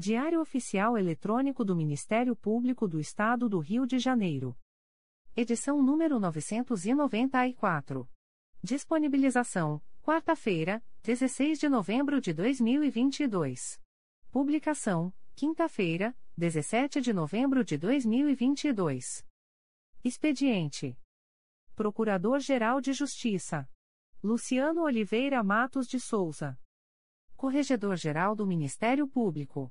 Diário Oficial Eletrônico do Ministério Público do Estado do Rio de Janeiro. Edição número 994. Disponibilização: quarta-feira, 16 de novembro de 2022. Publicação: quinta-feira, 17 de novembro de 2022. Expediente: Procurador-Geral de Justiça Luciano Oliveira Matos de Souza. Corregedor-Geral do Ministério Público.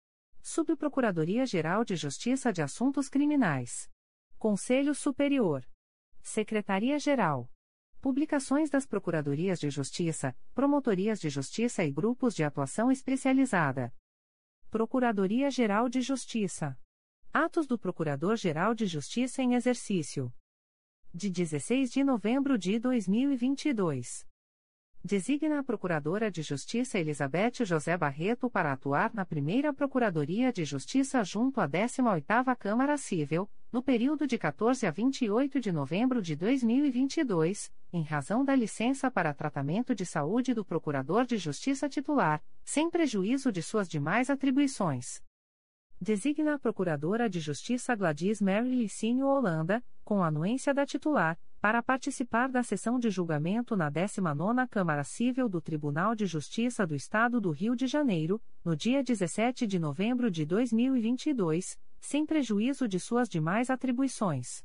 Subprocuradoria-Geral de Justiça de Assuntos Criminais. Conselho Superior. Secretaria-Geral. Publicações das Procuradorias de Justiça, Promotorias de Justiça e Grupos de Atuação Especializada. Procuradoria-Geral de Justiça. Atos do Procurador-Geral de Justiça em Exercício. De 16 de novembro de 2022. Designa a Procuradora de Justiça Elizabeth José Barreto para atuar na primeira Procuradoria de Justiça junto à 18ª Câmara Civil, no período de 14 a 28 de novembro de 2022, em razão da licença para tratamento de saúde do Procurador de Justiça titular, sem prejuízo de suas demais atribuições. Designa a Procuradora de Justiça Gladys Mary Licínio Holanda, com anuência da titular, para participar da sessão de julgamento na 19ª Câmara Civil do Tribunal de Justiça do Estado do Rio de Janeiro, no dia 17 de novembro de 2022, sem prejuízo de suas demais atribuições.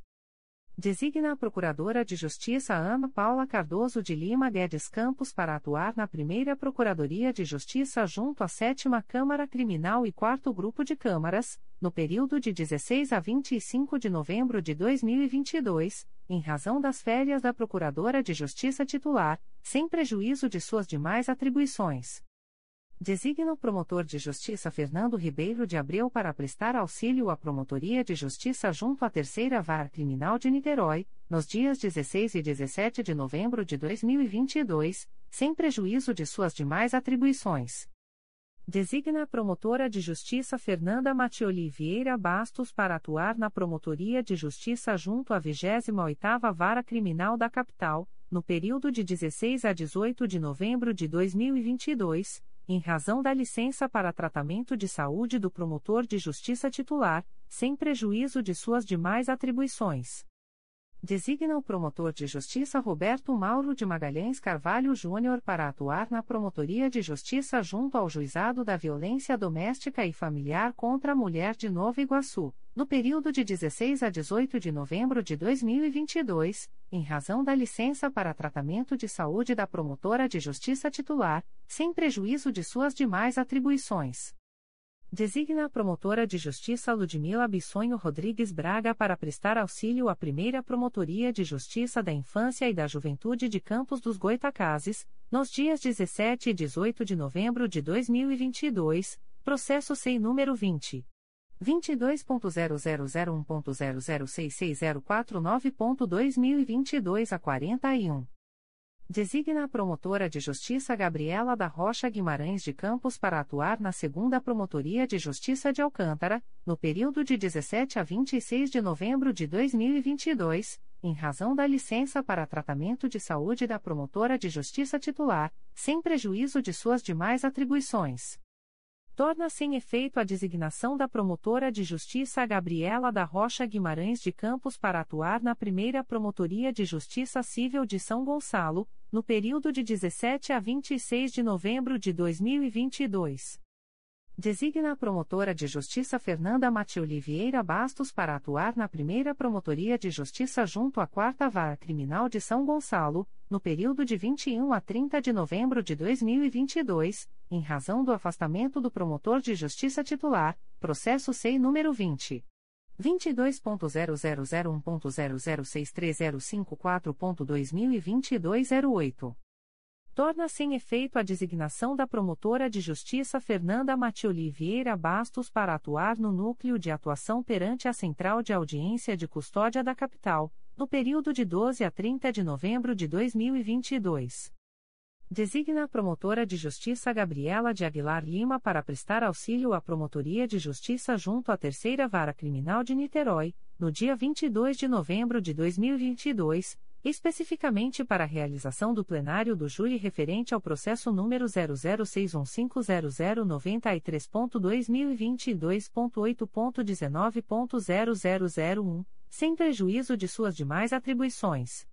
Designa a Procuradora de Justiça Ana Paula Cardoso de Lima Guedes Campos para atuar na primeira Procuradoria de Justiça junto à Sétima Câmara Criminal e Quarto Grupo de Câmaras, no período de 16 a 25 de novembro de 2022, em razão das férias da Procuradora de Justiça titular, sem prejuízo de suas demais atribuições. Designa o promotor de justiça Fernando Ribeiro de Abreu para prestar auxílio à Promotoria de Justiça junto à Terceira Vara Criminal de Niterói, nos dias 16 e 17 de novembro de 2022, sem prejuízo de suas demais atribuições. Designa a promotora de justiça Fernanda Matioli Vieira Bastos para atuar na Promotoria de Justiça junto à 28ª Vara Criminal da Capital, no período de 16 a 18 de novembro de 2022 em razão da licença para tratamento de saúde do promotor de justiça titular, sem prejuízo de suas demais atribuições. Designa o promotor de justiça Roberto Mauro de Magalhães Carvalho Júnior para atuar na Promotoria de Justiça junto ao Juizado da Violência Doméstica e Familiar contra a Mulher de Nova Iguaçu, no período de 16 a 18 de novembro de 2022, em razão da licença para tratamento de saúde da promotora de justiça titular, sem prejuízo de suas demais atribuições. Designa a promotora de justiça Ludmila Bissonho Rodrigues Braga para prestar auxílio à primeira Promotoria de Justiça da Infância e da Juventude de Campos dos Goitacazes, nos dias 17 e 18 de novembro de 2022, processo SEI número 20. 22.0001.0066049.2022 a 41. Designa a promotora de justiça Gabriela da Rocha Guimarães de Campos para atuar na segunda Promotoria de Justiça de Alcântara, no período de 17 a 26 de novembro de 2022, em razão da licença para tratamento de saúde da promotora de justiça titular, sem prejuízo de suas demais atribuições torna-se em efeito a designação da promotora de justiça Gabriela da Rocha Guimarães de Campos para atuar na primeira Promotoria de Justiça Civil de São Gonçalo, no período de 17 a 26 de novembro de 2022. Designa a promotora de justiça Fernanda Matioli Vieira Bastos para atuar na primeira Promotoria de Justiça junto à Quarta Vara Criminal de São Gonçalo, no período de 21 a 30 de novembro de 2022, em razão do afastamento do promotor de justiça titular, processo SEI número 20. 22.0001.0063054.2022 08. Torna-se em efeito a designação da promotora de justiça Fernanda Matioli Vieira Bastos para atuar no núcleo de atuação perante a Central de Audiência de Custódia da Capital, no período de 12 a 30 de novembro de 2022. Designa a promotora de justiça Gabriela de Aguilar Lima para prestar auxílio à Promotoria de Justiça junto à Terceira Vara Criminal de Niterói, no dia 22 de novembro de 2022, especificamente para a realização do plenário do júri referente ao processo número 006150093.2022.8.19.0001, sem prejuízo de suas demais atribuições.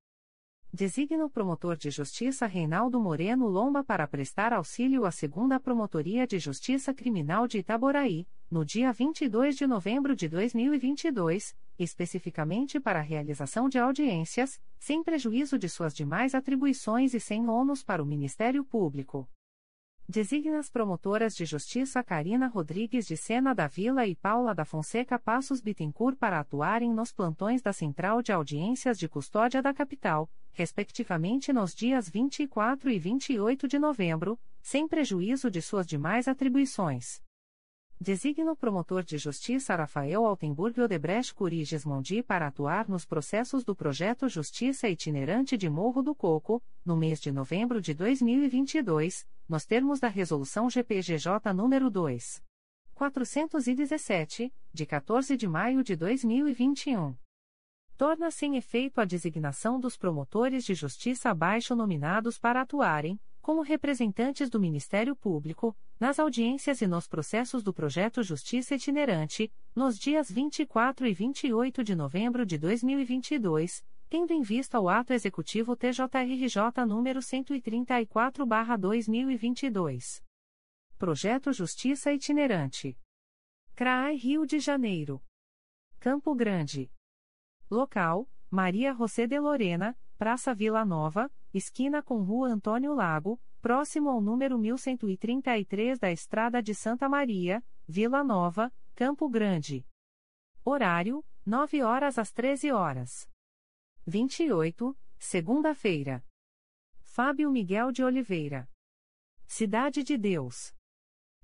Designa o promotor de justiça Reinaldo Moreno Lomba para prestar auxílio à segunda Promotoria de Justiça Criminal de Itaboraí, no dia 22 de novembro de 2022, especificamente para a realização de audiências, sem prejuízo de suas demais atribuições e sem ônus para o Ministério Público. Designa as promotoras de justiça Karina Rodrigues de Sena da Vila e Paula da Fonseca Passos Bittencourt para atuarem nos plantões da Central de Audiências de Custódia da Capital, respectivamente nos dias 24 e 28 de novembro, sem prejuízo de suas demais atribuições. Designa o promotor de justiça Rafael Altenburg Odebrecht Curi Gismondi para atuar nos processos do projeto Justiça Itinerante de Morro do Coco, no mês de novembro de 2022, nos termos da Resolução GPGJ nº 2. 417, de 14 de maio de 2021. Torna-se em efeito a designação dos promotores de justiça abaixo nominados para atuarem, como representantes do Ministério Público, nas audiências e nos processos do projeto Justiça Itinerante, nos dias 24 e 28 de novembro de 2022, tendo em vista o ato executivo TJRJ número 134/2022. Projeto Justiça Itinerante. CRAI Rio de Janeiro. Campo Grande. Local: Maria José de Lorena, Praça Vila Nova, esquina com Rua Antônio Lago, próximo ao número 1133 da Estrada de Santa Maria, Vila Nova, Campo Grande. Horário: 9 horas às 13 horas. 28, segunda-feira. Fábio Miguel de Oliveira. Cidade de Deus.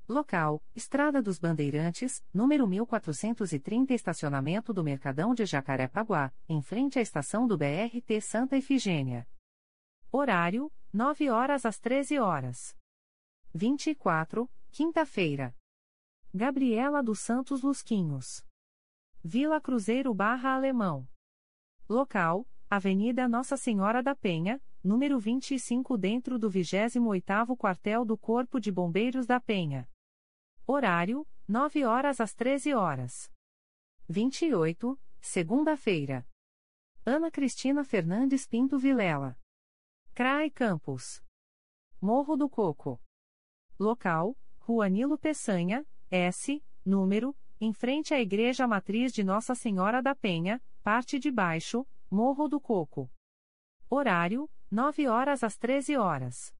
Local: Estrada dos Bandeirantes, número 1430, estacionamento do Mercadão de Jacarepaguá, em frente à estação do BRT Santa Efigênia. Horário: 9 horas às 13 horas. 24, quinta-feira. Gabriela dos Santos Lusquinhos. Vila Cruzeiro Barra Alemão. Local: Avenida Nossa Senhora da Penha, número 25, dentro do 28º Quartel do Corpo de Bombeiros da Penha. Horário: 9 horas às 13 horas. 28, segunda-feira. Ana Cristina Fernandes Pinto Vilela. CRAI Campos. Morro do Coco. Local: Rua Nilo Peçanha, S, número, em frente à Igreja Matriz de Nossa Senhora da Penha, parte de baixo, Morro do Coco. Horário: 9 horas às 13 horas.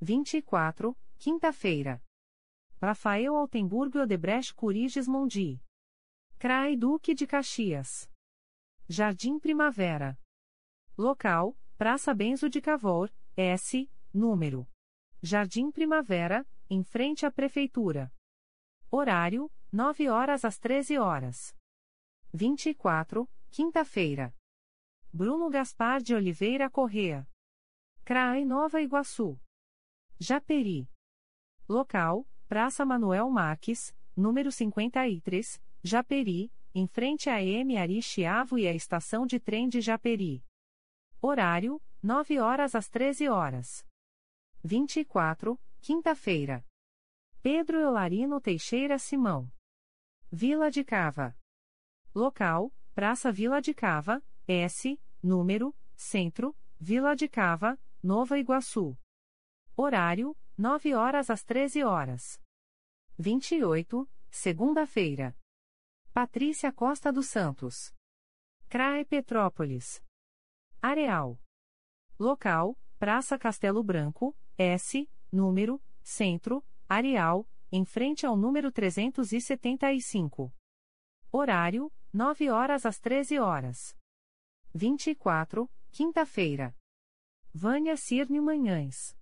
24, quinta-feira. Rafael Altenburgo Odebrecht Curiges Mondi. CRAI Duque de Caxias. Jardim Primavera. Local: Praça Benzo de Cavour, S, número. Jardim Primavera, em frente à Prefeitura. Horário: 9 horas às 13 horas. 24, quinta-feira. Bruno Gaspar de Oliveira Correa. CRAI Nova Iguaçu. Japeri. Local: Praça Manuel Marques, número 53, Japeri, em frente à M. Ari Chiavo e à Estação de Trem de Japeri. Horário: 9 horas às 13 horas. 24, quinta-feira. Pedro Eularino Teixeira Simão. Vila de Cava. Local: Praça Vila de Cava, S, número, Centro, Vila de Cava, Nova Iguaçu. Horário: 9 horas às 13 horas. 28, segunda-feira. Patrícia Costa dos Santos. CRAE Petrópolis. Areal. Local: Praça Castelo Branco, S, número, Centro, Areal, em frente ao número 375. Horário: 9 horas às 13 horas. 24, quinta-feira. Vânia Cirne Manhães.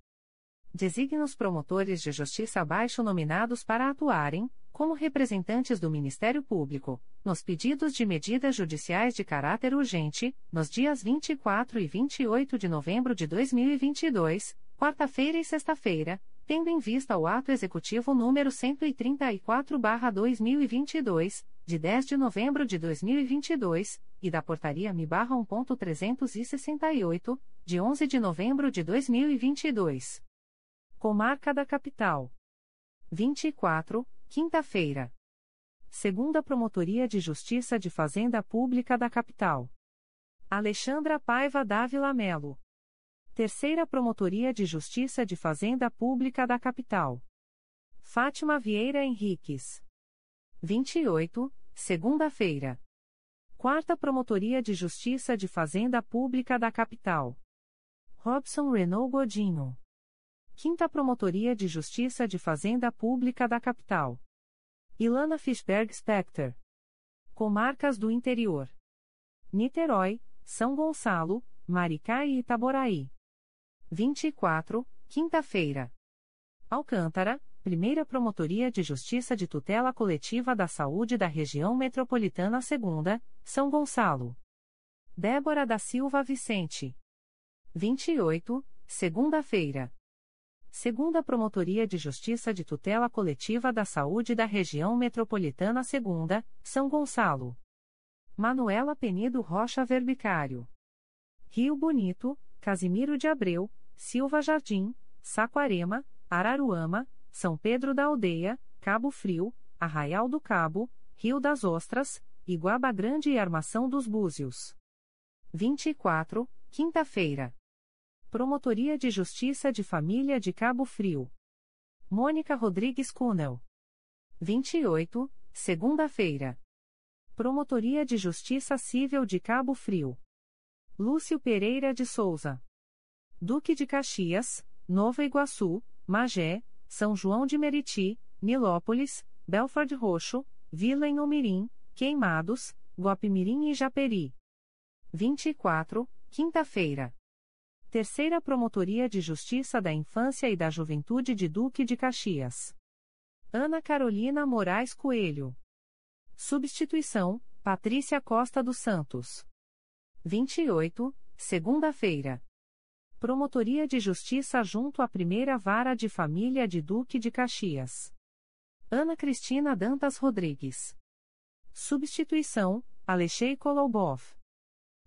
Designa os promotores de justiça abaixo nominados para atuarem, como representantes do Ministério Público, nos pedidos de medidas judiciais de caráter urgente, nos dias 24 e 28 de novembro de 2022, quarta-feira e sexta-feira, tendo em vista o ato executivo número 134/2022, de 10 de novembro de 2022, e da portaria MI/1.368, de 11 de novembro de 2022. Comarca da Capital. 24, quinta-feira. Segunda Promotoria de Justiça de Fazenda Pública da Capital. Alexandra Paiva Dávila Melo. Terceira Promotoria de Justiça de Fazenda Pública da Capital. Fátima Vieira Henriques. 28, segunda-feira. Quarta Promotoria de Justiça de Fazenda Pública da Capital. Robson Renault Godinho. Quinta Promotoria de Justiça de Fazenda Pública da Capital. Ilana Fischberg Specter. Comarcas do Interior. Niterói, São Gonçalo, Maricá e Itaboraí. 24, quinta-feira. Alcântara, Primeira Promotoria de Justiça de Tutela Coletiva da Saúde da Região Metropolitana Segunda, São Gonçalo. Débora da Silva Vicente. 28, segunda-feira. Segunda Promotoria de Justiça de Tutela Coletiva da Saúde da Região Metropolitana Segunda, São Gonçalo. Manuela Penido Rocha Verbicário. Rio Bonito, Casimiro de Abreu, Silva Jardim, Saquarema, Araruama, São Pedro da Aldeia, Cabo Frio, Arraial do Cabo, Rio das Ostras, Iguaba Grande e Armação dos Búzios. 24, quinta-feira. Promotoria de Justiça de Família de Cabo Frio. Mônica Rodrigues Cunel. 28, segunda-feira. Promotoria de Justiça Civil de Cabo Frio. Lúcio Pereira de Souza. Duque de Caxias, Nova Iguaçu, Magé, São João de Meriti, Nilópolis, Belford Roxo, Vila Inhomirim, Queimados, Guapimirim e Japeri. 24, quinta-feira. Terceira Promotoria de Justiça da Infância e da Juventude de Duque de Caxias. Ana Carolina Moraes Coelho. Substituição: Patrícia Costa dos Santos. 28, segunda-feira. Promotoria de Justiça junto à Primeira Vara de Família de Duque de Caxias. Ana Cristina Dantas Rodrigues. Substituição: Alexei Kolobov.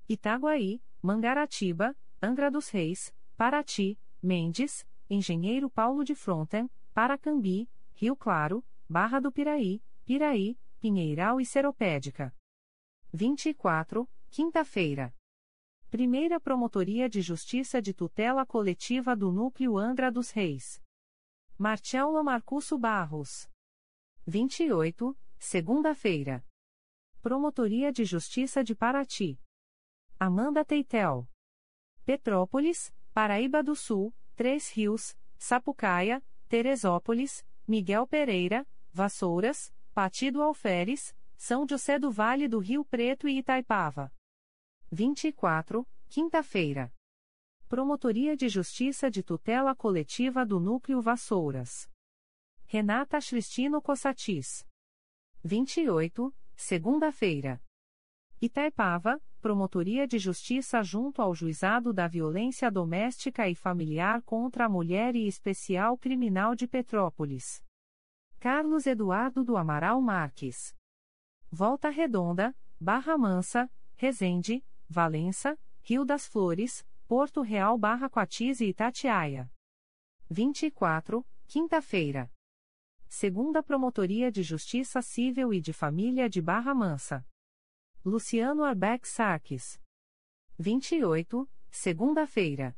Itaguaí, Mangaratiba, Angra dos Reis, Paraty, Mendes, Engenheiro Paulo de Fronten, Paracambi, Rio Claro, Barra do Piraí, Piraí, Pinheiral e Seropédica. 24, quinta-feira. Primeira Promotoria de Justiça de Tutela Coletiva do Núcleo Angra dos Reis. Marcelo Marcusso Barros. 28, segunda-feira. Promotoria de Justiça de Paraty. Amanda Teitel. Petrópolis, Paraíba do Sul, Três Rios, Sapucaia, Teresópolis, Miguel Pereira, Vassouras, Partido Alferes, São José do Vale do Rio Preto e Itaipava. 24, quinta-feira. Promotoria de Justiça de Tutela Coletiva do Núcleo Vassouras. Renata Cristino Cossatis. 28, segunda-feira. Itaipava, Promotoria de Justiça junto ao Juizado da Violência Doméstica e Familiar contra a Mulher e Especial Criminal de Petrópolis. Carlos Eduardo do Amaral Marques. Volta Redonda, Barra Mansa, Resende, Valença, Rio das Flores, Porto Real Barra Coatis e Itatiaia. 24, quinta-feira. Segunda Promotoria de Justiça Civil e de Família de Barra Mansa. Luciano Arbeck Sarques. 28, segunda-feira.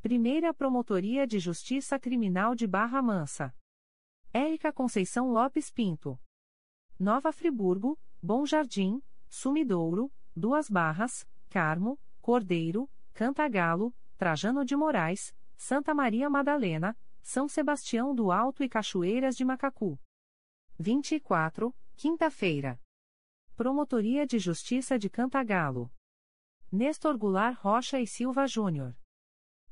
Primeira Promotoria de Justiça Criminal de Barra Mansa. Érica Conceição Lopes Pinto. Nova Friburgo, Bom Jardim, Sumidouro, Duas Barras, Carmo, Cordeiro, Cantagalo, Trajano de Moraes, Santa Maria Madalena, São Sebastião do Alto e Cachoeiras de Macacu. 24, quinta-feira. Promotoria de Justiça de Cantagalo. Nestor Goulart Rocha e Silva Júnior.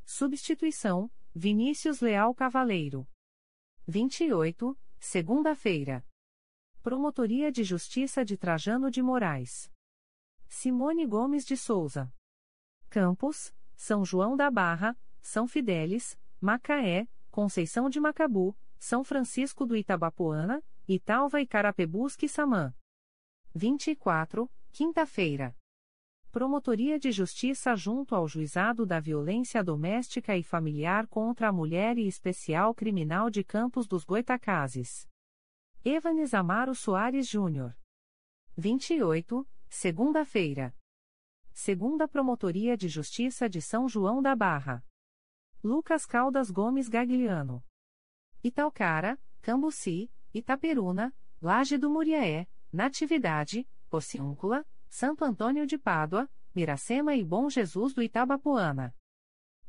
Substituição: Vinícius Leal Cavaleiro. 28, segunda-feira. Promotoria de Justiça de Trajano de Moraes. Simone Gomes de Souza. Campos, São João da Barra, São Fidélis, Macaé, Conceição de Macabu, São Francisco do Itabapoana, Italva e Carapebusque Samã. 24, quinta-feira. Promotoria de Justiça junto ao Juizado da Violência Doméstica e Familiar contra a Mulher e Especial Criminal de Campos dos Goitacazes. Evanes Amaro Soares Júnior. 28, segunda-feira. Segunda Promotoria de Justiça de São João da Barra. Lucas Caldas Gomes Gagliano. Italcara, Cambuci, Itaperuna, Laje do Muriaé, Natividade, Porciúncula, Santo Antônio de Pádua, Miracema e Bom Jesus do Itabapoana.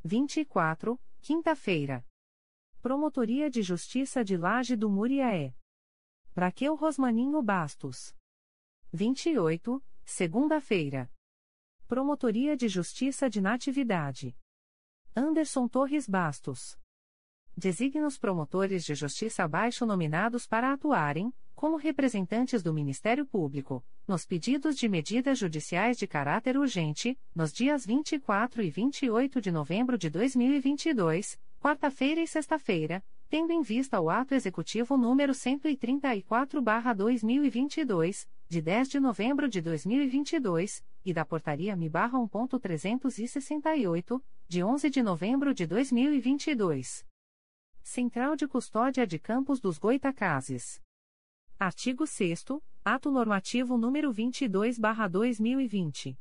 24, quinta-feira. Promotoria de Justiça de Laje do Muriaé. Braqueu Rosmaninho Bastos. 28, segunda-feira. Promotoria de Justiça de Natividade. Anderson Torres Bastos. Designa os promotores de justiça abaixo nominados para atuarem, como representantes do Ministério Público, nos pedidos de medidas judiciais de caráter urgente, nos dias 24 e 28 de novembro de 2022, quarta-feira e sexta-feira, tendo em vista o ato executivo número 134/2022, de 10 de novembro de 2022, e da portaria MI/1.368, de 11 de novembro de 2022. Central de Custódia de Campos dos Goitacazes. Artigo 6 Ato Normativo número 22/2020.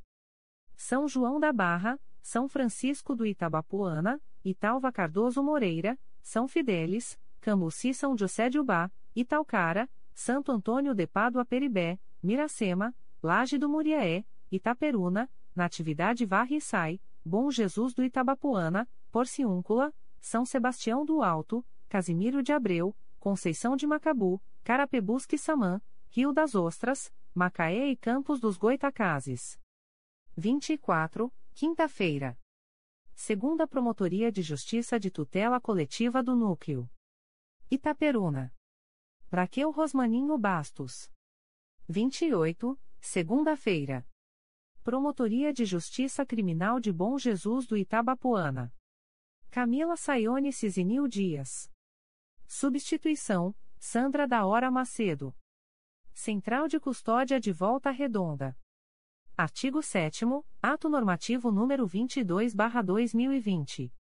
São João da Barra, São Francisco do Itabapuana, Italva Cardoso Moreira, São Fidélis, Cambuci São José de Ubá, Italcara, Santo Antônio de Pádua Peribé, Miracema, Laje do Muriaé, Itaperuna, Natividade Varre e Sai, Bom Jesus do Itabapuana, Porciúncula, São Sebastião do Alto, Casimiro de Abreu, Conceição de Macabu, Carapebusque Samã, Rio das Ostras, Macaé e Campos dos Goitacazes. 24, quinta-feira. Segunda Promotoria de Justiça de Tutela Coletiva do Núcleo. Itaperuna. Braqueu Rosmaninho Bastos. 28, segunda-feira. Promotoria de Justiça Criminal de Bom Jesus do Itabapoana. Camila Saione Cisinil Dias. Substituição, Sandra da Hora Macedo. Central de Custódia de Volta Redonda. Artigo 7 Ato Normativo número 22/2020.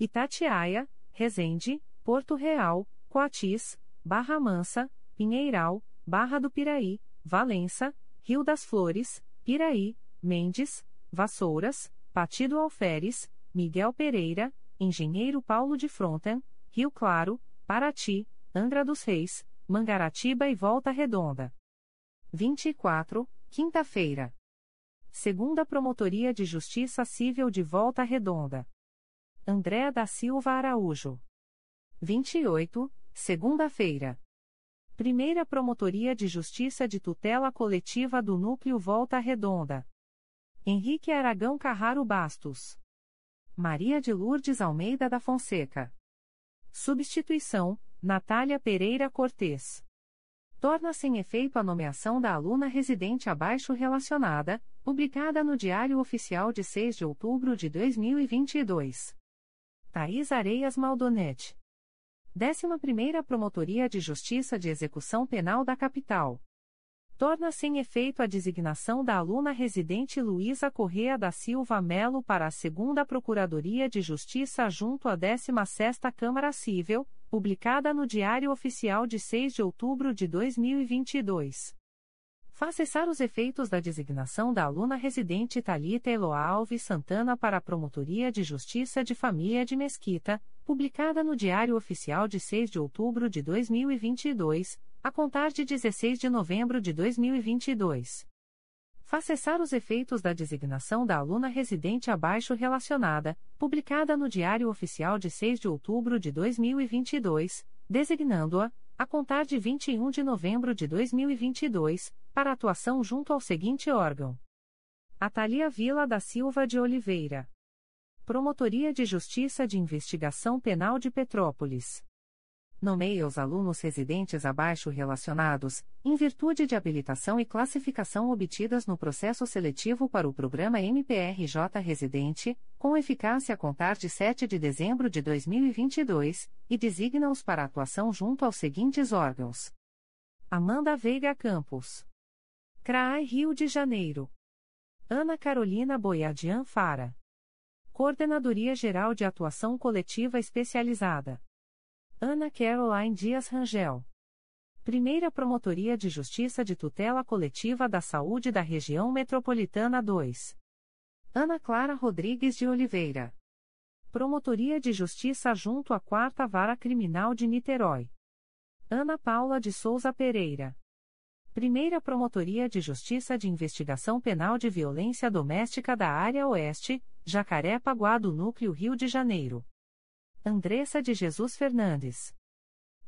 Itatiaia, Resende, Porto Real, Coatis, Barra Mansa, Pinheiral, Barra do Piraí, Valença, Rio das Flores, Piraí, Mendes, Vassouras, Partido Alferes, Miguel Pereira, Engenheiro Paulo de Fronten, Rio Claro, Paraty, Angra dos Reis, Mangaratiba e Volta Redonda. 24, quinta-feira. Segunda Promotoria de Justiça Civil de Volta Redonda. Andréa da Silva Araújo. 28, Segunda-feira. Primeira Promotoria de Justiça de Tutela Coletiva do Núcleo Volta Redonda. Henrique Aragão Carraro Bastos. Maria de Lourdes Almeida da Fonseca. Substituição: Natália Pereira Cortes. Torna-se em efeito a nomeação da aluna residente abaixo relacionada, publicada no Diário Oficial de 6 de outubro de 2022. Thais Areias Maldonete. 11ª Promotoria de Justiça de Execução Penal da Capital. Torna-se em efeito a designação da aluna residente Luísa Correa da Silva Melo para a 2 Procuradoria de Justiça junto à 16ª Câmara Cível, publicada no Diário Oficial de 6 de outubro de 2022. Faz cessar os efeitos da designação da aluna residente Talita Eloá Alves Santana para a Promotoria de Justiça de Família de Mesquita, publicada no Diário Oficial de 6 de outubro de 2022, a contar de 16 de novembro de 2022. Faz cessar os efeitos da designação da aluna residente abaixo relacionada, publicada no Diário Oficial de 6 de outubro de 2022, designando-a, a contar de 21 de novembro de 2022, para atuação junto ao seguinte órgão: Atalia Vila da Silva de Oliveira. Promotoria de Justiça de Investigação Penal de Petrópolis. Nomeia os alunos residentes abaixo relacionados, em virtude de habilitação e classificação obtidas no processo seletivo para o programa MPRJ Residente, com eficácia a contar de 7 de dezembro de 2022, e designa-os para atuação junto aos seguintes órgãos: Amanda Veiga Campos. CRAI Rio de Janeiro. Ana Carolina Boiadian Fara. Coordenadoria Geral de Atuação Coletiva Especializada. Ana Caroline Dias Rangel. Primeira Promotoria de Justiça de Tutela Coletiva da Saúde da Região Metropolitana 2. Ana Clara Rodrigues de Oliveira. Promotoria de Justiça junto à Quarta Vara Criminal de Niterói. Ana Paula de Souza Pereira. Primeira Promotoria de Justiça de Investigação Penal de Violência Doméstica da Área Oeste, Jacaré-Paguá do Núcleo Rio de Janeiro. Andressa de Jesus Fernandes.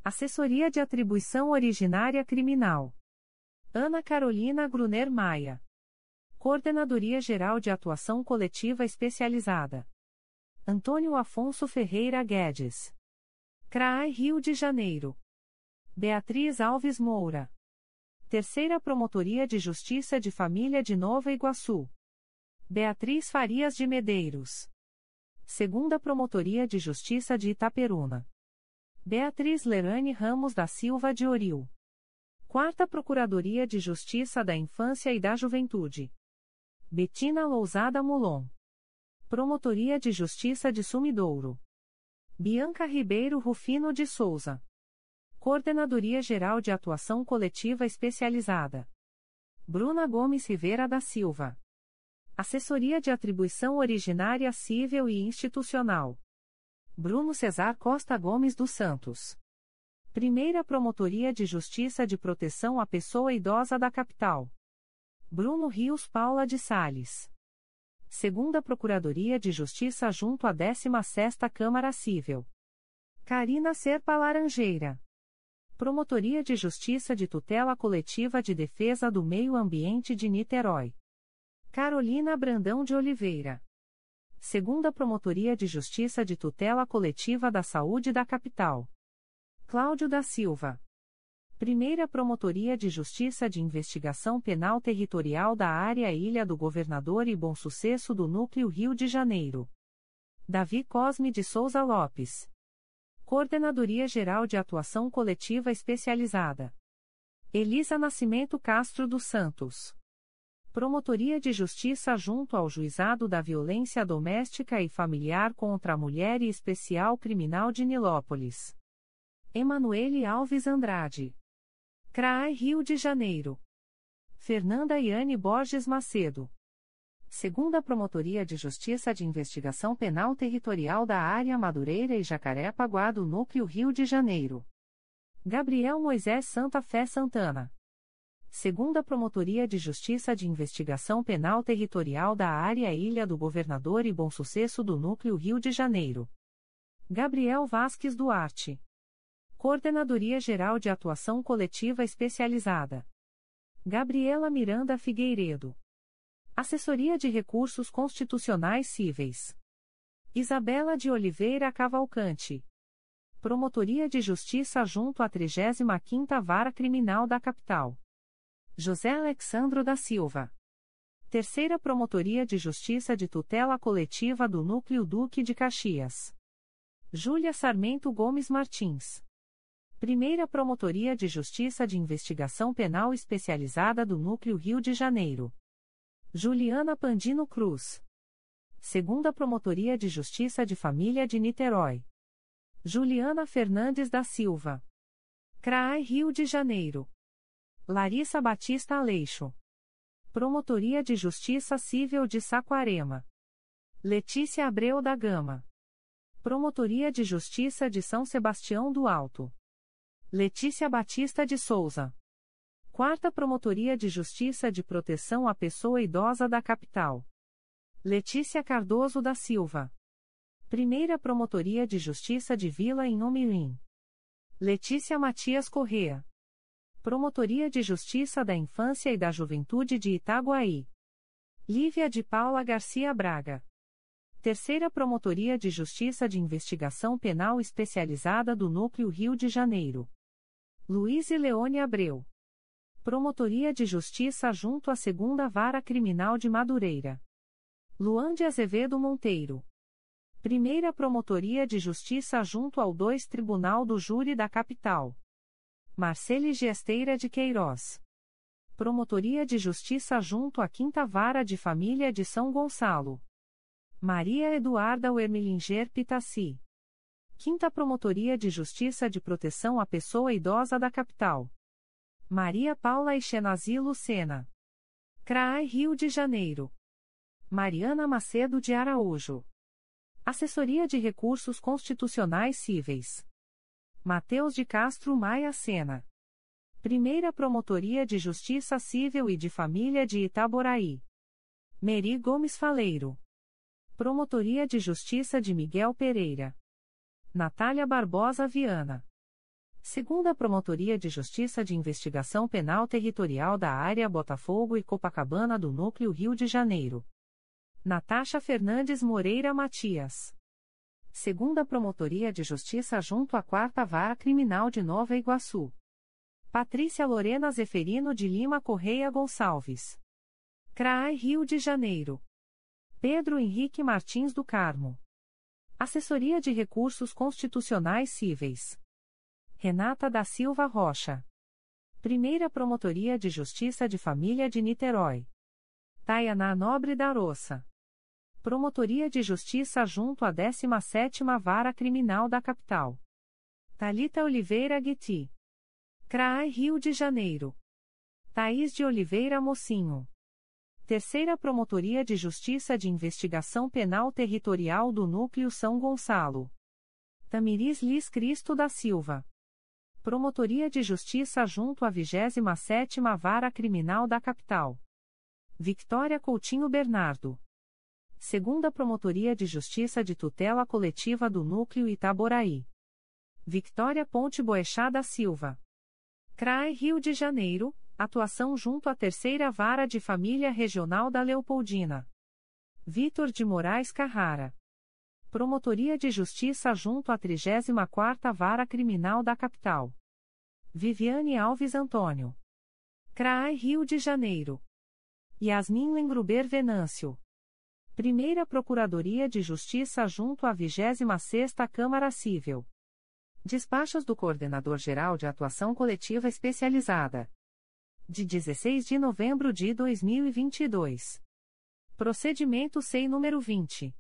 Assessoria de Atribuição Originária Criminal. Ana Carolina Gruner Maia. Coordenadoria Geral de Atuação Coletiva Especializada. Antônio Afonso Ferreira Guedes. CRAI Rio de Janeiro. Beatriz Alves Moura. Terceira Promotoria de Justiça de Família de Nova Iguaçu. Beatriz Farias de Medeiros. Segunda Promotoria de Justiça de Itaperuna. Beatriz Lerane Ramos da Silva de Oril. Quarta Procuradoria de Justiça da Infância e da Juventude. Betina Lousada Mulon. Promotoria de Justiça de Sumidouro. Bianca Ribeiro Rufino de Souza. Coordenadoria Geral de Atuação Coletiva Especializada. Bruna Gomes Rivera da Silva. Assessoria de Atribuição Originária Civil e Institucional. Bruno Cesar Costa Gomes dos Santos. Primeira Promotoria de Justiça de Proteção à Pessoa Idosa da Capital. Bruno Rios Paula de Sales. Segunda Procuradoria de Justiça junto à 16ª Câmara Civil. Carina Serpa Laranjeira. Promotoria de Justiça de Tutela Coletiva de Defesa do Meio Ambiente de Niterói. Carolina Brandão de Oliveira. Segunda Promotoria de Justiça de Tutela Coletiva da Saúde da Capital. Cláudio da Silva. Primeira Promotoria de Justiça de Investigação Penal Territorial da Área Ilha do Governador e Bom Sucesso do Núcleo Rio de Janeiro. Davi Cosme de Souza Lopes. Coordenadoria Geral de Atuação Coletiva Especializada. Elisa Nascimento Castro dos Santos. Promotoria de Justiça junto ao Juizado da Violência Doméstica e Familiar contra a Mulher e Especial Criminal de Nilópolis. Emanuele Alves Andrade. CRAI Rio de Janeiro. Fernanda Iane Borges Macedo. Segunda Promotoria de Justiça de Investigação Penal Territorial da Área Madureira e Jacaré-Paguá do Núcleo Rio de Janeiro. Gabriel Moisés Santa Fé Santana. Segunda Promotoria de Justiça de Investigação Penal Territorial da Área Ilha do Governador e Bom Sucesso do Núcleo Rio de Janeiro. Gabriel Vasques Duarte. Coordenadoria Geral de Atuação Coletiva Especializada. Gabriela Miranda Figueiredo. Assessoria de Recursos Constitucionais Cíveis. Isabela de Oliveira Cavalcante. Promotoria de Justiça junto à 35ª Vara Criminal da Capital. José Alexandro da Silva. Terceira Promotoria de Justiça de Tutela Coletiva do Núcleo Duque de Caxias. Júlia Sarmento Gomes Martins. Primeira Promotoria de Justiça de Investigação Penal Especializada do Núcleo Rio de Janeiro. Juliana Pandino Cruz. Segunda Promotoria de Justiça de Família de Niterói. Juliana Fernandes da Silva. CRAI Rio de Janeiro. Larissa Batista Aleixo. Promotoria de Justiça Civil de Saquarema. Letícia Abreu da Gama. Promotoria de Justiça de São Sebastião do Alto. Letícia Batista de Souza. Quarta Promotoria de Justiça de Proteção à Pessoa Idosa da Capital. Letícia Cardoso da Silva. Primeira Promotoria de Justiça de Vila em Umirim. Letícia Matias Correa. Promotoria de Justiça da Infância e da Juventude de Itaguaí. Lívia de Paula Garcia Braga. Terceira Promotoria de Justiça de Investigação Penal Especializada do Núcleo Rio de Janeiro. Luiz e Leone Abreu. Promotoria de Justiça junto à Segunda Vara Criminal de Madureira. Luan de Azevedo Monteiro. Primeira Promotoria de Justiça junto ao 2 Tribunal do Júri da Capital. Marcele Gesteira de Queiroz. Promotoria de Justiça junto à Quinta Vara de Família de São Gonçalo. Maria Eduarda Wermelinger Pitaci. Quinta Promotoria de Justiça de Proteção à Pessoa Idosa da Capital. Maria Paula Ixenazi Lucena. CRAI Rio de Janeiro. Mariana Macedo de Araújo. Assessoria de Recursos Constitucionais Cíveis. Mateus de Castro Maia Sena. Primeira Promotoria de Justiça Civil e de Família de Itaboraí. Meri Gomes Faleiro. Promotoria de Justiça de Miguel Pereira. Natália Barbosa Viana. Segunda Promotoria de Justiça de Investigação Penal Territorial da Área Botafogo e Copacabana do Núcleo Rio de Janeiro. Natasha Fernandes Moreira Matias. Segunda Promotoria de Justiça junto à Quarta Vara Criminal de Nova Iguaçu. Patrícia Lorena Zeferino de Lima Correia Gonçalves. CRAI Rio de Janeiro. Pedro Henrique Martins do Carmo. Assessoria de Recursos Constitucionais Cíveis. Renata da Silva Rocha. Primeira Promotoria de Justiça de Família de Niterói. Taiana Nobre da Roça. Promotoria de Justiça junto à 17ª Vara Criminal da Capital. Talita Oliveira Gueti. CRAI Rio de Janeiro. Thaís de Oliveira Mocinho. Terceira Promotoria de Justiça de Investigação Penal Territorial do Núcleo São Gonçalo. Tamiris Liz Cristo da Silva. Promotoria de Justiça junto à 27ª Vara Criminal da Capital. Victória Coutinho Bernardo. Segunda Promotoria de Justiça de Tutela Coletiva do Núcleo Itaboraí. Victória Ponte Boechat da Silva. CRAE Rio de Janeiro, Atuação junto à Terceira Vara de Família Regional da Leopoldina. Vitor de Moraes Carrara. Promotoria de Justiça junto à 34ª Vara Criminal da Capital. Viviane Alves Antônio. CRAI Rio de Janeiro. Yasmin Lengruber Venâncio. Primeira Procuradoria de Justiça junto à 26ª Câmara Civil. Despachos do Coordenador-Geral de Atuação Coletiva Especializada de 16 de novembro de 2022. Procedimento SEI número 20.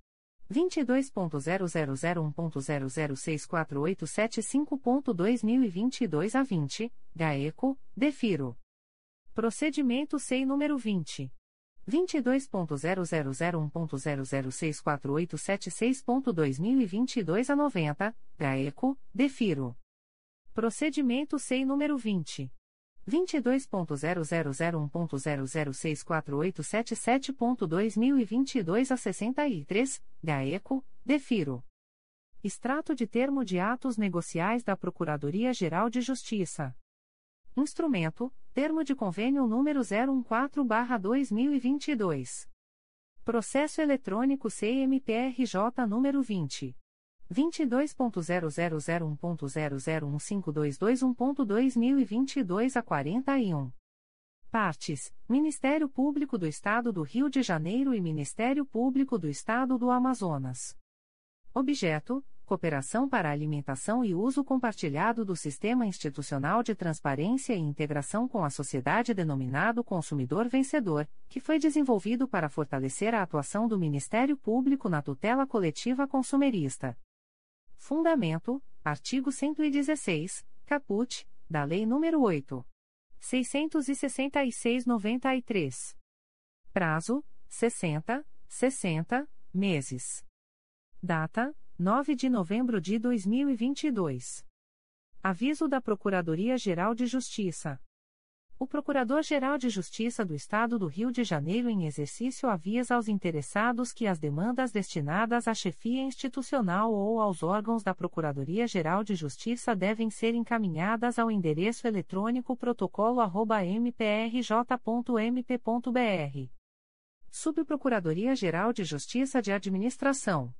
22.0001.0064875.2022 a 20, GAECO, DEFIRO. Procedimento SEI número 20. 22.0001.0064876.2022 a 90, GAECO, DEFIRO. Procedimento SEI número 20. 22.0001.0064877.2022 a 63, GAECO, DEFIRO. Extrato de termo de atos negociais da Procuradoria-Geral de Justiça. Instrumento: Termo de Convênio número 014-2022. Processo eletrônico CMPRJ número 20 22.0001.0015221.2022 a 41. Partes: Ministério Público do Estado do Rio de Janeiro e Ministério Público do Estado do Amazonas. Objeto: Cooperação para alimentação e uso compartilhado do Sistema Institucional de Transparência e Integração com a Sociedade denominado Consumidor Vencedor, que foi desenvolvido para fortalecer a atuação do Ministério Público na tutela coletiva consumerista. Fundamento: artigo 116, caput, da Lei nº 8. 666-93. Prazo: 60, 60 meses. Data: 9 de novembro de 2022. Aviso da Procuradoria-Geral de Justiça. O Procurador-Geral de Justiça do Estado do Rio de Janeiro, em exercício, avisa aos interessados que as demandas destinadas à chefia institucional ou aos órgãos da Procuradoria-Geral de Justiça devem ser encaminhadas ao endereço eletrônico protocolo@mprj.mp.br. Subprocuradoria-Geral de Justiça de Administração.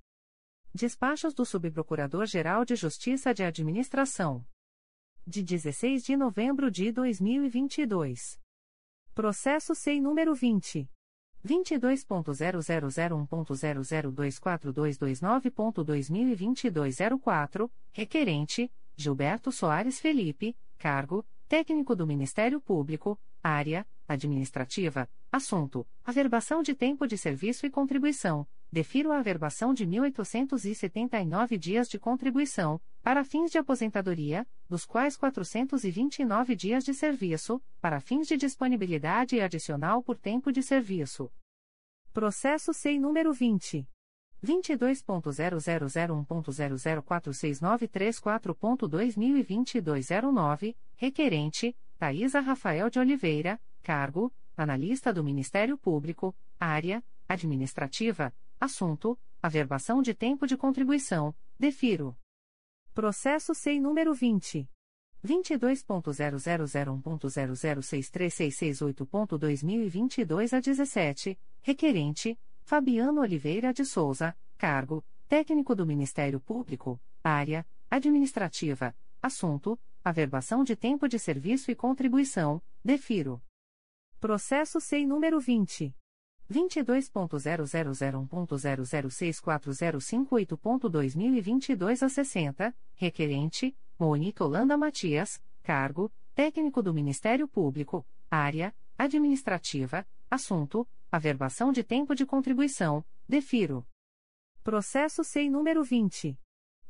Despachos do Subprocurador-Geral de Justiça de Administração. De 16 de novembro de 2022. Processo SEI número 20. 22.0001.0024229.2022 a 04, requerente, Gilberto Soares Felipe, cargo, técnico do Ministério Público, área, administrativa, assunto, averbação de tempo de serviço e contribuição, defiro a averbação de 1.879 dias de contribuição, para fins de aposentadoria, dos quais 429 dias de serviço, para fins de disponibilidade e adicional por tempo de serviço. Processo SEI número 20. 22.0001.0046934.2022 09, requerente, Thaisa Rafael de Oliveira, cargo, analista do Ministério Público, área, administrativa, Assunto: Averbação de tempo de contribuição. Defiro. Processo SEI número 20. 22.0001.0063668.2022 a 17, requerente, Fabiano Oliveira de Souza, cargo, técnico do Ministério Público, área, administrativa, assunto, averbação de tempo de serviço e contribuição, defiro. Processo SEI número 20. 22.0001.0064058.2022 a 60, requerente, Monique Holanda Matias, cargo, técnico do Ministério Público, área, administrativa, assunto, averbação de tempo de contribuição, defiro. Processo SEI número 20.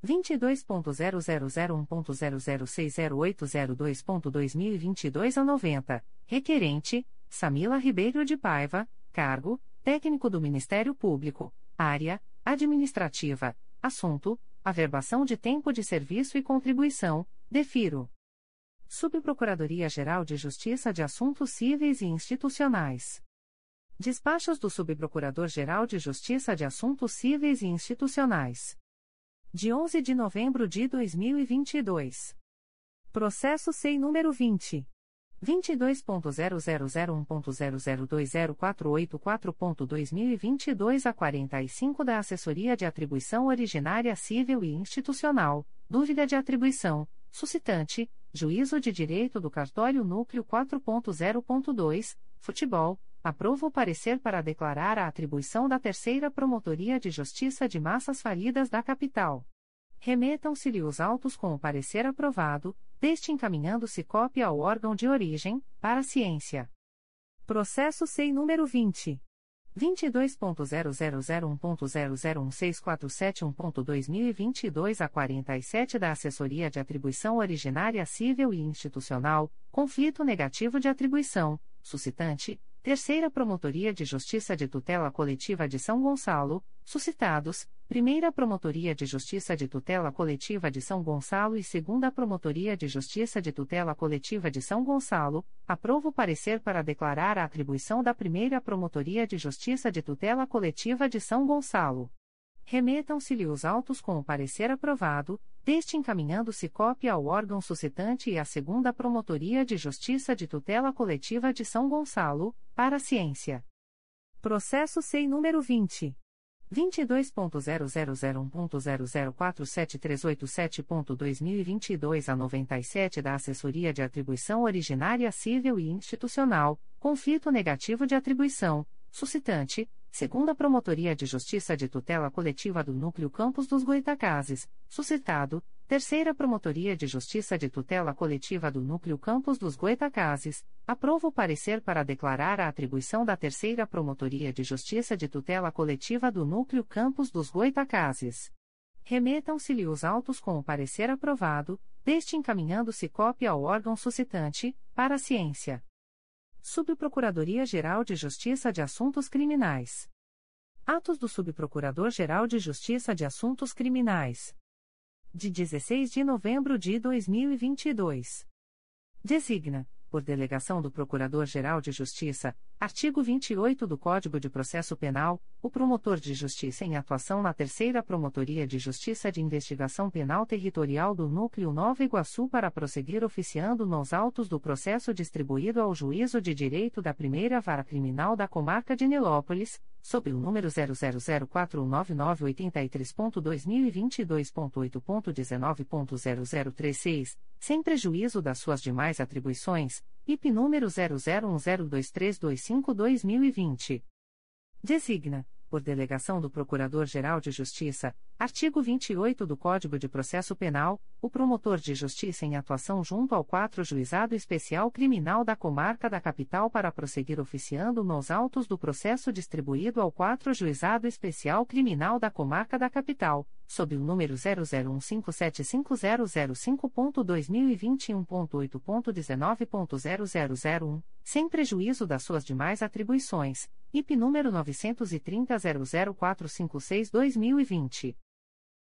22.0001.0060802.2022 a 90, requerente, Samila Ribeiro de Paiva, Cargo: Técnico do Ministério Público. Área: Administrativa. Assunto: Averbação de tempo de serviço e contribuição. Defiro. Subprocuradoria-Geral de Justiça de Assuntos Cíveis e Institucionais. Despachos do Subprocurador-Geral de Justiça de Assuntos Cíveis e Institucionais. De 11 de novembro de 2022. Processo SEI número 20. 22.0001.0020484.2022 a 45 da Assessoria de Atribuição Originária Civil e Institucional, dúvida de atribuição, suscitante, juízo de direito do cartório núcleo 4.0.2, futebol, aprova o parecer para declarar a atribuição da Terceira Promotoria de Justiça de Massas Falidas da Capital. Remetam-se-lhe os autos com o parecer aprovado, deste encaminhando-se cópia ao órgão de origem, para ciência. Processo SEI número 20. 22.0001.0016471.2022 a 47 da Assessoria de Atribuição Originária Civil e Institucional, conflito negativo de atribuição, suscitante, Terceira Promotoria de Justiça de Tutela Coletiva de São Gonçalo, suscitados, Primeira Promotoria de Justiça de Tutela Coletiva de São Gonçalo e Segunda Promotoria de Justiça de Tutela Coletiva de São Gonçalo, aprovo parecer para declarar a atribuição da Primeira Promotoria de Justiça de Tutela Coletiva de São Gonçalo. Remetam-se-lhe os autos com o parecer aprovado, deste encaminhando-se cópia ao órgão suscitante e à segunda Promotoria de Justiça de Tutela Coletiva de São Gonçalo, para a ciência. Processo SEI número 20. 22.0001.0047387.2022 a 97 da Assessoria de Atribuição Originária Civil e Institucional, conflito negativo de atribuição, suscitante, segunda Promotoria de Justiça de Tutela Coletiva do Núcleo Campos dos Goitacazes, suscitado, terceira Promotoria de Justiça de Tutela Coletiva do Núcleo Campos dos Goitacazes, aprova o parecer para declarar a atribuição da terceira Promotoria de Justiça de Tutela Coletiva do Núcleo Campos dos Goitacazes. Remetam-se-lhe os autos com o parecer aprovado, deste encaminhando-se cópia ao órgão suscitante, para a ciência. Subprocuradoria-Geral de Justiça de Assuntos Criminais. Atos do Subprocurador-Geral de Justiça de Assuntos Criminais. De 16 de novembro de 2022. Designa, por delegação do Procurador-Geral de Justiça, artigo 28 do Código de Processo Penal, o promotor de justiça em atuação na Terceira Promotoria de Justiça de Investigação Penal Territorial do Núcleo Nova Iguaçu para prosseguir oficiando nos autos do processo distribuído ao Juízo de Direito da Primeira Vara Criminal da Comarca de Nilópolis, sob o número 000419983.2022.8.19.0036, sem prejuízo das suas demais atribuições, IP número 00102325-2020. Designa, por delegação do Procurador-Geral de Justiça, artigo 28 do Código de Processo Penal, o promotor de justiça em atuação junto ao 4 Juizado Especial Criminal da Comarca da Capital para prosseguir oficiando nos autos do processo distribuído ao 4 Juizado Especial Criminal da Comarca da Capital, sob o número 001575005.2021.8.19.0001, sem prejuízo das suas demais atribuições, IP número 930.00456-2020.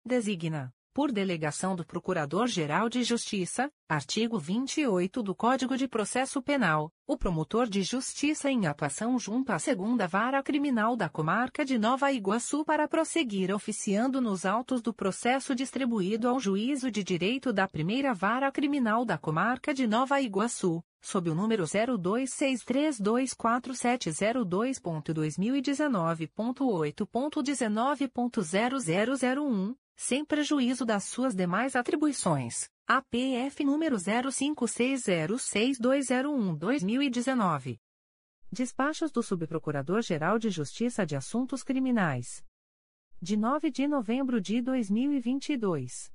Designa, por delegação do Procurador-Geral de Justiça, artigo 28 do Código de Processo Penal, o promotor de justiça em atuação junto à segunda vara criminal da comarca de Nova Iguaçu para prosseguir oficiando nos autos do processo distribuído ao Juízo de Direito da Primeira Vara Criminal da comarca de Nova Iguaçu, sob o número 02632470.2019.8.19.0001 sem prejuízo das suas demais atribuições. APF número 05606201-2019. Despachos do Subprocurador-Geral de Justiça de Assuntos Criminais. De 9 de novembro de 2022.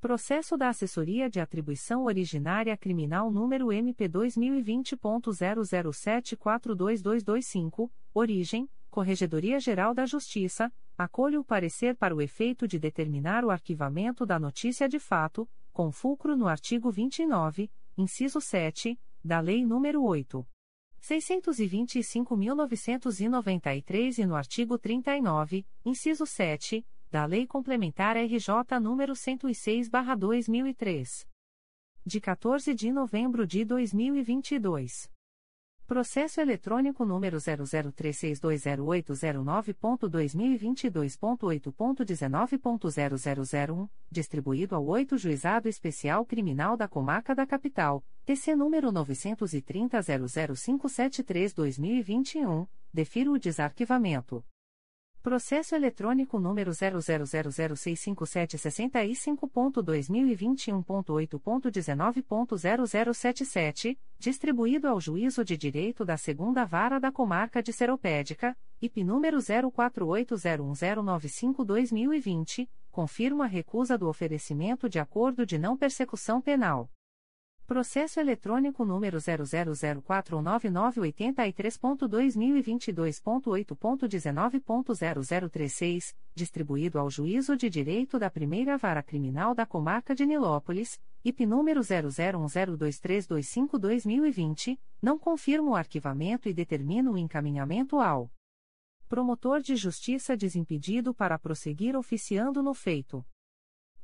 Processo da Assessoria de Atribuição Originária Criminal número MP2020.00742225, origem, Corregedoria Geral da Justiça, acolho o parecer para o efeito de determinar o arquivamento da notícia de fato, com fulcro no artigo 29, inciso 7, da Lei nº 8. 625.993 e no artigo 39, inciso 7, da Lei Complementar RJ nº 106/2003. De 14 de novembro de 2022. Processo eletrônico número 003620809.2022.8.19.0001, distribuído ao 8 Juizado Especial Criminal da Comarca da Capital, TC número 930.00573-2021, defiro o desarquivamento. Processo eletrônico número 000065765.2021.8.19.0077, distribuído ao Juízo de Direito da Segunda Vara da Comarca de Seropédica, IP número 04801095-2020, confirma a recusa do oferecimento de acordo de não persecução penal Processo eletrônico número 000499983.2022.8.19.0036, distribuído ao Juízo de Direito da Primeira Vara Criminal da Comarca de Nilópolis, IP número 00102325-2020, não confirma o arquivamento e determina o encaminhamento ao Promotor de Justiça desimpedido para prosseguir oficiando no feito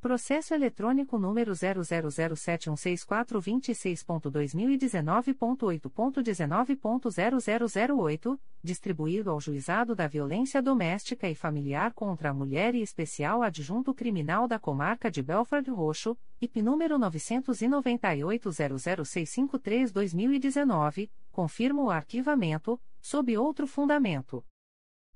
Processo eletrônico número 000716426.2019.8.19.0008, distribuído ao Juizado da Violência Doméstica e Familiar contra a Mulher e Especial Adjunto Criminal da Comarca de Belford Roxo, IP número 998-00653-2019, confirma o arquivamento, sob outro fundamento.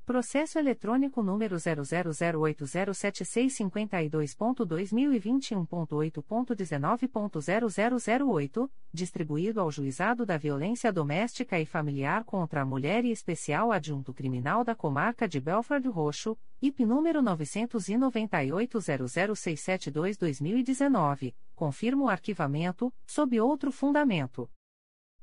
Processo eletrônico número 000807652.2021.8.19.0008, distribuído ao Juizado da Violência Doméstica e Familiar contra a Mulher e Especial Adjunto Criminal da Comarca de Belford Roxo, IP número 998-00672-2019, confirma o arquivamento, sob outro fundamento.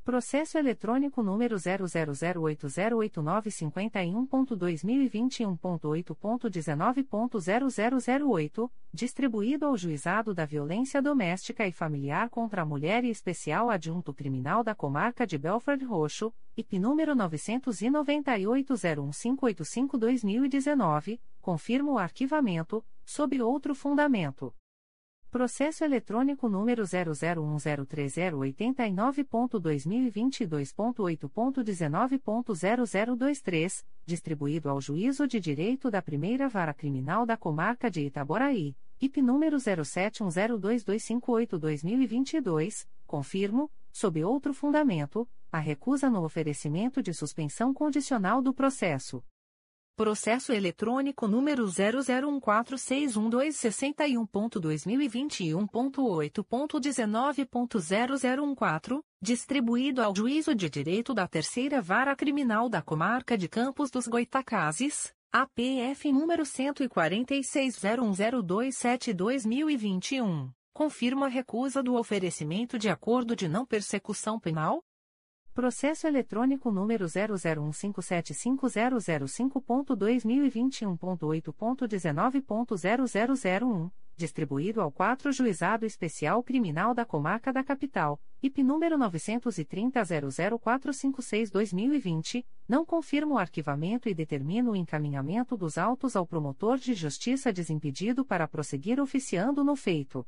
Processo eletrônico número 000808951.2021.8.19.0008, distribuído ao Juizado da Violência Doméstica e Familiar contra a Mulher e Especial Adjunto Criminal da Comarca de Belford Roxo, IP número 998-01585-2019, confirma o arquivamento, sob outro fundamento. Processo eletrônico número 001030889.2022.8.19.0023, distribuído ao Juízo de Direito da Primeira Vara Criminal da Comarca de Itaboraí, IP número 07102582-2022, confirmo, sob outro fundamento, a recusa no oferecimento de suspensão condicional do processo. Processo eletrônico número 004612761.2021.8.19.0014, distribuído ao Juízo de Direito da Terceira Vara Criminal da Comarca de Campos dos Goitacazes, APF número 14601027-2021, confirma a recusa do oferecimento de acordo de não persecução penal, Processo eletrônico número 001575005.2021.8.19.0001, distribuído ao 4 Juizado Especial Criminal da Comarca da Capital, IP número 930.00456-2020, não confirma o arquivamento e determina o encaminhamento dos autos ao promotor de justiça desimpedido para prosseguir oficiando no feito.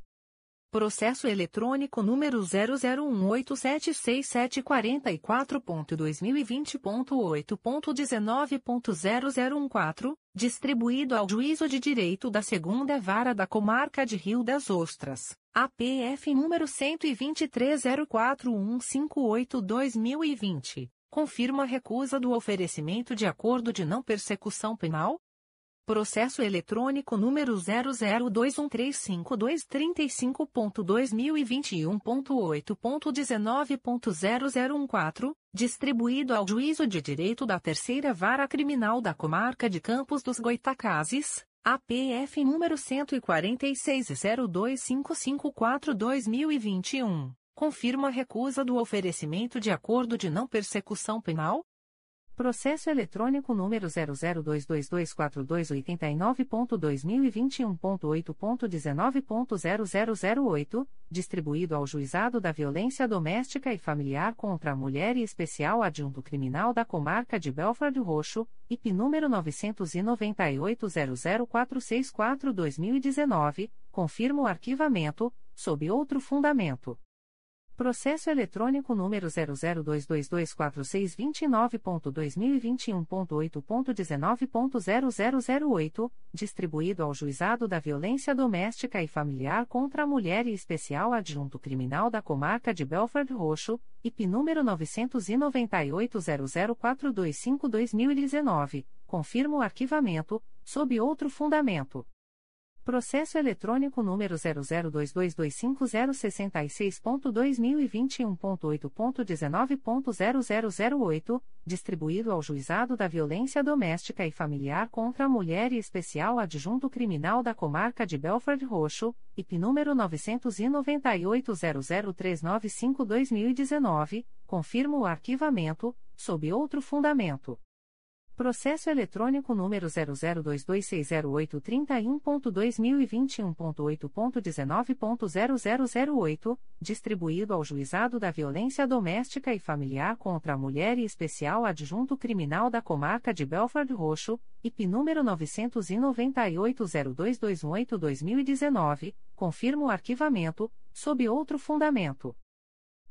Processo eletrônico número 001876744.2020.8.19.0014, distribuído ao Juízo de Direito da Segunda Vara da Comarca de Rio das Ostras, APF número 12304158-2020, confirma a recusa do oferecimento de acordo de não persecução penal, Processo eletrônico número 002135235.2021.8.19.0014, distribuído ao Juízo de Direito da Terceira Vara Criminal da Comarca de Campos dos Goitacazes, APF número 14602554-2021, confirma a recusa do oferecimento de acordo de não persecução penal, Processo eletrônico número 002224289.2021.8.19.0008, distribuído ao Juizado da Violência Doméstica e Familiar contra a Mulher e Especial Adjunto Criminal da Comarca de Belford Roxo, IP número 998-00464-2019, confirma o arquivamento, sob outro fundamento. Processo eletrônico número 002224629.2021.8.19.0008, distribuído ao Juizado da Violência Doméstica e Familiar contra a Mulher e Especial Adjunto Criminal da Comarca de Belford Roxo, IP número 998-00425-2019, confirma o arquivamento, sob outro fundamento. Processo eletrônico número 002225066.2021.8.19.0008, distribuído ao Juizado da Violência Doméstica e Familiar contra a Mulher e Especial Adjunto Criminal da Comarca de Belford Roxo, IP número 998-00395-2019, confirma o arquivamento, sob outro fundamento. Processo eletrônico número 002260831.2021.8.19.0008, distribuído ao Juizado da Violência Doméstica e Familiar contra a Mulher e Especial Adjunto Criminal da Comarca de Belford Roxo, IP número 998-022182-2019, confirma o arquivamento, sob outro fundamento.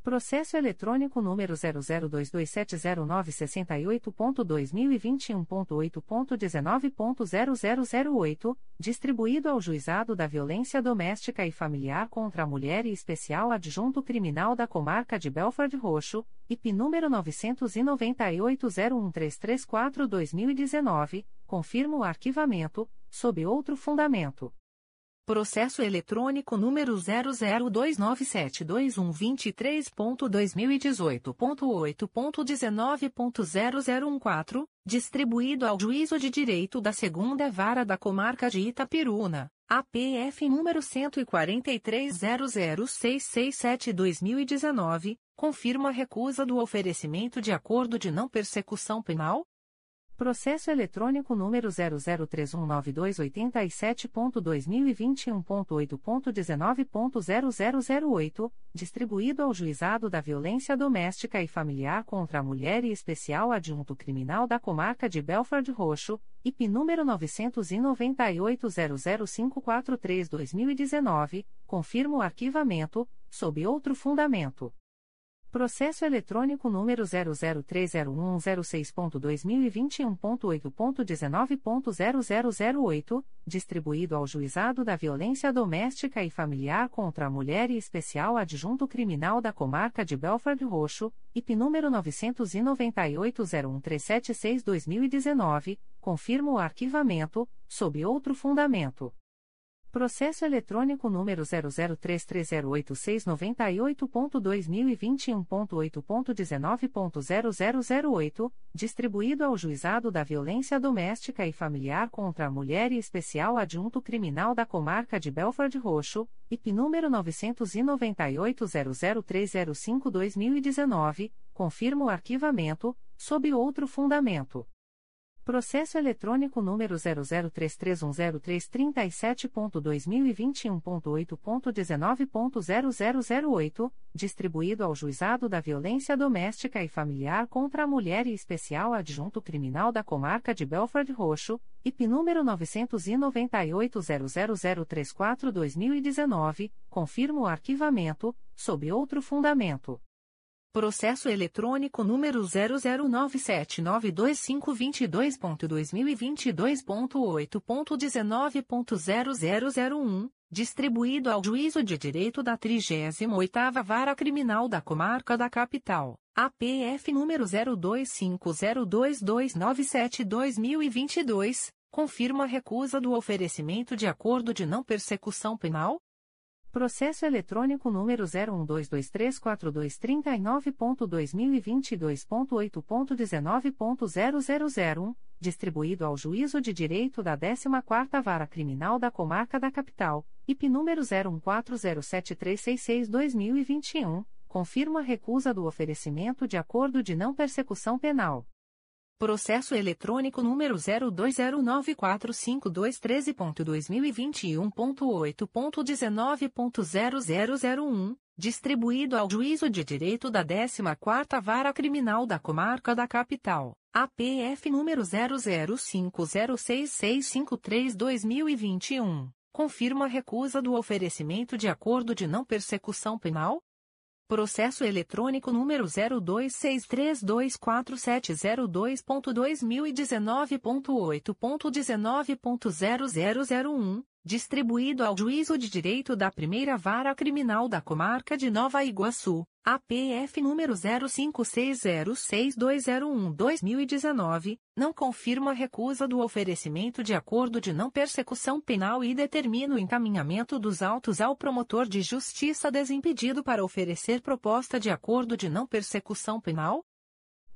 Processo eletrônico número 002270968.2021.8.19.0008, distribuído ao Juizado da Violência Doméstica e Familiar contra a Mulher e Especial Adjunto Criminal da Comarca de Belford Roxo, IP número 998-01334-2019, confirma o arquivamento, sob outro fundamento. Processo eletrônico número 002972123.2018.8.19.0014, distribuído ao Juízo de Direito da Segunda Vara da Comarca de Itapiruna, APF número 14300667-2019, confirma a recusa do oferecimento de acordo de não persecução penal, Processo eletrônico número 003192887.2021.8.19.0008, distribuído ao Juizado da Violência Doméstica e Familiar contra a Mulher e Especial Adjunto Criminal da Comarca de Belford Roxo, IP número 998-00543-2019, confirma o arquivamento, sob outro fundamento. Processo eletrônico número 0030116.2021.8.19.0008, distribuído ao Juizado da Violência Doméstica e Familiar contra a Mulher e Especial Adjunto Criminal da Comarca de Belford Roxo, IP número 998-01376-2019, confirma o arquivamento, sob outro fundamento. Processo eletrônico número 003308698.2021.8.19.0008, distribuído ao Juizado da Violência Doméstica e Familiar contra a Mulher e Especial Adjunto Criminal da Comarca de Belford Roxo, IP número 998-00305-2019, confirma o arquivamento, sob outro fundamento. Processo eletrônico número 003310337.2021.8.19.0008, distribuído ao Juizado da Violência Doméstica e Familiar contra a Mulher e Especial Adjunto Criminal da Comarca de Belford Roxo, IP número 998-00034-2019, confirma o arquivamento, sob outro fundamento. Processo eletrônico número 009792522.2022.8.19.0001, distribuído ao Juízo de Direito da 38ª Vara Criminal da Comarca da Capital, APF número 02502297-2022, confirma a recusa do oferecimento de acordo de não persecução penal, Processo eletrônico número 012234239.2022.8.19.0001, distribuído ao Juízo de Direito da 14ª Vara Criminal da Comarca da Capital, IP número 01407366-2021, confirma a recusa do oferecimento de acordo de não persecução penal Processo eletrônico número 02094523.2021.8.19.0001, distribuído ao Juízo de Direito da 14ª Vara Criminal da Comarca da Capital, APF número 00506653-2021, confirma a recusa do oferecimento de acordo de não persecução penal Processo eletrônico número 026324702.2019.8.19.0001, distribuído ao Juízo de Direito da Primeira Vara Criminal da Comarca de Nova Iguaçu, APF número 05606201-2019, não confirma a recusa do oferecimento de acordo de não persecução penal e determina o encaminhamento dos autos ao promotor de justiça desimpedido para oferecer proposta de acordo de não persecução penal,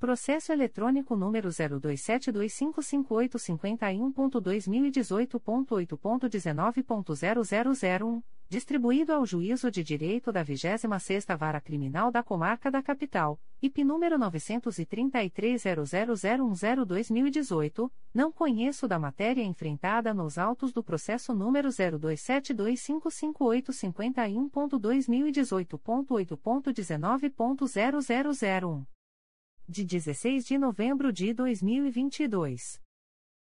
Processo eletrônico número 027255851.2018.8.19.0001, distribuído ao Juízo de Direito da 26ª Vara Criminal da Comarca da Capital, IP número 933.000102-2018, não conheço da matéria enfrentada nos autos do processo número 027255851.2018.8.19.0001. De 16 de novembro de 2022.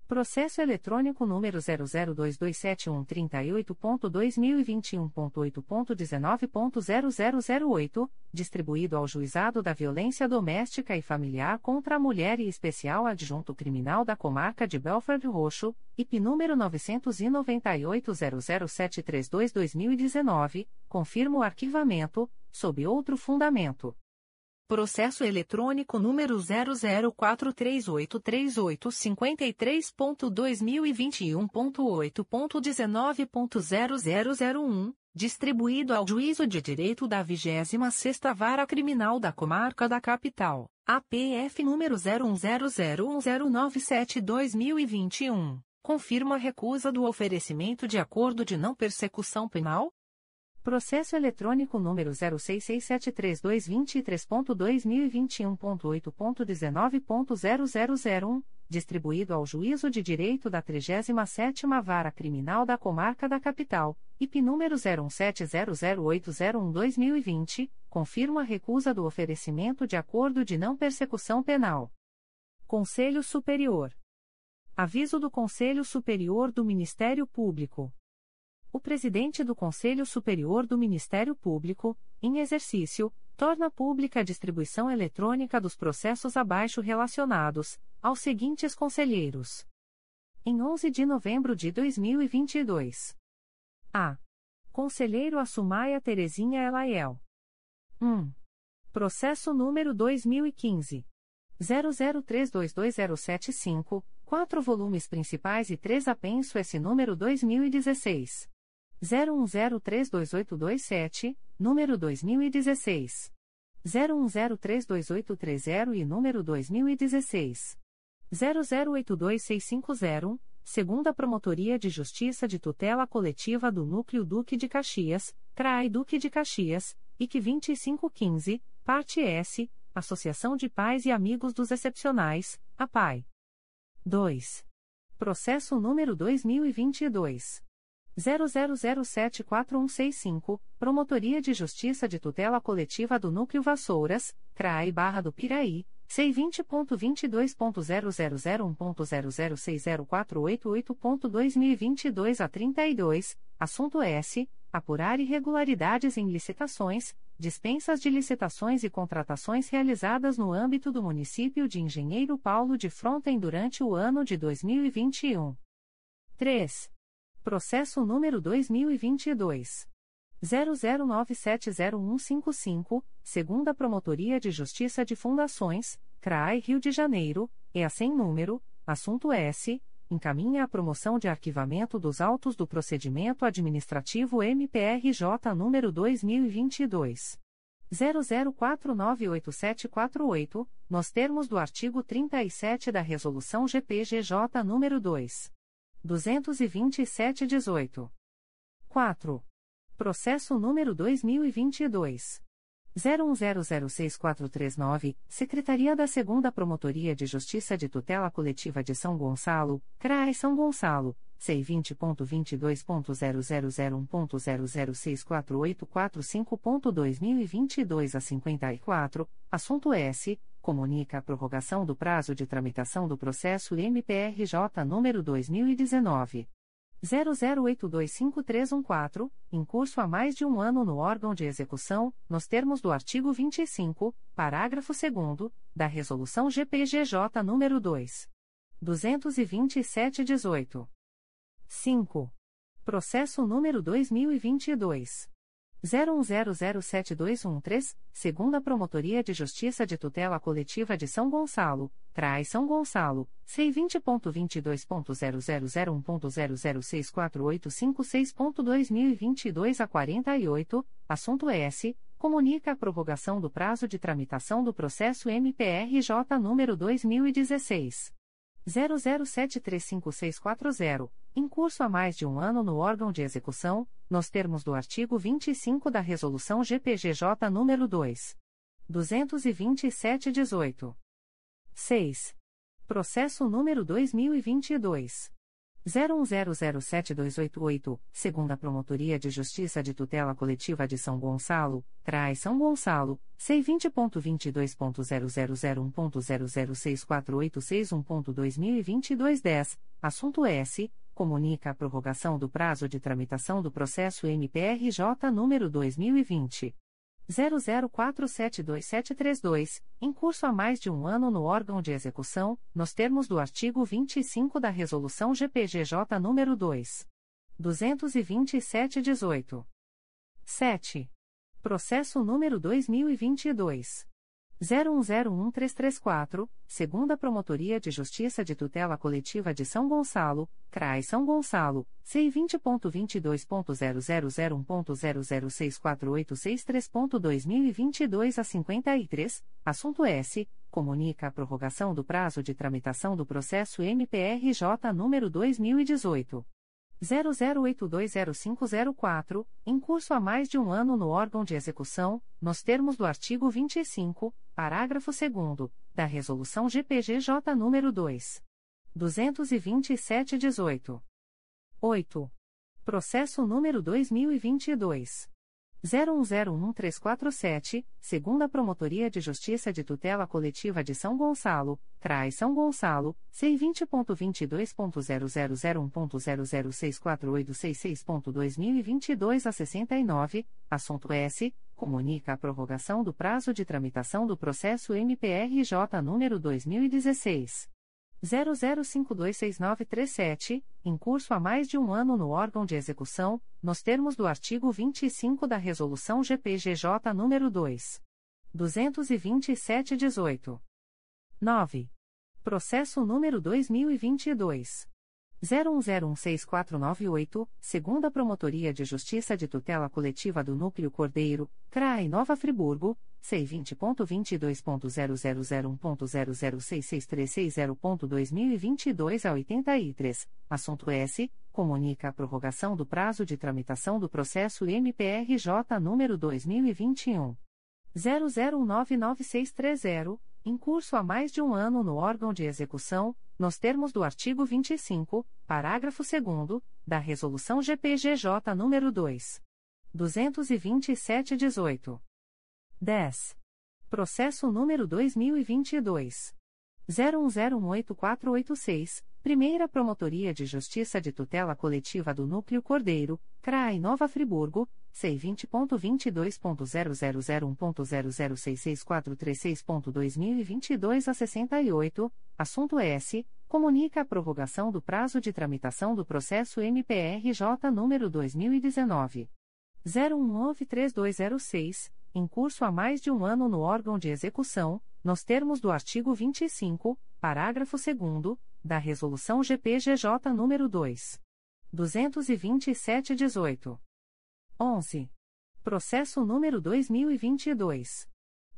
Processo eletrônico número 00227138138.2021.8.19.0008, distribuído ao Juizado da Violência Doméstica e Familiar contra a Mulher e Especial Adjunto Criminal da Comarca de Belford Roxo, IP número 998-00732-2019, confirma o arquivamento, sob outro fundamento. Processo eletrônico número 004383853.2021.8.19.0001, distribuído ao Juízo de Direito da 26ª Vara Criminal da Comarca da Capital, APF número 01001097-2021, confirma a recusa do oferecimento de acordo de não persecução penal, Processo eletrônico número 06673-2023.2021.8.19.0001, distribuído ao Juízo de Direito da 37ª Vara Criminal da Comarca da Capital, IP número 01700801-2020, confirma a recusa do oferecimento de acordo de não persecução penal. Conselho Superior. Aviso do Conselho Superior do Ministério Público o presidente do Conselho Superior do Ministério Público, em exercício, torna pública a distribuição eletrônica dos processos abaixo relacionados, aos seguintes conselheiros. Em 11 de novembro de 2022. A. Conselheiro Assumaia Terezinha Elaiel. 1. Processo número 2015. 00322075, 4 volumes principais e 3 apenso S número 2016. 01032827, número 2016. 01032830 e número 2016. 00826501, segunda Promotoria de Justiça de Tutela Coletiva do Núcleo Duque de Caxias, CRAI Duque de Caxias, IC 2515, parte S, Associação de Pais e Amigos dos Excepcionais, APAI. 2. Processo número 2022 00074165, Promotoria de Justiça de Tutela Coletiva do Núcleo Vassouras, CRAI Barra do Piraí, C20.22.0001.0060488.2022 a 32, assunto S. Apurar irregularidades em licitações, dispensas de licitações e contratações realizadas no âmbito do município de Engenheiro Paulo de Fronten durante o ano de 2021. 3. Processo número 2022. 00970155, segunda Promotoria de Justiça de Fundações, CRAI Rio de Janeiro, é sem número, assunto S, encaminha a promoção de arquivamento dos autos do procedimento administrativo MPRJ número 2022. 00498748, nos termos do artigo 37 da Resolução GPGJ número 2. 227-18. 4. Processo número 2022. 01006439, Secretaria da 2 Promotoria de Justiça de Tutela Coletiva de São Gonçalo, CRAE São Gonçalo, C20.22.0001.0064845.2022 a 54, assunto S comunica a prorrogação do prazo de tramitação do processo MPRJ número 2019 00825314, em curso há mais de um ano no órgão de execução, nos termos do artigo 25, parágrafo 2 da Resolução GPGJ número 2. 22718. 5. Processo número 2022 01007213, segunda Promotoria de Justiça de Tutela Coletiva de São Gonçalo, CRAI São Gonçalo, C20.22.0001.0064856.2022 a 48, assunto S. Comunica a prorrogação do prazo de tramitação do processo MPRJ número 2016. 00735640 em curso há mais de um ano no órgão de execução, nos termos do artigo 25 da Resolução GPGJ nº 2. 227-18. 6. Processo número 2022. 01007288, segunda Promotoria de Justiça de Tutela Coletiva de São Gonçalo, CRAI São Gonçalo, C20.22.0001.0064861.2022 10, assunto S. Comunica a prorrogação do prazo de tramitação do processo MPRJ número 2020. 00472732, em curso há mais de um ano no órgão de execução, nos termos do artigo 25 da Resolução GPGJ nº 2. 227-18. 7. Processo número 2022. 01011334, segunda Promotoria de Justiça de Tutela Coletiva de São Gonçalo, CRAI São Gonçalo, C20.22.0001.0064863.2022 a 53, assunto S. Comunica a prorrogação do prazo de tramitação do processo MPRJ número 2018. 00820504, em curso há mais de um ano no órgão de execução, nos termos do artigo 25, parágrafo 2 da Resolução GPGJ nº 2. 227-18. 8. Processo número 2022. 01011347, segunda Promotoria de Justiça de Tutela Coletiva de São Gonçalo, CRAI São Gonçalo, C20.22.0001.0064866.2022 a 69, assunto S. Comunica a prorrogação do prazo de tramitação do processo MPRJ número 2016. 00526937, em curso há mais de um ano no órgão de execução, nos termos do artigo 25 da Resolução GPGJ nº 2. 227-18. 9. Processo número 2022. 01016498, segunda Promotoria de Justiça de Tutela Coletiva do Núcleo Cordeiro, CRAI Nova Friburgo, C20.22.0001.0066360.2022 a 83, assunto S. Comunica a prorrogação do prazo de tramitação do processo MPRJ número 2021. 00199630, em curso há mais de um ano no órgão de execução, nos termos do artigo 25, parágrafo 2 da Resolução GPGJ nº 2. 227-18. 10. Processo número 2022. 01018486, Primeira Promotoria de Justiça de Tutela Coletiva do Núcleo Cordeiro, CRAI Nova Friburgo, C20.22.0001.0066436.2022 a 68, assunto S. Comunica a prorrogação do prazo de tramitação do processo MPRJ número 2019. 01932006, em curso há mais de um ano no órgão de execução, nos termos do artigo 25, parágrafo 2 da Resolução GPGJ nº 2. 227-18. 11. Processo número 2022.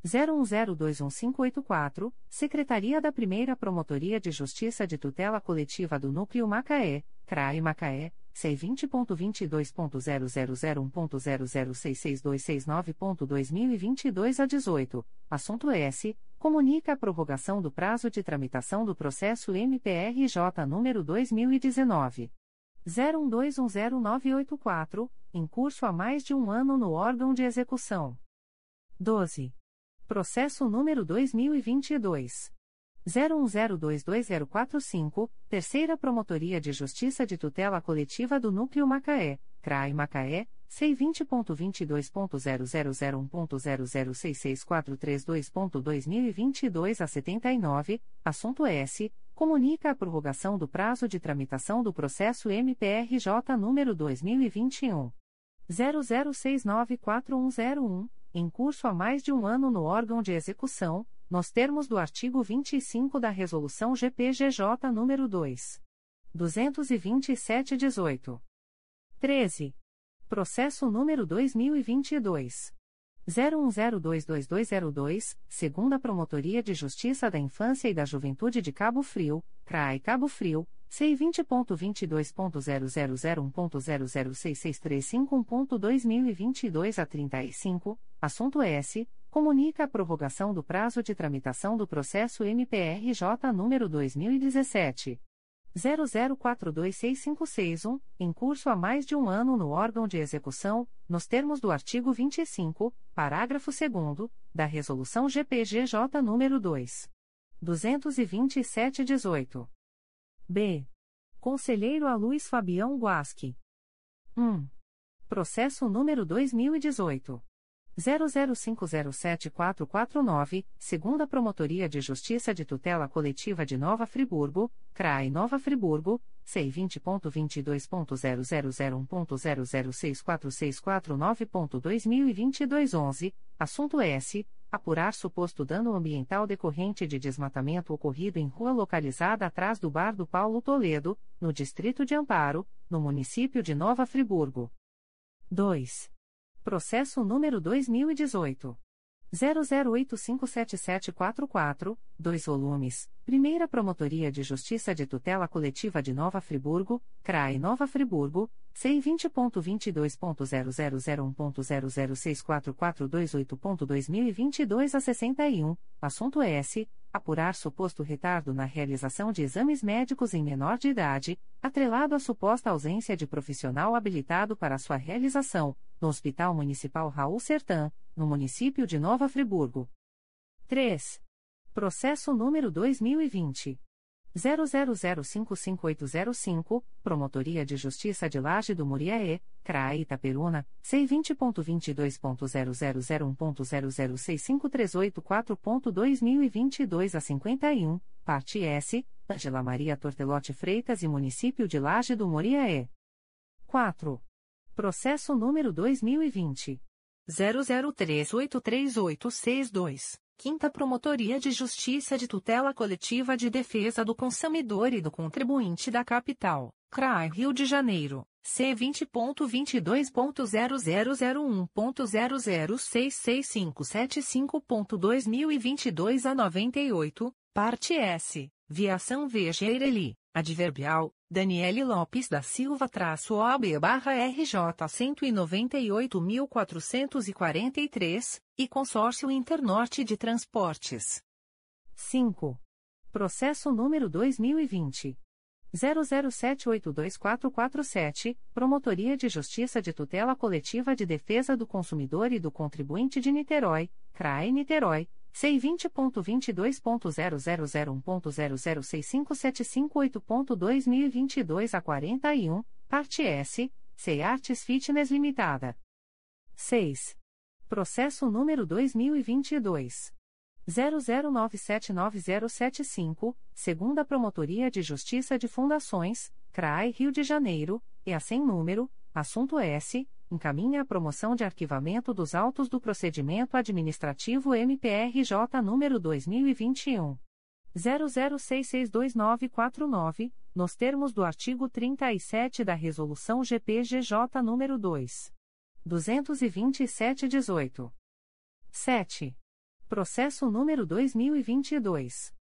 01021584, Secretaria da Primeira Promotoria de Justiça de Tutela Coletiva do Núcleo Macaé, CRAE Macaé, C20.22.0001.0066269.2022 a 18, assunto S. Comunica a prorrogação do prazo de tramitação do processo MPRJ número 2019. 01210984, em curso há mais de um ano no órgão de execução. 12. Processo número 2022. 01022045, Terceira Promotoria de Justiça de Tutela Coletiva do Núcleo Macaé, CRAI Macaé, C20.22.0001.0066432.2022 a 79, assunto S. Comunica a prorrogação do prazo de tramitação do processo MPRJ número 2021. 00694101, em curso há mais de um ano no órgão de execução, nos termos do artigo 25 da Resolução GPGJ nº 2. 227-18. 13. Processo número 2022. 01022202, segunda Promotoria de Justiça da Infância e da Juventude de Cabo Frio, CRAI Cabo Frio, C20.22.0001.0066351.2022 a 35, assunto S. Comunica a prorrogação do prazo de tramitação do processo MPRJ número 2017. 00426561, em curso há mais de um ano no órgão de execução, nos termos do artigo 25, parágrafo 2 da Resolução GPGJ nº 2. 227-18. B. Conselheiro a Luiz Fabião Guasque. 1. Processo número 2018. 00507449, segunda Promotoria de Justiça de Tutela Coletiva de Nova Friburgo, CRAI Nova Friburgo, C20.22.0001.0064649.2022 11, assunto S. Apurar suposto dano ambiental decorrente de desmatamento ocorrido em rua localizada atrás do Bar do Paulo Toledo, no Distrito de Amparo, no município de Nova Friburgo. 2. Processo número 2018. 00857744, 2 volumes, Primeira Promotoria de Justiça de Tutela Coletiva de Nova Friburgo, CRAE Nova Friburgo, C20.22.0001.0064428.2022 a 61, assunto S. Apurar suposto retardo na realização de exames médicos em menor de idade, atrelado à suposta ausência de profissional habilitado para sua realização, no Hospital Municipal Raul Sertã, no município de Nova Friburgo. 3. Processo número 2020. 00055805, Promotoria de Justiça de Laje do Muriaé, CRAE Itaperuna, C20.22.0001.0065384.2022 a 51, parte S, Angela Maria Tortelote Freitas e Município de Laje do Muriaé. 4. Processo número 2020. 00383862. Quinta Promotoria de Justiça de Tutela Coletiva de Defesa do Consumidor e do Contribuinte da Capital, CRAI Rio de Janeiro, C20.22.0001.0066575.2022 a 98, parte S, Viação VG Ireli, Adverbial, Daniele Lopes da Silva traço OAB barra RJ 198.443, e Consórcio Internorte de Transportes. 5. Processo número 2020. 00782447, Promotoria de Justiça de Tutela Coletiva de Defesa do Consumidor e do Contribuinte de Niterói, CRAE Niterói, C20.22.0001.0065758.2022 a 41, parte S, C Artes Fitness Limitada. 6. Processo número 2022. 00979075, segunda Promotoria de Justiça de Fundações, CRAI Rio de Janeiro, e a sem número, assunto S, encaminha a promoção de arquivamento dos autos do procedimento administrativo MPRJ número 2021 00662949, nos termos do artigo 37 da resolução GPGJ número 2 227/18. 7. Processo número 2022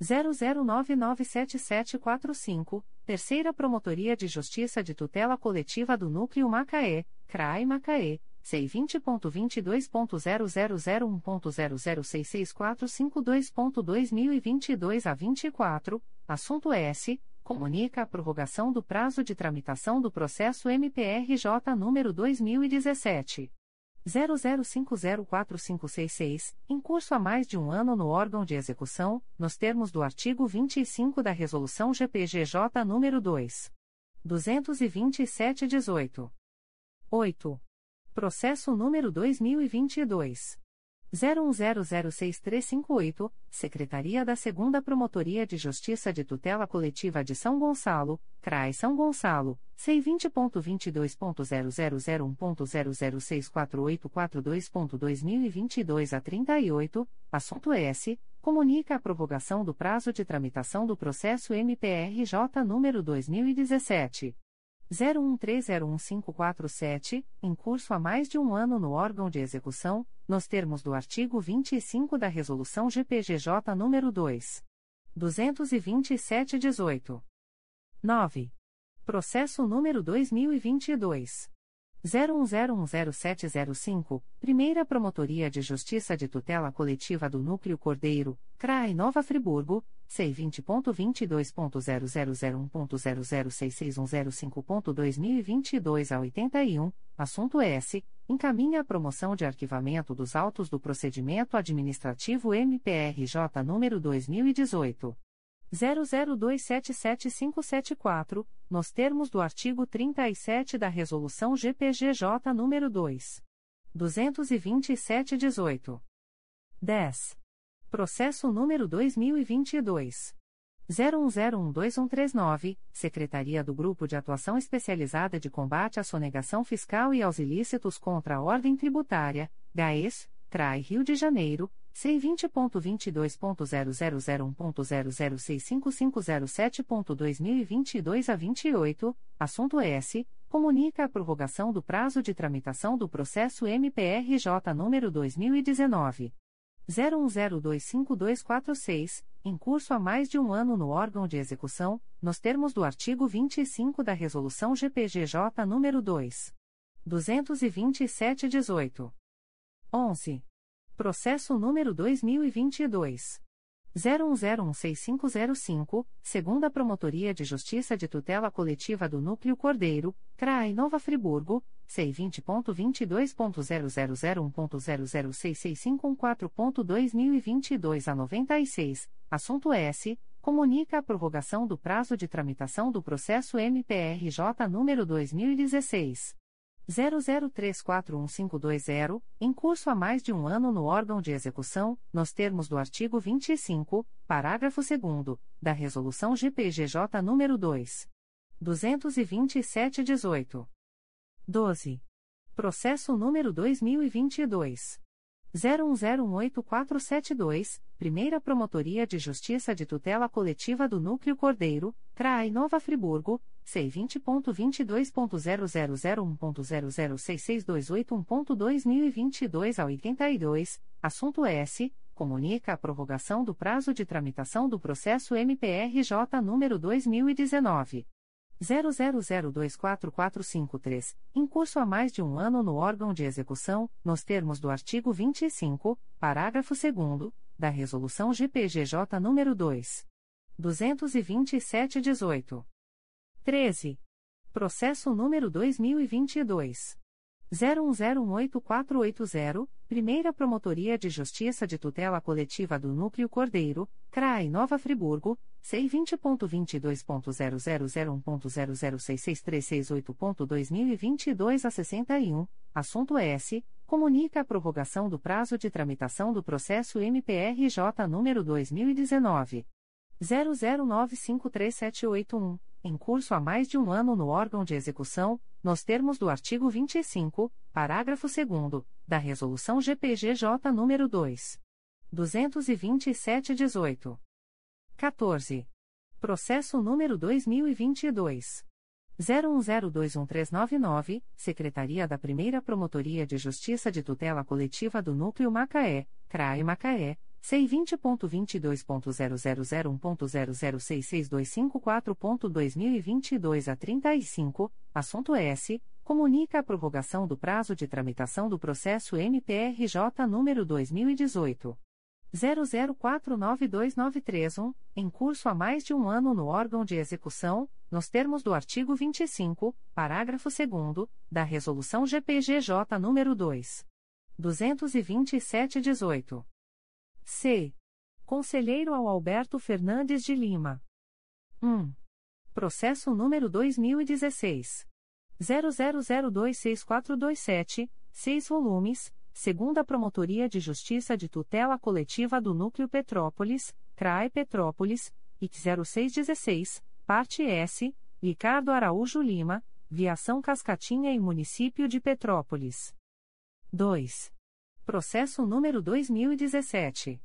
00997745, Terceira Promotoria de Justiça de Tutela Coletiva do Núcleo Macaé, CRAI Macaé, C20.22.0001.0066452.2022 a 24, assunto S. Comunica a prorrogação do prazo de tramitação do processo MPRJ número 2017. 00504566, em curso há mais de um ano no órgão de execução, nos termos do artigo 25 da Resolução GPGJ nº 2. 227-18. 8. Processo número 2022. 01006358, Secretaria da 2 Promotoria de Justiça de Tutela Coletiva de São Gonçalo, CRAI São Gonçalo, C20.22.0001.0064842.2022 a 38, assunto S. Comunica a prorrogação do prazo de tramitação do processo MPRJ número 2017. 01301547, em curso há mais de um ano no órgão de execução, nos termos do artigo 25 da Resolução GPGJ nº 2. 227-18. 9. Processo número 2022. 01010705, Primeira Promotoria de Justiça de Tutela Coletiva do Núcleo Cordeiro, CRAI Nova Friburgo, C20.22.0001.0066105.2022 a 81, assunto S. Encaminha a promoção de arquivamento dos autos do procedimento administrativo MPRJ número 2018. 00277574, nos termos do artigo 37 da Resolução GPGJ nº 2. 227-18. 10. Processo número 2022. 01012139, Secretaria do Grupo de Atuação Especializada de Combate à Sonegação Fiscal e aos Ilícitos contra a Ordem Tributária, GAES, CRAI Rio de Janeiro, C20.22.0001.0065507.2022 a 28, assunto S. Comunica a prorrogação do prazo de tramitação do processo MPRJ número 2019. 01025246, em curso há mais de um ano no órgão de execução, nos termos do artigo 25 da Resolução GPGJ número 2. 227-18. 11. Processo número 2022. 01016505, segunda Promotoria de Justiça de Tutela Coletiva do Núcleo Cordeiro, CRAI Nova Friburgo, C20.22.0001.0066514.2022 a 96, assunto S. Comunica a prorrogação do prazo de tramitação do processo MPRJ número 2016. 00341520, em curso há mais de um ano no órgão de execução, nos termos do artigo 25, parágrafo 2 da Resolução GPGJ nº 2. 227-18. 12. Processo número 2022. 01018472, Primeira Promotoria de Justiça de Tutela Coletiva do Núcleo Cordeiro, CRAI Nova Friburgo, C20.22.0001.0066281.2022 a 82, assunto S. Comunica a prorrogação do prazo de tramitação do processo MPRJ número 2019. 00024453, em curso há mais de um ano no órgão de execução, nos termos do artigo 25, parágrafo 2 da Resolução GPGJ nº 2. 227-18. 13. Processo número 2022. 01018480, Primeira Promotoria de Justiça de Tutela Coletiva do Núcleo Cordeiro, CRAI Nova Friburgo, C20.22.0001.0066368.2022 a 61, assunto S. Comunica a prorrogação do prazo de tramitação do processo MPRJ número 2019. 00953781 em curso há mais de um ano no órgão de execução, nos termos do artigo 25, parágrafo 2 da Resolução GPGJ nº 2. 227-18. 14. Processo número 2022. 01021399, Secretaria da Primeira Promotoria de Justiça de Tutela Coletiva do Núcleo Macaé, CRAE Macaé, C20.22.0001.0066254.2022 a 35, assunto S. Comunica a prorrogação do prazo de tramitação do processo MPRJ número 2018. 00492931, em curso há mais de um ano no órgão de execução, nos termos do artigo 25, parágrafo 2 da Resolução GPGJ número 2. 227-18. C. Conselheiro ao Alberto Fernandes de Lima. 1. Processo número 2016. 00026427, 6 volumes, segunda Promotoria de Justiça de Tutela Coletiva do Núcleo Petrópolis, CRAE Petrópolis, IC 0616, parte S, Ricardo Araújo Lima, Viação Cascatinha e Município de Petrópolis. 2. Processo número 2017.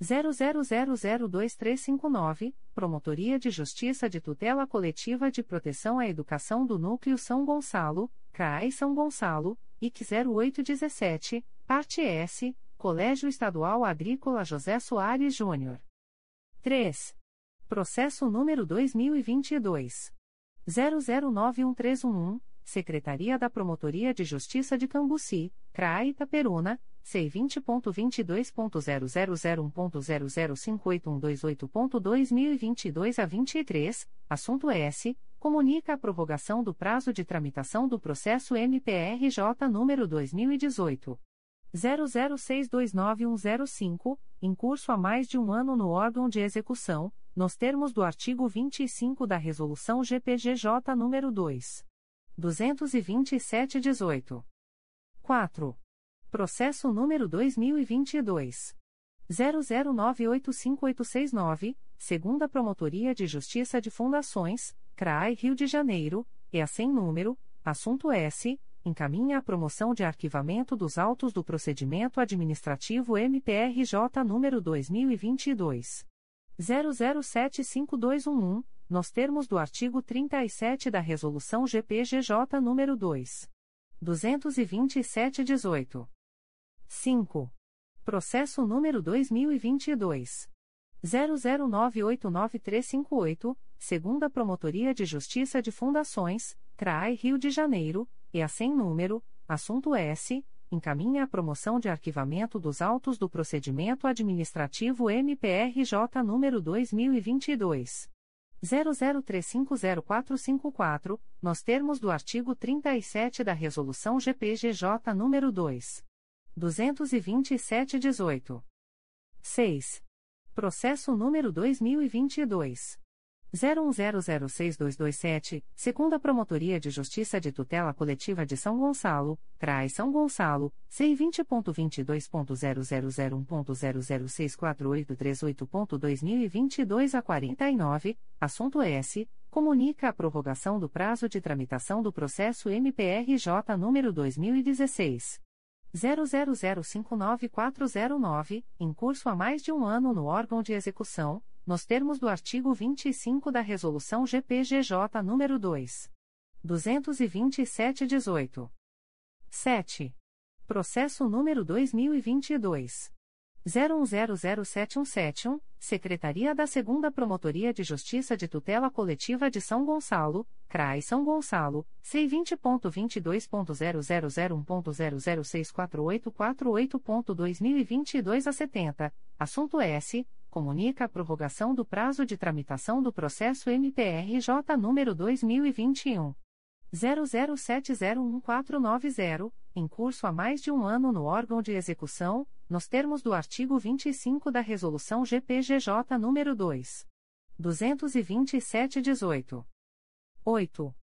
00002359, Promotoria de Justiça de Tutela Coletiva de Proteção à Educação do Núcleo São Gonçalo, CRAI São Gonçalo, IC 0817, Parte S, Colégio Estadual Agrícola José Soares Júnior. 3. Processo número 2022. 009131, Secretaria da Promotoria de Justiça de Cambuci, CRAI Itaperuna, C20.22.0001.0058128.2022 a 23, assunto S. Comunica a prorrogação do prazo de tramitação do processo MPRJ número 2018. 00629105, em curso há mais de um ano no órgão de execução, nos termos do artigo 25 da Resolução GPGJ nº 2. 227-18. 4. Processo número 2022. 00985869, segunda Promotoria de Justiça de Fundações, CRAI Rio de Janeiro, a sem número, assunto S encaminha a promoção de arquivamento dos autos do procedimento administrativo MPRJ número 2022 007521, nos termos do artigo 37 da resolução GPGJ número 2 227/18. 5. Processo número 2022 00989358, segunda Promotoria de Justiça de Fundações, CRAI Rio de Janeiro e a sem número, assunto S, encaminha a promoção de arquivamento dos autos do procedimento administrativo MPRJ número 2022 00350454, nos termos do artigo 37 da resolução GPGJ número 2 227/18. 6. Processo número 2022 01006227, segunda Promotoria de Justiça de Tutela Coletiva de São Gonçalo, CRAI São Gonçalo, C20.22.0001.0064838.2022 a 49, assunto S. Comunica a prorrogação do prazo de tramitação do processo MPRJ número 2016. 00059409, em curso há mais de um ano no órgão de execução, nos termos do artigo 25 da Resolução GPGJ nº 2. 227-18. 7. Processo número 2022. 01007171, Secretaria da 2 Promotoria de Justiça de Tutela Coletiva de São Gonçalo, CRAI São Gonçalo, C20.22.0001.0064848.2022 a 70, assunto S comunica a prorrogação do prazo de tramitação do processo MPRJ número 2021 00701490, em curso há mais de um ano no órgão de execução, nos termos do artigo 25 da Resolução GPGJ número 2. 227-18. 8.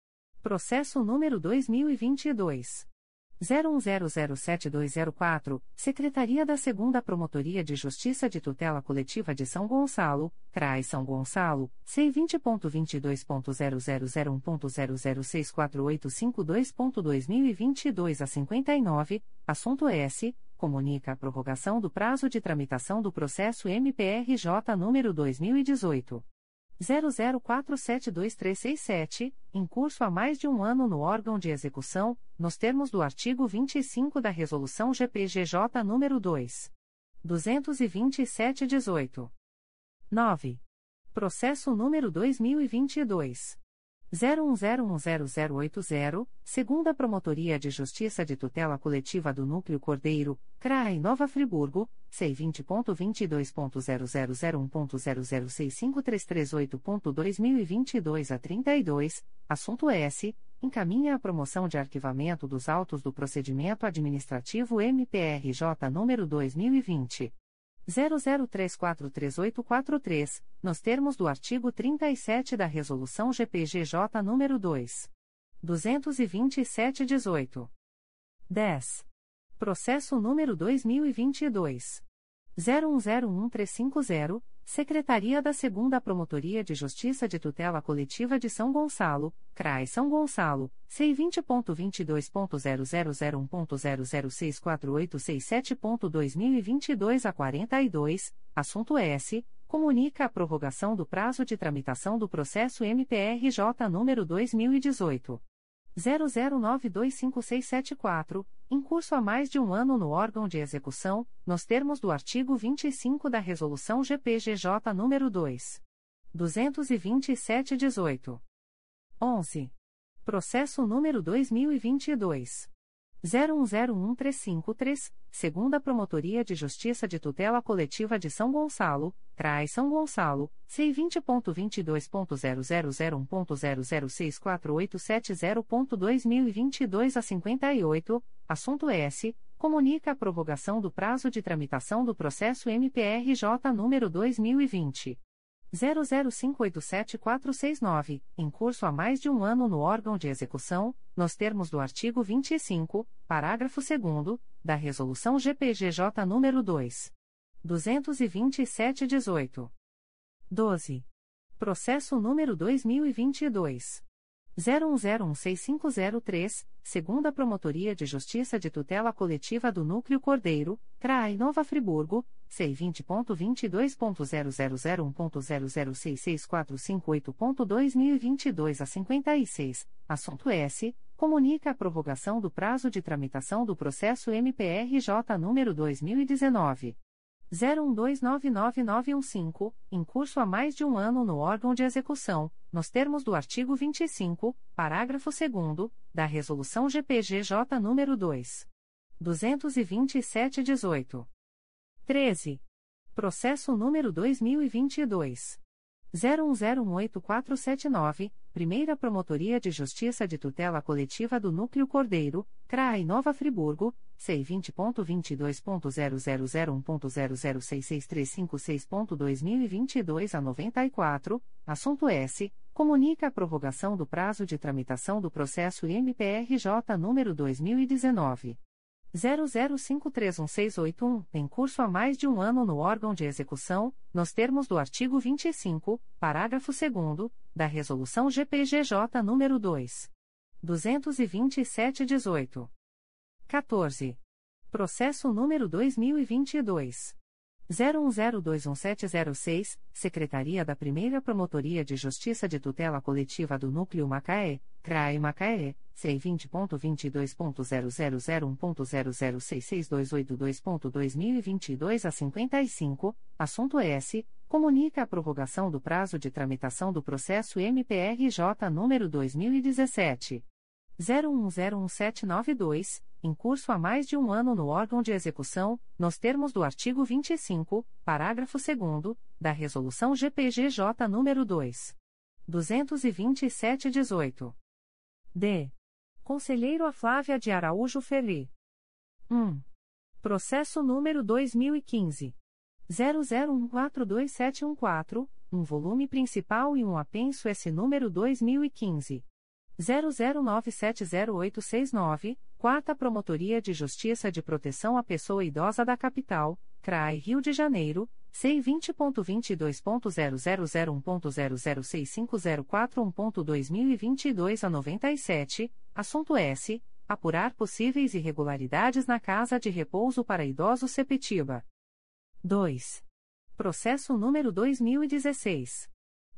Processo número 2022 01007204, Secretaria da 2 Promotoria de Justiça de Tutela Coletiva de São Gonçalo, CRAI São Gonçalo, C20.22.0001.0064852.2022 a 59, assunto S. Comunica a prorrogação do prazo de tramitação do processo MPRJ número 2018. 00472367, em curso há mais de um ano no órgão de execução, nos termos do artigo 25 da Resolução GPGJ nº 2. 227-18. 9. Processo número 2022. 01010080, segunda Promotoria de Justiça de Tutela Coletiva do Núcleo Cordeiro, CRAE Nova Friburgo, C20.22.0001.0065338.2022 a 32, assunto S. Encaminha a promoção de arquivamento dos autos do procedimento administrativo MPRJ número 2020. 00343843, nos termos do artigo 37 da Resolução GPGJ nº 2. 227-18. 10. Processo número 2022. 0101-350, Secretaria da 2 Promotoria de Justiça de Tutela Coletiva de São Gonçalo, CRAI São Gonçalo, C20.22.0001.0064867.2022 a 42, assunto S. Comunica a prorrogação do prazo de tramitação do processo MPRJ número 2018. 00925674, em curso há mais de um ano no órgão de execução, nos termos do artigo 25 da Resolução GPGJ nº 2. 22718. 11. Processo número 2022. 01015353, segunda Promotoria de Justiça de Tutela Coletiva de São Gonçalo, CRAI São Gonçalo, C20.22.0001.0064870.2022 a 58, assunto S. Comunica a prorrogação do prazo de tramitação do processo MPRJ número 2020. 00587469, em curso há mais de um ano no órgão de execução, nos termos do artigo 25, parágrafo 2 da Resolução GPGJ nº 2. 227-18. 12. Processo número 2022. 01016503, segunda Promotoria de Justiça de Tutela Coletiva do Núcleo Cordeiro, CRAI Nova Friburgo, C20.22.0001.0066458.2022 a 56, assunto S. Comunica a prorrogação do prazo de tramitação do processo MPRJ número 2019. 01299915, em curso há mais de um ano no órgão de execução, nos termos do artigo 25, parágrafo 2 da Resolução GPGJ nº 2. 227-18. 13. Processo número 2022. 01018479, Primeira Promotoria de Justiça de Tutela Coletiva do Núcleo Cordeiro, CRAI Nova Friburgo, C20.22.0001.0066356.2022 a 94, assunto S. Comunica a prorrogação do prazo de tramitação do processo MPRJ número 2019. 00531681, em curso há mais de um ano no órgão de execução, nos termos do artigo 25, parágrafo 2 da Resolução GPGJ nº 2. 227-18. 14. Processo número 2022. 01021706, Secretaria da Primeira Promotoria de Justiça de Tutela Coletiva do Núcleo Macaé, CRAE Macaé, C20.22.0001.0066282.2022 a 55, assunto S. Comunica a prorrogação do prazo de tramitação do processo MPRJ número 2017. 01011792, em curso há mais de um ano no órgão de execução, nos termos do artigo 25, parágrafo 2 da Resolução GPGJ nº 2. 227-18. D. Conselheiro a Flávia de Araújo Ferri. 1. Processo número 2015. 00142714, um volume principal e um apenso S número 2015. 00970869, Quarta Promotoria de Justiça de Proteção à Pessoa Idosa da Capital, CRAI Rio de Janeiro, C20.22.0001.0065041.2022 a 97, assunto S. Apurar possíveis irregularidades na Casa de Repouso para Idosos Sepetiba. 2. Processo número 2016.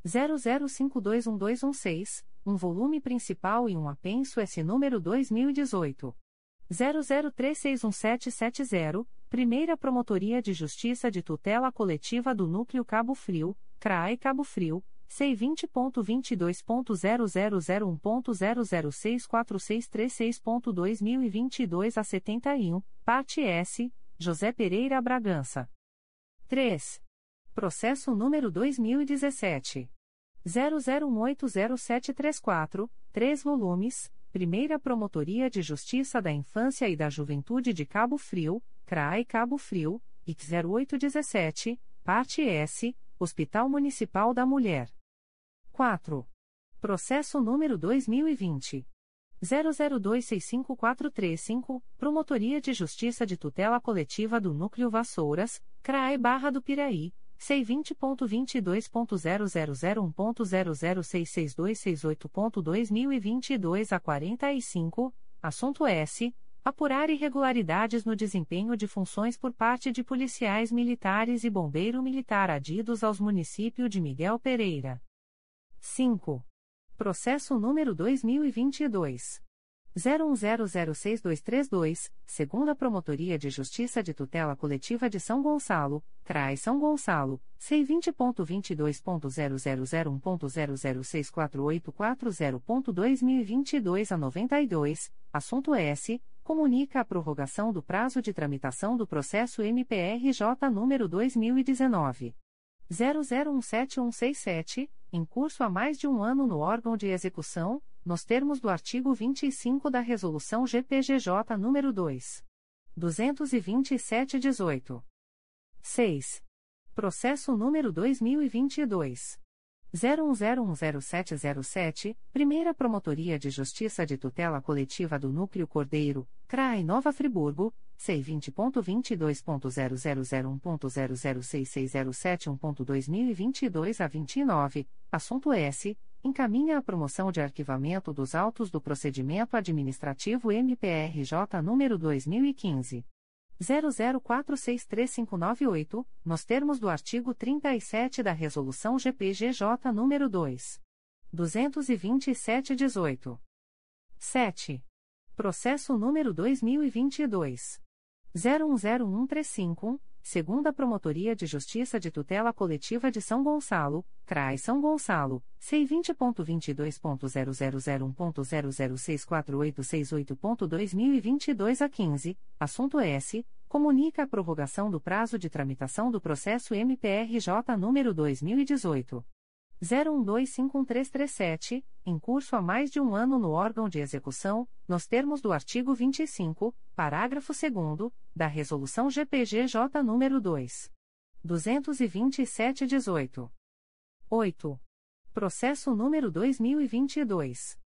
00521216 um volume principal e um apenso S número 2018 00361770, Primeira Promotoria de Justiça de Tutela Coletiva do Núcleo Cabo Frio, CRAE Cabo Frio, C20.22.0001.0064636.2022 a 71, parte S, José Pereira Bragança. 3. Processo número 2017 00180734, 3 volumes, Primeira Promotoria de Justiça da Infância e da Juventude de Cabo Frio, CRAI Cabo Frio, IC 0817, parte S, Hospital Municipal da Mulher. 4. Processo número 2020. 00265435, Promotoria de Justiça de Tutela Coletiva do Núcleo Vassouras, CRAE Barra do Piraí, C20.22.0001.0066268.2022 a 45, assunto S. Apurar irregularidades no desempenho de funções por parte de policiais militares e bombeiro militar adidos aos municípios de Miguel Pereira. 5. Processo número 2022. 01006232, segunda Promotoria de Justiça de Tutela Coletiva de São Gonçalo, CRAI São Gonçalo, C20.22.0001.0064840.2022 a 92, assunto S. Comunica a prorrogação do prazo de tramitação do processo MPRJ número 2019. 00171167, em curso há mais de um ano no órgão de execução, nos termos do artigo 25 da Resolução GPGJ nº 2. 227-18. 6. Processo número 2022. 01010707, Primeira Promotoria de Justiça de Tutela Coletiva do Núcleo Cordeiro, CRAI Nova Friburgo, C20.22.0001.0066071.2022 a 29, assunto S. Encaminha a promoção de arquivamento dos autos do procedimento administrativo MPRJ número 2015. 00463598, nos termos do artigo 37 da Resolução GPGJ nº 2. 227-18. 7. Processo número 2022. 010135, segunda Promotoria de Justiça de Tutela Coletiva de São Gonçalo, CRAI São Gonçalo, C20.22.0001.0064868.2022 a 15, assunto S. Comunica a prorrogação do prazo de tramitação do processo MPRJ número 2018. 01251337, em curso há mais de um ano no órgão de execução, nos termos do artigo 25, parágrafo 2 da Resolução GPGJ nº 2. 227-18. 8. Processo número 2022.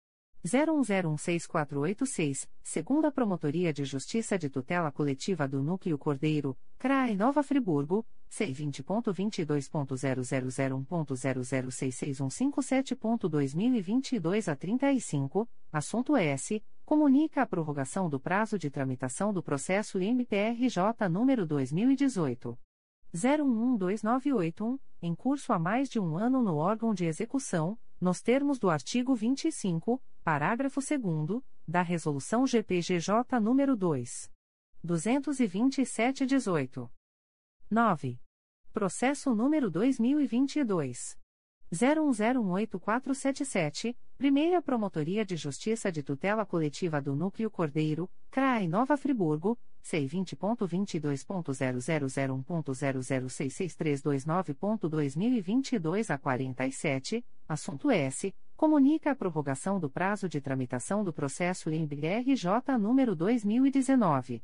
01016486, segunda Promotoria de Justiça de Tutela Coletiva do Núcleo Cordeiro, CRAE Nova Friburgo, C20.22.0001.0066157.2022 a 35, assunto S. Comunica a prorrogação do prazo de tramitação do processo MPRJ número 2018. 01129881, em curso há mais de um ano no órgão de execução, nos termos do artigo 25, parágrafo 2 da Resolução GPGJ nº 2. 227-18. 9. Processo número 2022. 01018477, Primeira Promotoria de Justiça de Tutela Coletiva do Núcleo Cordeiro, CRAI Nova Friburgo, C20.22.0001.0066329.2022 a 47, assunto S. Comunica a prorrogação do prazo de tramitação do processo em BRJ número 2019.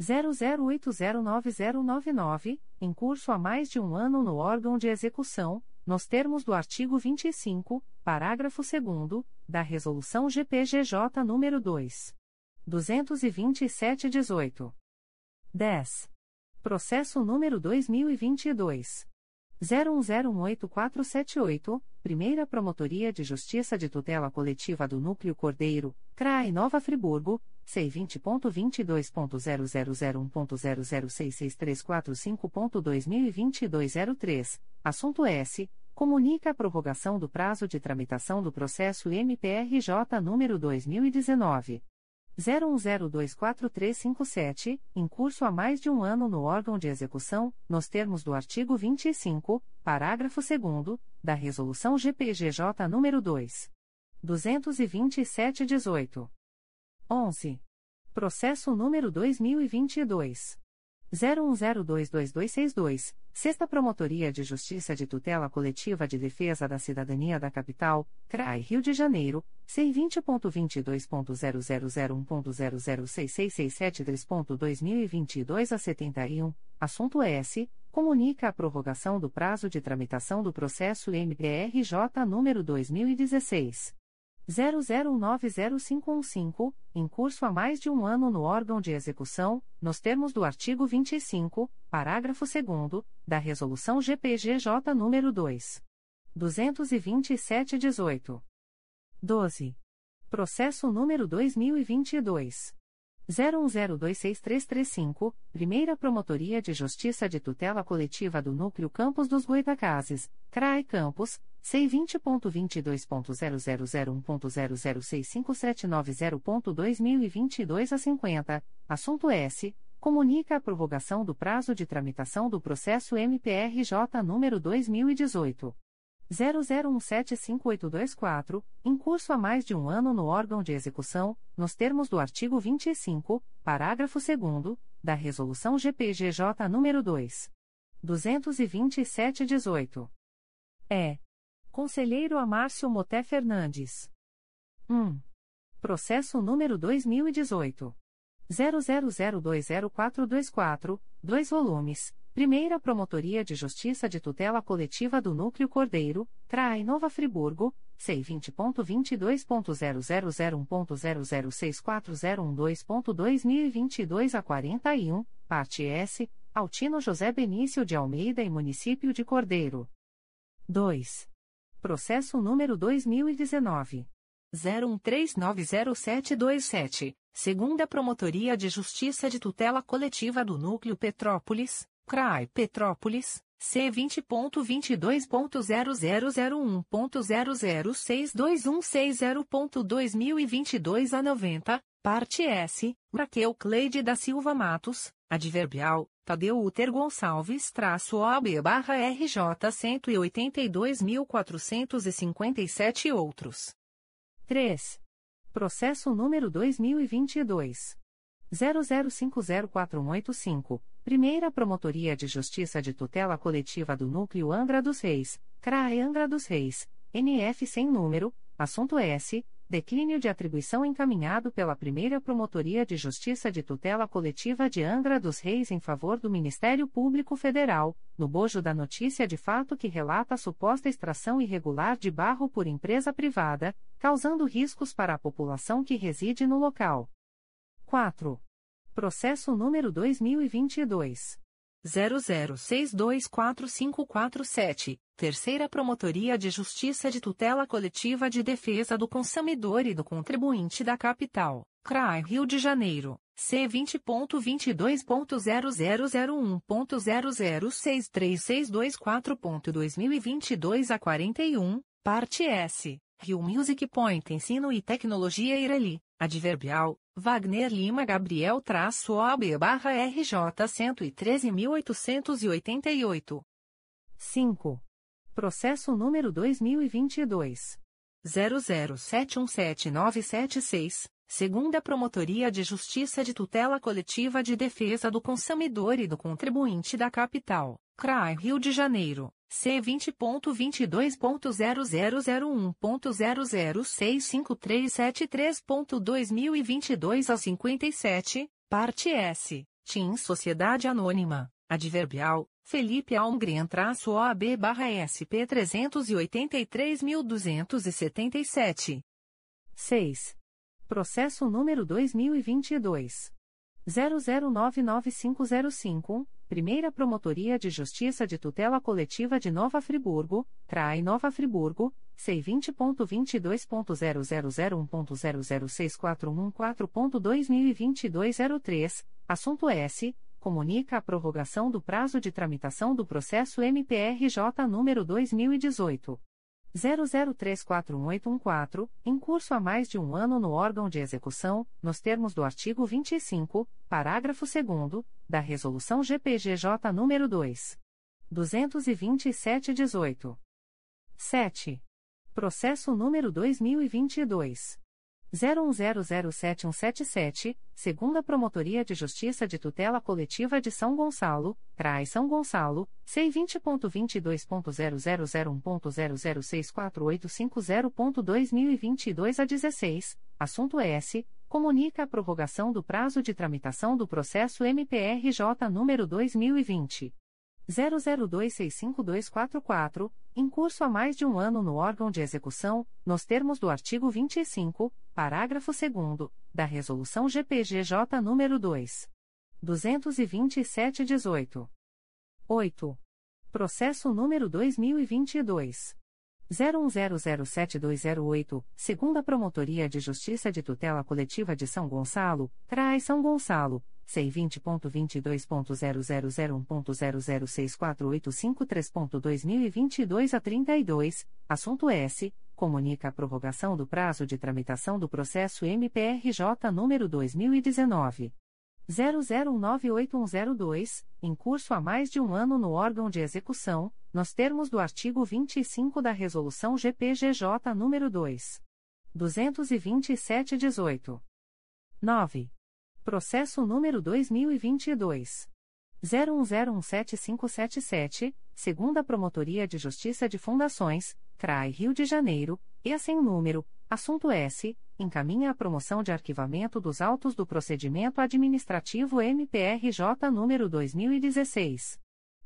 00809099, em curso há mais de um ano no órgão de execução, nos termos do artigo 25, parágrafo 2 da Resolução GPGJ nº 2. 227-18. 10. Processo número 2022. 01018478, Primeira Promotoria de Justiça de Tutela Coletiva do Núcleo Cordeiro, CRAE Nova Friburgo, C20.22.0001.0066345.2022 a 03, assunto S. Comunica a prorrogação do prazo de tramitação do processo MPRJ número 2019. 01024357, em curso há mais de um ano no órgão de execução, nos termos do artigo 25, parágrafo 2 da Resolução GPGJ nº 2. 227-18. 11. Processo número 2022. 01022262, Sexta Promotoria de Justiça de Tutela Coletiva de Defesa da Cidadania da Capital, CRAI Rio de Janeiro, C20.22.0001.0066673.2022 a 71, assunto S. Comunica a prorrogação do prazo de tramitação do processo MPRJ número 2016. 00905515, em curso há mais de um ano no órgão de execução, nos termos do artigo 25, parágrafo 2 da Resolução GPGJ nº 2. 227-18. 12. Processo número 2022. 01026335, Primeira Promotoria de Justiça de Tutela Coletiva do Núcleo Campos dos Goitacazes, CRAE Campos, C20.22.0001.0065790.2022 a 50, assunto S. Comunica a prorrogação do prazo de tramitação do processo MPRJ número 2018. 00175824, em curso há mais de um ano no órgão de execução, nos termos do artigo 25, parágrafo 2 da Resolução GPGJ nº 2. 227-18. É. Conselheiro Amárcio Moté Fernandes. 1. Processo número 2018. 00020424, 2 volumes Primeira Promotoria de Justiça de Tutela Coletiva do Núcleo Cordeiro, CRAI Nova Friburgo, C20.22.0001.0064012.2022 a 41, parte S, Altino José Benício de Almeida e Município de Cordeiro. 2. Processo número 2019. 01390727, segunda Promotoria de Justiça de Tutela Coletiva do Núcleo Petrópolis, CRAI Petrópolis, C20.22.0001.0062160.2022 a 90, parte S, Raquel Cleide da Silva Matos, adverbial, Tadeu Uter Gonçalves traço OB barra RJ 182.457 e outros. 3. Processo número 2022. 00504185, Primeira Promotoria de Justiça de Tutela Coletiva do Núcleo Angra dos Reis, CRAE Angra dos Reis, NF sem número, assunto S. Declínio de atribuição encaminhado pela Primeira Promotoria de Justiça de Tutela Coletiva de Angra dos Reis em favor do Ministério Público Federal, no bojo da notícia de fato que relata a suposta extração irregular de barro por empresa privada, causando riscos para a população que reside no local. 4. Processo número 2022. 00624547, Terceira Promotoria de Justiça de Tutela Coletiva de Defesa do Consumidor e do Contribuinte da Capital, CRAI Rio de Janeiro, C20.22.0001.0063624.2022 a 41, parte S, Rio Music Point Ensino e Tecnologia Ireli, adverbial, Wagner Lima Gabriel traço OB barra RJ 113.888. 5. Processo número 2022. 00717976, segunda Promotoria de Justiça de Tutela Coletiva de Defesa do Consumidor e do Contribuinte da Capital, CRAI Rio de Janeiro, C20.22.0001.0065373.2022 a 57, parte S, TIM Sociedade Anônima, adverbial, Felipe Almgren traço OAB barra SP 383.277. 6. Processo número 2022. 00995051, Primeira Promotoria de Justiça de Tutela Coletiva de Nova Friburgo, CRAI Nova Friburgo, C20.22.0001.0064114.2022 03, assunto S. Comunica a prorrogação do prazo de tramitação do processo MPRJ número 2018. 00341814, em curso há mais de um ano no órgão de execução, nos termos do artigo 25, parágrafo 2 da Resolução GPGJ nº 2. 227-18. 7. Processo número 2022. 01007177, segunda Promotoria de Justiça de Tutela Coletiva de São Gonçalo, CRAI São Gonçalo, C20.22.0001.0064850.2022 a 16, assunto S. Comunica a prorrogação do prazo de tramitação do processo MPRJ número 2020. 00265244, em curso há mais de um ano no órgão de execução, nos termos do artigo 25, parágrafo 2 da Resolução GPGJ nº 2. 227-18. 8. Processo número 2022. 01007208, segunda Promotoria de Justiça de Tutela Coletiva de São Gonçalo, CRAI São Gonçalo, C20.22.0001.0064853.2022 a 32, assunto S. Comunica a prorrogação do prazo de tramitação do processo MPRJ número 2019. 00981002, em curso há mais de um ano no órgão de execução, nos termos do artigo 25 da Resolução GPGJ nº 2. 227-18. 9. Processo número 2022. 01017577, segunda Promotoria de Justiça de Fundações, CRAI Rio de Janeiro, e sem número, assunto S, encaminha a promoção de arquivamento dos autos do procedimento administrativo MPRJ número 2016.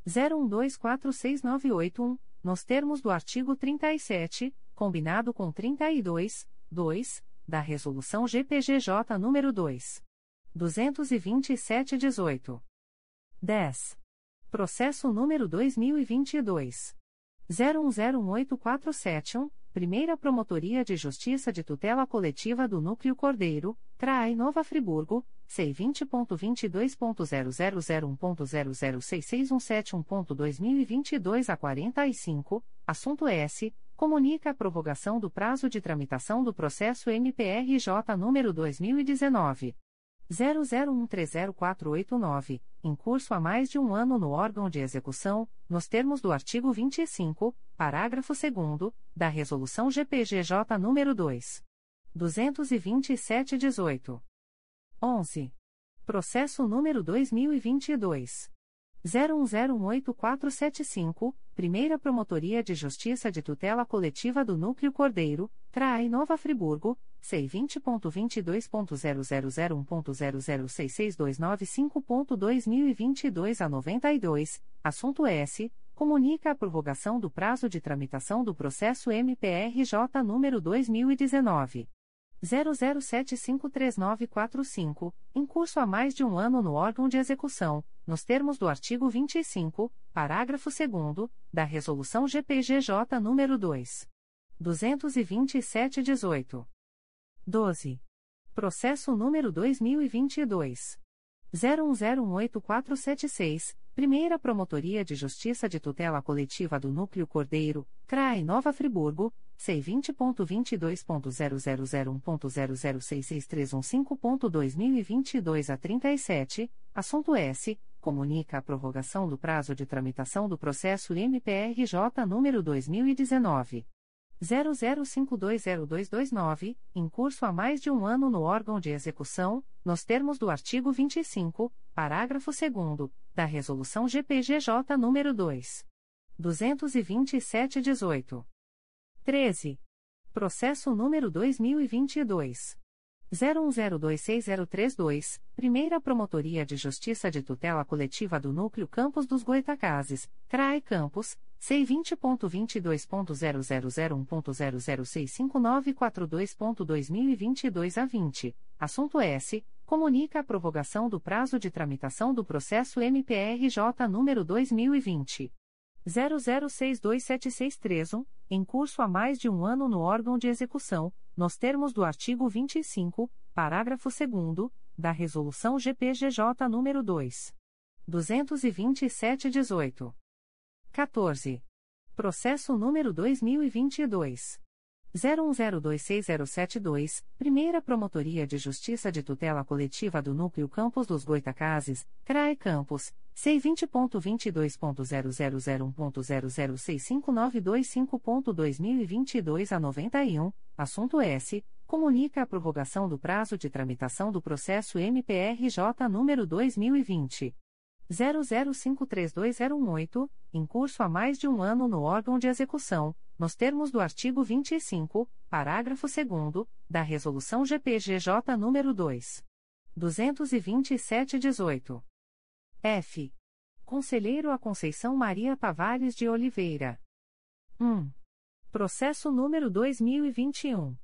01246981, nos termos do artigo 37, combinado com 32, 2, da Resolução GPGJ nº 2. 227-18. 10. Processo número 2022. 01018471, Primeira Promotoria de Justiça de Tutela Coletiva do Núcleo Cordeiro, CRAI Nova Friburgo, C20.22.0001.0066171.2022 a 45, assunto S. Comunica a prorrogação do prazo de tramitação do processo MPRJ número 2019. 00130489, em curso há mais de um ano no órgão de execução, nos termos do artigo 25, parágrafo 2 da Resolução GPGJ nº 2. 227-18. 11. Processo número 2022. 01018475, Primeira Promotoria de Justiça de Tutela Coletiva do Núcleo Cordeiro, CRAI Nova Friburgo, C20.22.0001.0066295.2022 a 92, assunto S. Comunica a prorrogação do prazo de tramitação do processo MPRJ número 2019. 00753945, em curso há mais de um ano no órgão de execução, nos termos do artigo 25, parágrafo 2 da Resolução GPGJ nº 2. 227-18. 12. Processo número 2022. 01018476, Primeira Promotoria de Justiça de Tutela Coletiva do Núcleo Cordeiro, CRAI Nova Friburgo, C20.22.0001.0066315.2022 a 37, assunto S. Comunica a prorrogação do prazo de tramitação do processo MPRJ número 2019. 00520229, em curso há mais de um ano no órgão de execução, nos termos do artigo 25, parágrafo 2 da Resolução GPGJ nº 2. 227-18. 13. Processo número 2022. 01026032, Primeira Promotoria de Justiça de Tutela Coletiva do Núcleo Campos dos Goitacazes, CRAE Campos, C20.22.0001.0065942.2022 a 20, assunto S. Comunica a prorrogação do prazo de tramitação do processo MPRJ número 2020. 00627631, em curso há mais de um ano no órgão de execução, nos termos do artigo 25, parágrafo 2 da Resolução GPGJ nº 2. 227-18. 14. Processo número 2022. 01026072, Primeira Promotoria de Justiça de Tutela Coletiva do Núcleo Campos dos Goitacazes, CRAE Campos, C20.22.0001.0065925.2022 a 91, assunto S. Comunica a prorrogação do prazo de tramitação do processo MPRJ número 2020. 00532018, em curso há mais de um ano no órgão de execução, nos termos do artigo 25, parágrafo 2 da Resolução GPGJ nº 2. 227-18. F. Conselheiro a Conceição Maria Tavares de Oliveira. 1. Processo número 2021.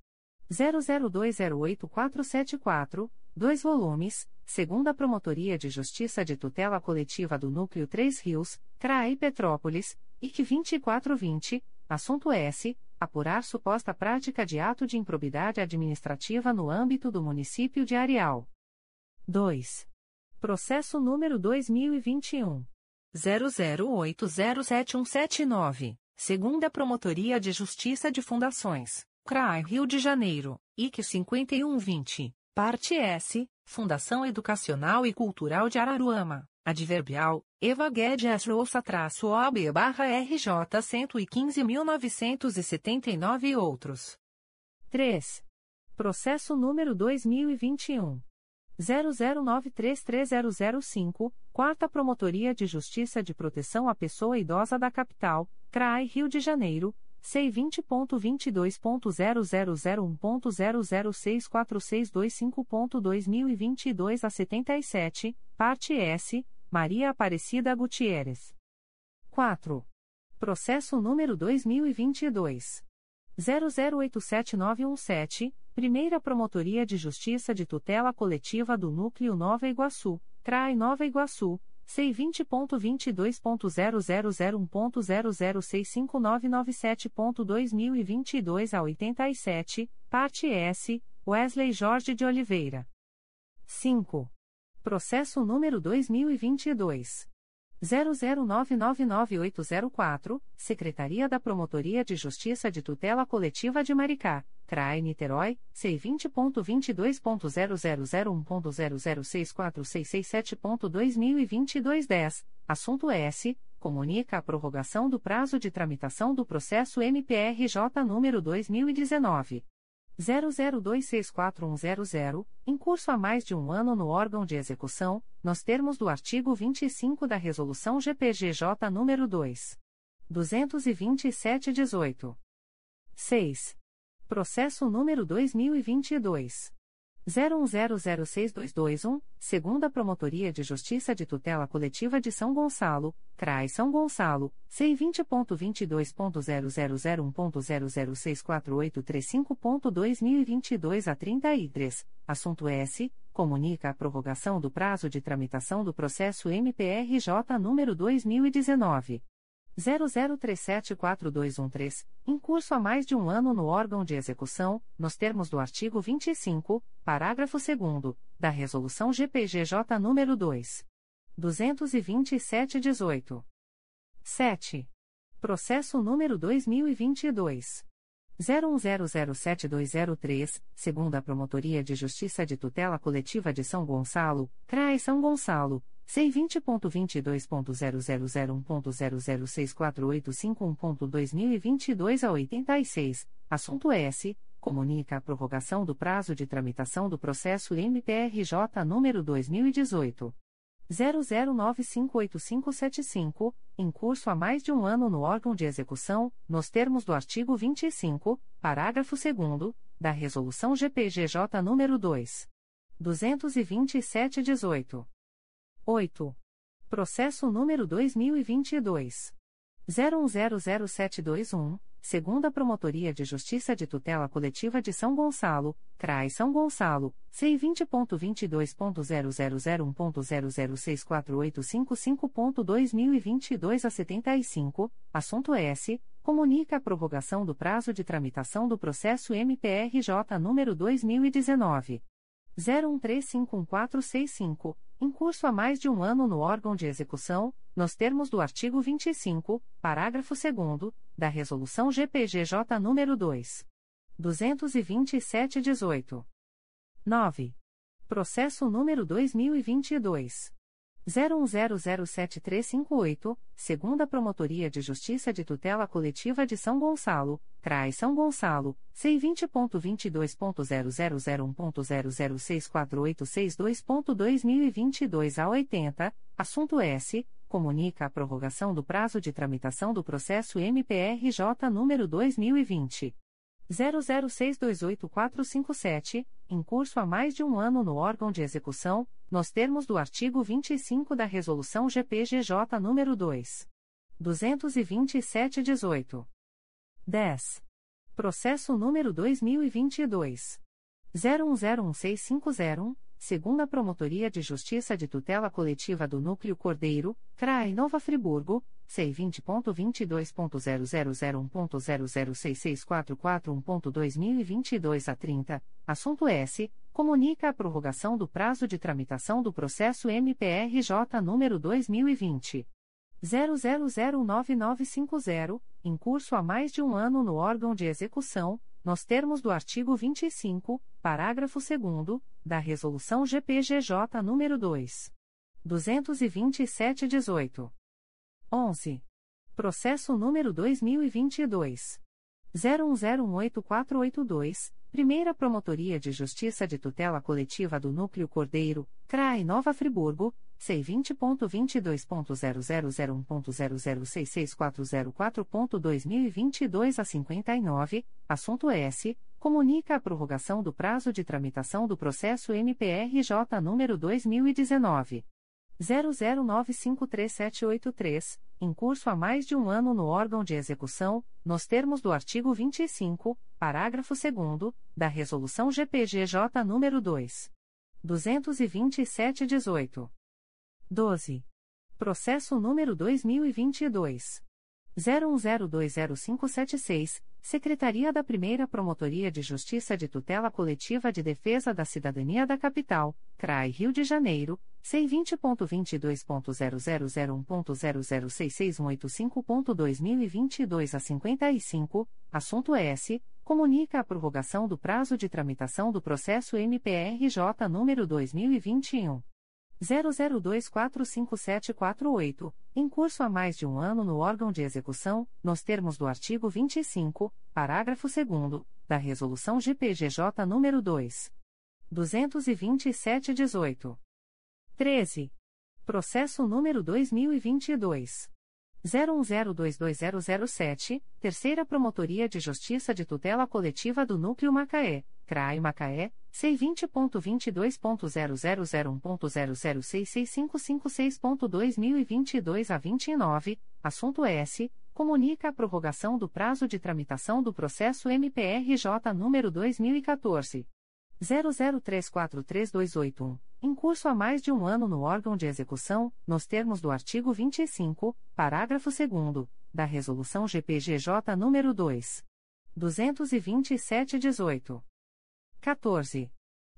00208474, 2 volumes, segunda Promotoria de Justiça de Tutela Coletiva do Núcleo 3 Rios, CRAE Petrópolis, IC 2420, assunto S. Apurar suposta prática de ato de improbidade administrativa no âmbito do município de Areal. 2. Processo número 2021. 00807179. Segunda Promotoria de Justiça de Fundações. CRAI Rio de Janeiro. IC 5120. Parte S. Fundação Educacional e Cultural de Araruama. Adverbial. Eva Guedes Louça-OB barra RJ 115.979 e outros. 3. Processo número 2021. 00933005, Quarta Promotoria de Justiça de Proteção à Pessoa Idosa da Capital, CRAI Rio de Janeiro, C20.22.0001.0064625.2022 a 77, parte S, Maria Aparecida Gutierrez. 4. Processo número 2022. 00879117, Primeira Promotoria de Justiça de Tutela Coletiva do Núcleo Nova Iguaçu, CRAI Nova Iguaçu, C20.22.0001.0065997.2022 a 87, parte S, Wesley Jorge de Oliveira. 5. Processo número 2022. 00999804, Secretaria da Promotoria de Justiça de Tutela Coletiva de Maricá, CRAE Niterói, C20.22.0001.0064667.2022 10, assunto S. Comunica a prorrogação do prazo de tramitação do processo MPRJ número 2019. 00264100, em curso há mais de um ano no órgão de execução, nos termos do artigo 25 da Resolução GPGJ nº 2. 227-18. 6. Processo número 2022. 01006221, segunda Promotoria de Justiça de Tutela Coletiva de São Gonçalo, CRAI São Gonçalo, C20.22.0001.0064835.2022 a 33, assunto S. Comunica a prorrogação do prazo de tramitação do processo MPRJ número 2019. 00374213, em curso há mais de um ano no órgão de execução, nos termos do artigo 25, parágrafo 2 da Resolução GPGJ nº 2. 227-18. 7. Processo número 2022. 01007203, segunda Promotoria de Justiça de Tutela Coletiva de São Gonçalo, CRAE São Gonçalo, C20.22.0001.0064851.2022 a 86, assunto S. Comunica a prorrogação do prazo de tramitação do processo MPRJ número 2018. 00958575, em curso há mais de um ano no órgão de execução, nos termos do artigo 25, parágrafo 2 da Resolução GPGJ nº 2. 227-18. 8. Processo número 2022. 01007221, segunda Promotoria de Justiça de Tutela Coletiva de São Gonçalo, CRAI São Gonçalo, C20.22.0001.0064855.2022 a 75, assunto S. Comunica a prorrogação do prazo de tramitação do processo MPRJ número 2019. 01351465 em curso há mais de um ano no órgão de execução, nos termos do artigo 25, parágrafo 2 da Resolução GPGJ nº 2. 227-18. 9. Processo número 2022. 01007358, segunda Promotoria de Justiça de Tutela Coletiva de São Gonçalo, CRAI São Gonçalo, C20.22.0001.0064862.2022 a 80, assunto S. Comunica a prorrogação do prazo de tramitação do processo MPRJ número 2020. 00628457, em curso há mais de um ano no órgão de execução, nos termos do artigo 25 da Resolução GPGJ nº 2. 227-18. 10. Processo número 2022. 01016501 segunda Promotoria de Justiça de Tutela Coletiva do Núcleo Cordeiro, CRAE Nova Friburgo, C20.22.0001.0066441.2022 a 30, assunto S. Comunica a prorrogação do prazo de tramitação do processo MPRJ número 2020. 00099950, em curso há mais de um ano no órgão de execução, nos termos do artigo 25, parágrafo 2 da Resolução GPGJ nº 2. 227-18. 11. Processo número 2022. 01018482, Primeira Promotoria de Justiça de Tutela Coletiva do Núcleo Cordeiro, CRAE Nova Friburgo, C20.22.0001.0066404.2022 a 59, assunto S. Comunica a prorrogação do prazo de tramitação do processo MPRJ número 2019. 00953783, em curso há mais de um ano no órgão de execução, nos termos do artigo 25, parágrafo 2 da Resolução GPGJ nº 2. 227-18. 12. Processo número 2022. 01020576, Secretaria da Primeira Promotoria de Justiça de Tutela Coletiva de Defesa da Cidadania da Capital, CRAI Rio de Janeiro, C20.22.0001.0066185.2022 a 55, assunto S. Comunica a prorrogação do prazo de tramitação do processo MPRJ número 2021. 00245748, em curso há mais de um ano no órgão de execução, nos termos do artigo 25, parágrafo 2 da Resolução GPGJ nº 2. 227-18. 13. Processo número 2022. 01022007, Terceira Promotoria de Justiça de Tutela Coletiva do Núcleo Macaé, CRAI Macaé, C20.22.0001.0066556.2022 a 29, assunto S. Comunica a prorrogação do prazo de tramitação do processo MPRJ número 2014. 00343281, em curso há mais de um ano no órgão de execução, nos termos do artigo 25, parágrafo 2 da Resolução GPGJ nº 2. 227-18. 14.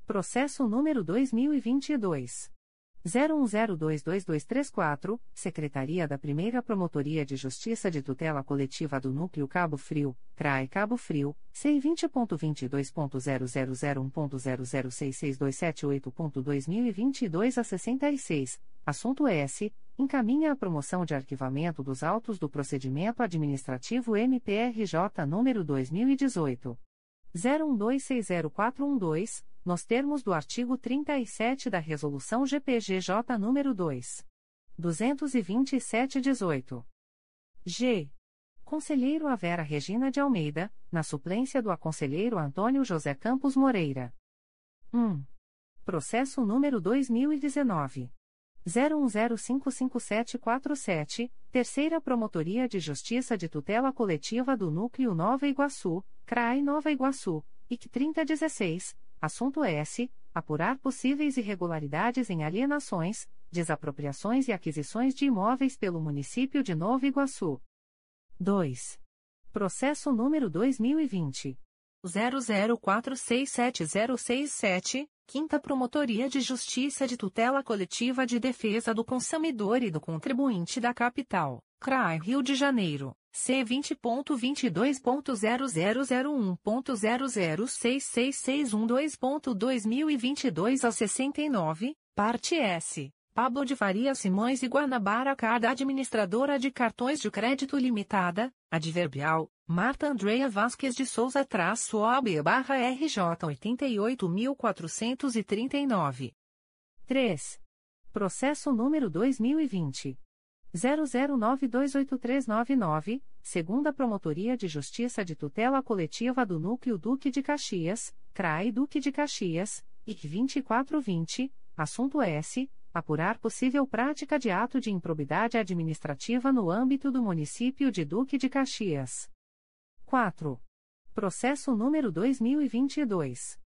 Processo número 2022. 01022234, Secretaria da Primeira Promotoria de Justiça de Tutela Coletiva do Núcleo Cabo Frio, CRAE Cabo Frio, C20.22.0001.0066278.2022 a 66, assunto S. Encaminha a promoção de arquivamento dos autos do procedimento administrativo MPRJ número 2018. 01260412 nos termos do artigo 37 da Resolução GPGJ nº 2. 227-18. G. Conselheiro a Vera Regina de Almeida, na suplência do aconselheiro Antônio José Campos Moreira. 1. Processo número 2019. 01055747, Terceira Promotoria de Justiça de Tutela Coletiva do Núcleo Nova Iguaçu, CRAI Nova Iguaçu, IC 3016, Assunto S. Apurar possíveis irregularidades em alienações, desapropriações e aquisições de imóveis pelo município de Nova Iguaçu. 2. Processo número 2020. 00467067, Quinta Promotoria de Justiça de Tutela Coletiva de Defesa do Consumidor e do Contribuinte da Capital, CRAI Rio de Janeiro. C vinte ponto vinte dois ponto zero zero zero um ponto zero zero seis seis seis um dois ponto dois mil e vinte e dois a sessenta e nove parte S Pablo de Faria Simões e Guanabara Cada Administradora de Cartões de Crédito Limitada Adverbial Marta Andrea Vasques de Souza traço OAB barra RJ oitenta e oito mil quatrocentos e trinta e nove três processo número dois mil e vinte 00928399, segunda Promotoria de Justiça de Tutela Coletiva do Núcleo Duque de Caxias, CRAI Duque de Caxias, IC 2420, assunto S. Apurar possível prática de ato de improbidade administrativa no âmbito do município de Duque de Caxias. 4. Processo número 2022.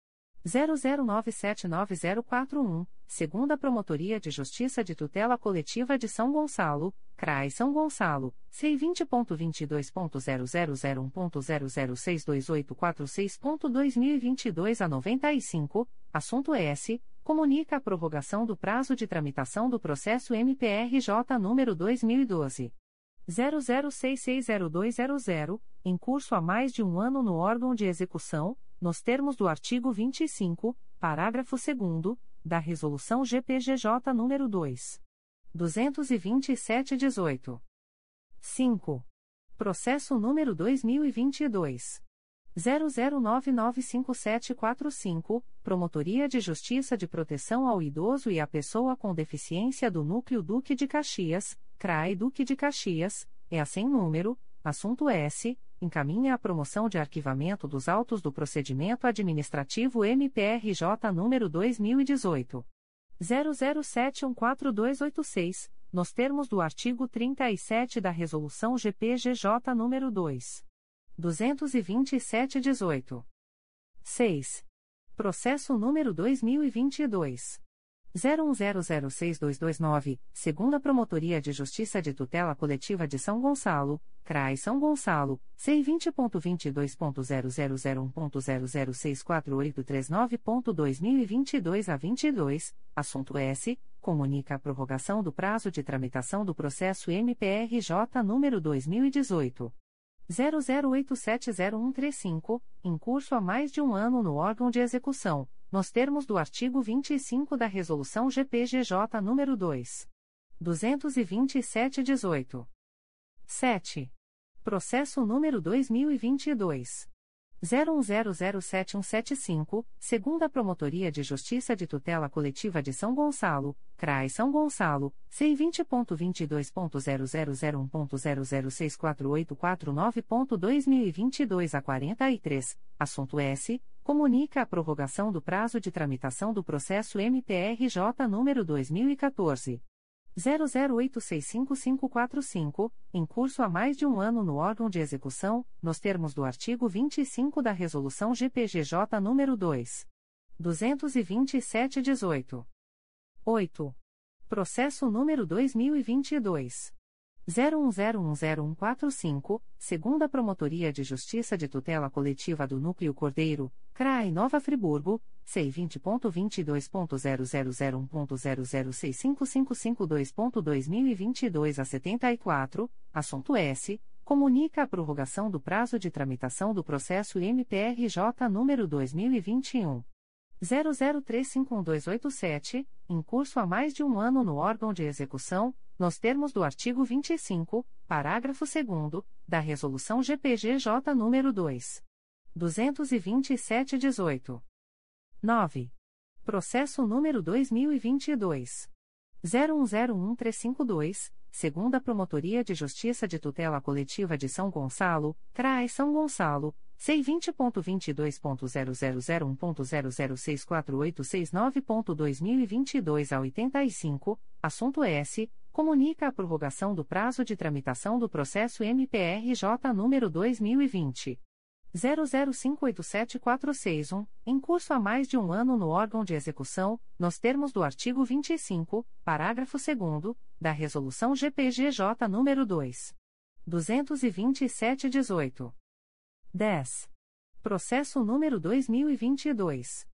00979041, segunda Promotoria de Justiça de Tutela Coletiva de São Gonçalo, CRAI São Gonçalo, C20.22.0001.0062846.2022 a 95, assunto S. Comunica a prorrogação do prazo de tramitação do processo MPRJ número 2012. 00660200, em curso há mais de um ano no órgão de execução, nos termos do artigo 25, parágrafo 2 da Resolução GPGJ nº 2. 227-18. 5. Processo número 2022. 00995745, Promotoria de Justiça de Proteção ao Idoso e à Pessoa com Deficiência do Núcleo Duque de Caxias, CRAE Duque de Caxias, é a sem número, assunto S encaminha a promoção de arquivamento dos autos do procedimento administrativo MPRJ número 2018 00714286, nos termos do artigo 37 da resolução GPGJ número 2 227/18. 6. Processo número 2022 01006229, segunda Promotoria de Justiça de Tutela Coletiva de São Gonçalo, CRAI São Gonçalo, C20.22.0001.0064839.2022 a 22, assunto S. Comunica a prorrogação do prazo de tramitação do processo MPRJ número 2018. 00870135, em curso há mais de um ano no órgão de execução nos termos do artigo 25 da Resolução GPGJ nº 2. 227-18. 7. Processo número 2022. 01007175, segunda Promotoria de Justiça de Tutela Coletiva de São Gonçalo, CRAI São Gonçalo, C20.22.0001.0064849.2022 a 43, assunto S comunica a prorrogação do prazo de tramitação do processo MPRJ número 2014 00865545, em curso há mais de um ano no órgão de execução, nos termos do artigo 25 da resolução GPGJ número 2 227/18. 8. Processo número 2022 01010145, segunda Promotoria de Justiça de Tutela Coletiva do Núcleo Cordeiro, CRAI Nova Friburgo, C20.22.0001.0065552.2022 a 74, assunto S. Comunica a prorrogação do prazo de tramitação do processo MPRJ número 2021. 00351287, em curso há mais de um ano no órgão de execução, nos termos do artigo 25, parágrafo 2 da Resolução GPGJ nº 2. 227-18. 9. Processo número 2022. 0101-352, segunda Promotoria de Justiça de Tutela Coletiva de São Gonçalo, CRAE São Gonçalo, C20.22.0001.0064869.2022 a 85, assunto S. Comunica a prorrogação do prazo de tramitação do processo MPRJ número 2020. 00587461, em curso há mais de um ano no órgão de execução, nos termos do artigo 25, parágrafo 2 da Resolução GPGJ nº 2. 227-18. 10. Processo número 2022.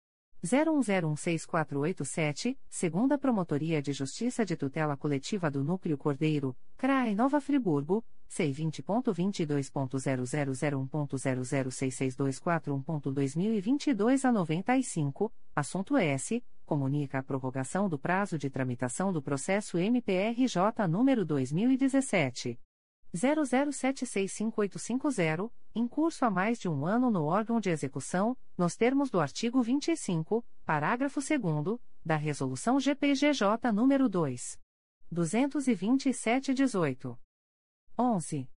01016487, segunda Promotoria de Justiça de Tutela Coletiva do Núcleo Cordeiro, CRAE Nova Friburgo, C20.22.0001.0066241.2022 a 95, assunto S. Comunica a prorrogação do prazo de tramitação do processo MPRJ número 2017. 00765850, em curso há mais de um ano no órgão de execução, nos termos do artigo 25, parágrafo 2 da Resolução GPGJ nº 2. 227-18. 11.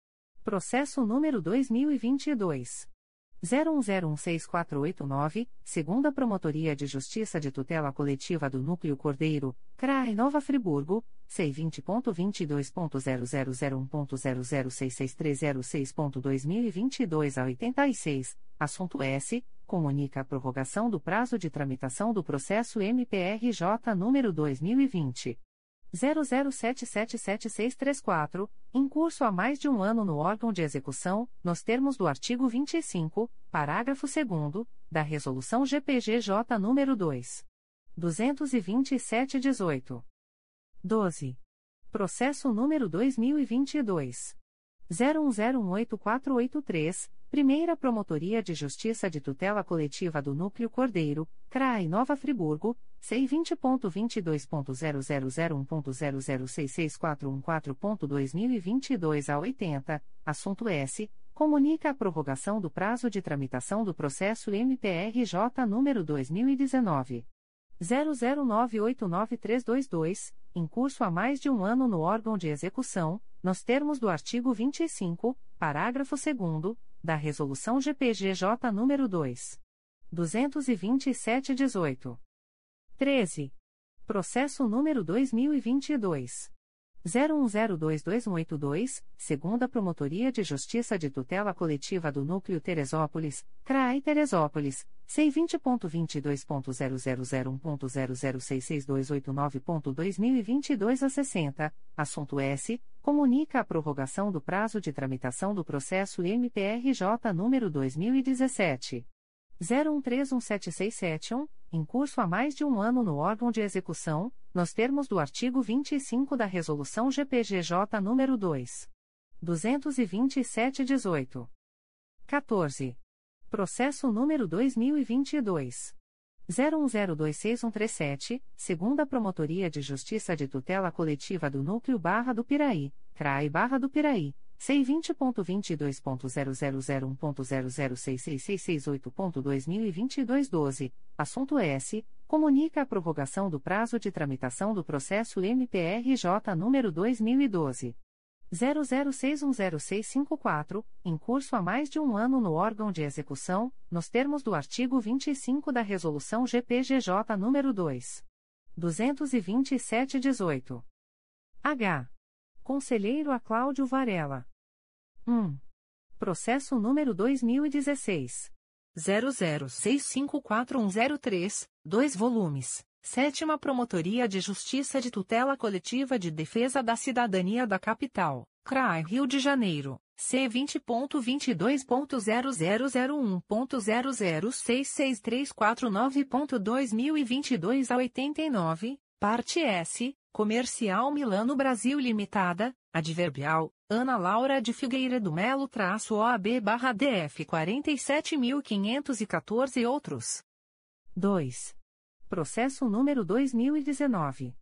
Processo número 2022. 01016489, segunda Promotoria de Justiça de Tutela Coletiva do Núcleo Cordeiro, CRAE Nova Friburgo, C20.22.0001.0066306.2022 a 86, assunto S. Comunica a prorrogação do prazo de tramitação do processo MPRJ número 2020. 00777634, em curso há mais de um ano no órgão de execução, nos termos do artigo 25, parágrafo 2 da Resolução GPGJ nº 2. 227-18. 12. Processo número 2022. 01018483, Primeira Promotoria de Justiça de Tutela Coletiva do Núcleo Cordeiro, CRAI Nova Friburgo, C20.22.0001.0066414.2022 a 80, assunto S. Comunica a prorrogação do prazo de tramitação do processo MPRJ número 2019. 00989322, em curso há mais de um ano no órgão de execução, nos termos do artigo 25, parágrafo 2 da Resolução GPGJ nº 2. 227-18. 13. Processo número 2022. 01022182, segunda Promotoria de Justiça de Tutela Coletiva do Núcleo Teresópolis, CRAI Teresópolis, C20.22.0001.0066289.2022 a 60, assunto S. Comunica a prorrogação do prazo de tramitação do processo MPRJ número 2017. 01317671, em curso há mais de um ano no órgão de execução, nos termos do artigo 25 da Resolução GPGJ nº 2. 227-18. 14. Processo número 2022. 01026137, segunda Promotoria de Justiça de Tutela Coletiva do Núcleo Barra do Piraí, CRAI Barra do Piraí, C20.22.0001.0066668.2022 12, assunto S. Comunica a prorrogação do prazo de tramitação do processo MPRJ número 2012. 00610654, em curso há mais de um ano no órgão de execução, nos termos do artigo 25 da Resolução GPGJ nº 2. 227-18. H. Conselheiro a Cláudio Varela. 1. Processo número 2016. 00654103, 2 volumes. Sétima Promotoria de Justiça de Tutela Coletiva de Defesa da Cidadania da Capital, CRAI Rio de Janeiro, C20.22.0001.0066349.2022 a 89, parte S, Comercial Milano Brasil Limitada, Adverbial, Ana Laura de Figueiredo Melo traço OAB barra DF 47.514 e outros. 2. Processo número 2019.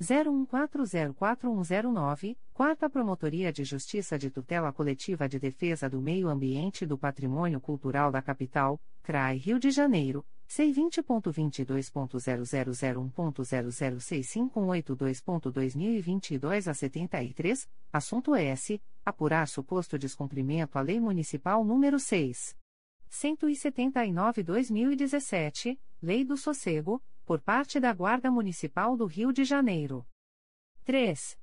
01404109, Quarta Promotoria de Justiça de Tutela Coletiva de Defesa do Meio Ambiente e do Patrimônio Cultural da Capital, CRAI Rio de Janeiro, C20.22.0001.0065182.2022 a 73, assunto S. Apurar suposto descumprimento à Lei Municipal nº 6. 179-2017, Lei do Sossego, por parte da Guarda Municipal do Rio de Janeiro. 3.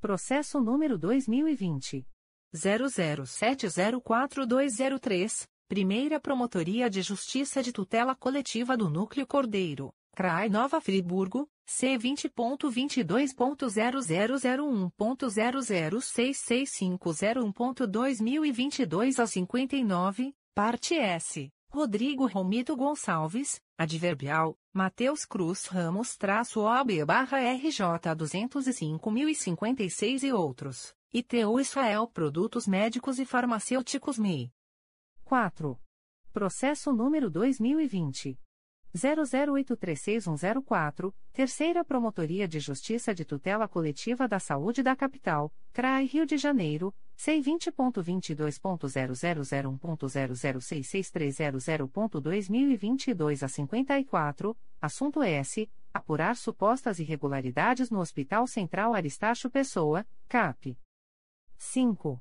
Processo número 2020. 00704203, Primeira Promotoria de Justiça de Tutela Coletiva do Núcleo Cordeiro, CRAI Nova Friburgo, C20.22.0001.0066501.2022 a 59, parte S. Rodrigo Romito Gonçalves, adverbial, Mateus Cruz Ramos traço OAB barra RJ 205.056 e outros, ITU Israel Produtos Médicos e Farmacêuticos MI. 4. Processo número 2020. 00836104, Terceira Promotoria de Justiça de Tutela Coletiva da Saúde da Capital, CRAI Rio de Janeiro, C20.22.0001.0066300.2022 a 54, assunto S. Apurar supostas irregularidades no Hospital Central Aristácio Pessoa, CAP. 5.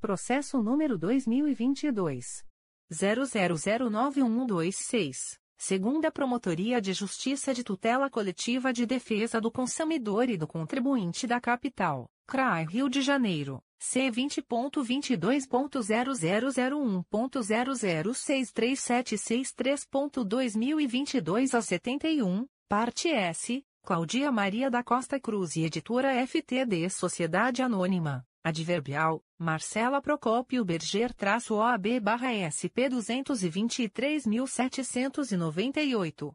Processo número 2022. 00091126. Segunda Promotoria de Justiça de Tutela Coletiva de Defesa do Consumidor e do Contribuinte da Capital, CRAI Rio de Janeiro, C20.22.0001.0063763.2022 a 71, parte S, Claudia Maria da Costa Cruz e Editora FTD Sociedade Anônima. Adverbial, Marcela Procópio Berger-OAB-SP 223.798.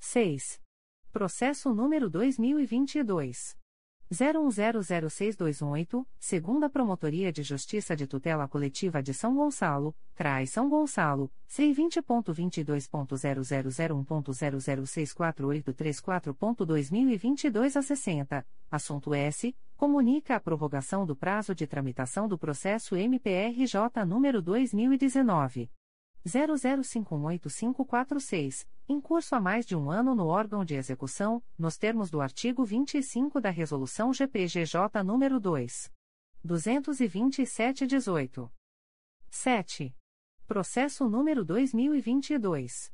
6. Processo número 2022. 01006218, segunda Promotoria de Justiça de Tutela Coletiva de São Gonçalo, CRAI São Gonçalo, C20.22.0001.0064834.2022 a 60, assunto S. Comunica a prorrogação do prazo de tramitação do processo MPRJ número 2019. 00518546, em curso há mais de um ano no órgão de execução, nos termos do artigo 25 da Resolução GPGJ nº 2. 227-18. 7. Processo número 2022.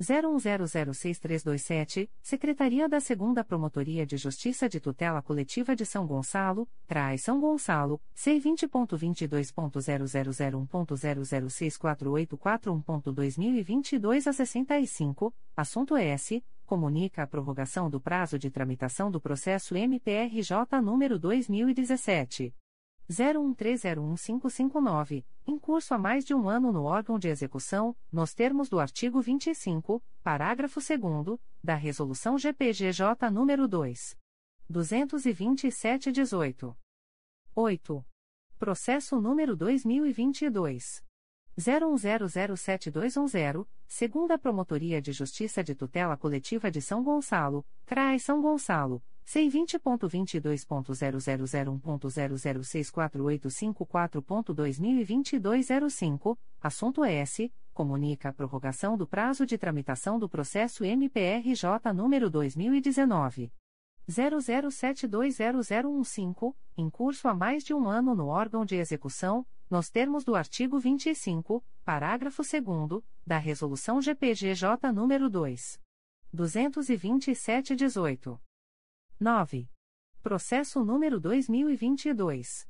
01006327, Secretaria da 2 Promotoria de Justiça de Tutela Coletiva de São Gonçalo, CRAI São Gonçalo, C20.22.0001.0064841.2022 a 65, assunto S. Comunica a prorrogação do prazo de tramitação do processo MPRJ número 2017. 01301559, em curso há mais de um ano no órgão de execução, nos termos do artigo 25, parágrafo 2 da Resolução GPGJ nº 2. 227-18. 8. Processo número 2022. 01007210, segunda Promotoria de Justiça de Tutela Coletiva de São Gonçalo, CRAI São Gonçalo, C20.22.0001.0064854.2022 05, assunto S. Comunica a prorrogação do prazo de tramitação do processo MPRJ número 2019. 00720015, em curso há mais de um ano no órgão de execução, nos termos do artigo 25, parágrafo 2 da Resolução GPGJ nº 2. 227-18. 9. Processo número 2022.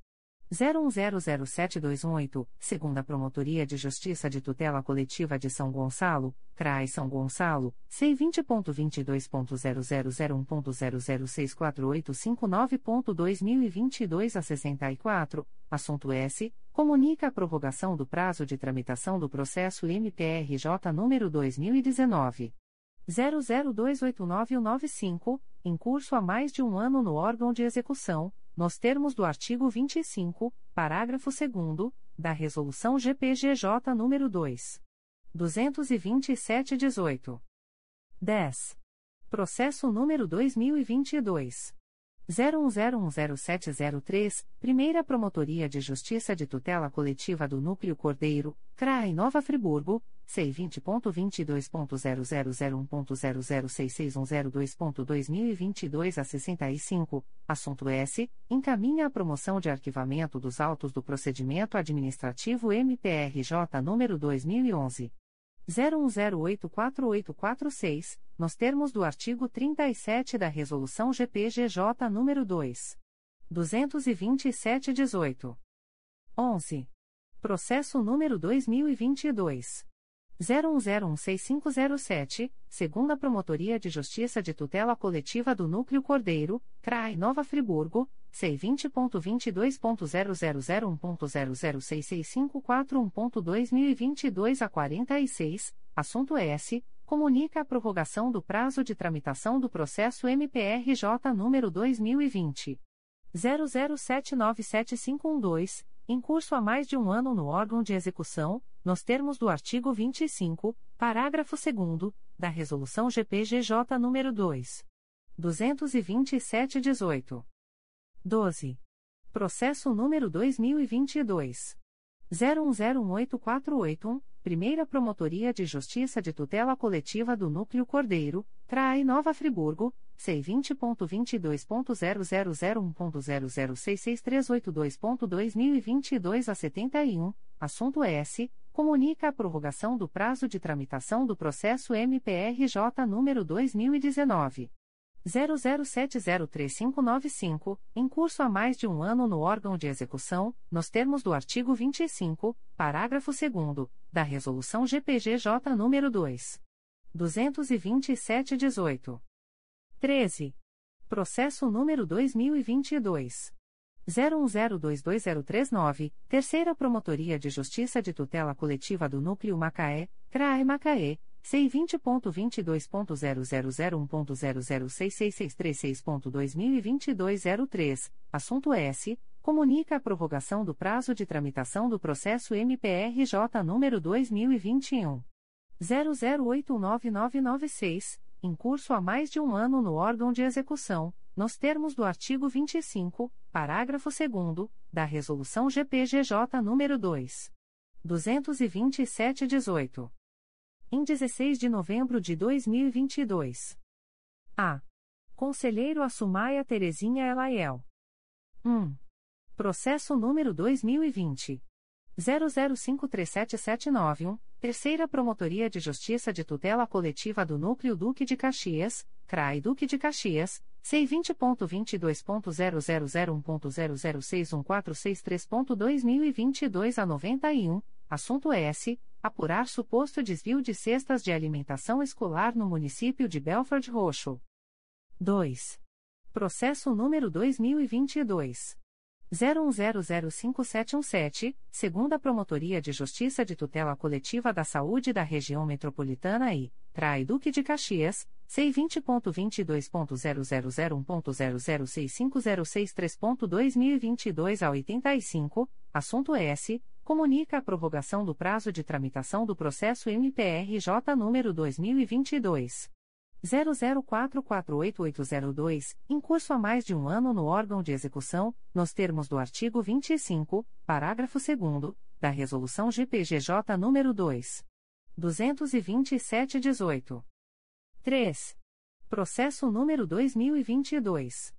01007218, segunda Promotoria de Justiça de Tutela Coletiva de São Gonçalo, CRAI São Gonçalo, C20.22.0001.0064859.2022 a 64, assunto S. Comunica a prorrogação do prazo de tramitação do processo MPRJ número 2019. 00289195, em curso há mais de um ano no órgão de execução, nos termos do artigo 25, parágrafo 2 da Resolução GPGJ nº 2. 227-18. 10. Processo número 2022. 01010703, Primeira Promotoria de Justiça de Tutela Coletiva do Núcleo Cordeiro, CRAI Nova Friburgo, C20.22.0001.0066102.2022 a 65, assunto S. Encaminha a promoção de arquivamento dos autos do procedimento administrativo MPRJ número 2011. 01084846, nos termos do artigo 37 da Resolução GPGJ nº 2. 227-18. 11. Processo número 2022. 01016507, segunda Promotoria de Justiça de Tutela Coletiva do Núcleo Cordeiro, CRAI Nova Friburgo, C20.22.0001.0066541.2022 a 46, assunto S. Comunica a prorrogação do prazo de tramitação do processo MPRJ número 2020. 00797512, em curso há mais de um ano no órgão de execução, nos termos do artigo 25, parágrafo 2 da Resolução GPGJ nº 2. 227-18. 12. Processo número 2022. 01018481, Primeira Promotoria de Justiça de Tutela Coletiva do Núcleo Cordeiro, CRAI Nova Friburgo, C20.22.0001.0066382.2022 a 71, assunto S. Comunica a prorrogação do prazo de tramitação do processo MPRJ número 2019 00703595, em curso há mais de um ano no órgão de execução, nos termos do artigo 25, parágrafo 2 da Resolução GPGJ nº 2. 227-18. 13. Processo número 2022. 01022039, Terceira Promotoria de Justiça de Tutela Coletiva do Núcleo Macaé, CRAE Macaé, C20.22.0001.0066636.2022 03, assunto S. Comunica a prorrogação do prazo de tramitação do processo MPRJ número 2021. 00899996, em curso há mais de um ano no órgão de execução, nos termos do artigo 25, parágrafo 2 da Resolução GPGJ nº 2. 227-18. Em 16 de novembro de 2022. A. Conselheiro Assumaia Terezinha Elaiel. 1. Processo número 2020. 00537791, Terceira Promotoria de Justiça de Tutela Coletiva do Núcleo Duque de Caxias, CRAI Duque de Caxias, C20.22.0001.0061463.2022 a 91, assunto S. Apurar suposto desvio de cestas de alimentação escolar no município de Belford Roxo. 2. Processo número 2022. 01005717, segunda Promotoria de Justiça de Tutela Coletiva da Saúde da Região Metropolitana e, Trai Duque de Caxias, C20.22.0001.0065063.2022 a 85, assunto S. Comunica a prorrogação do prazo de tramitação do processo MPRJ número 2022. 00448802, em curso há mais de um ano no órgão de execução, nos termos do artigo 25, parágrafo 2 da Resolução GPGJ nº 2. 227-18. 3. Processo número 2022.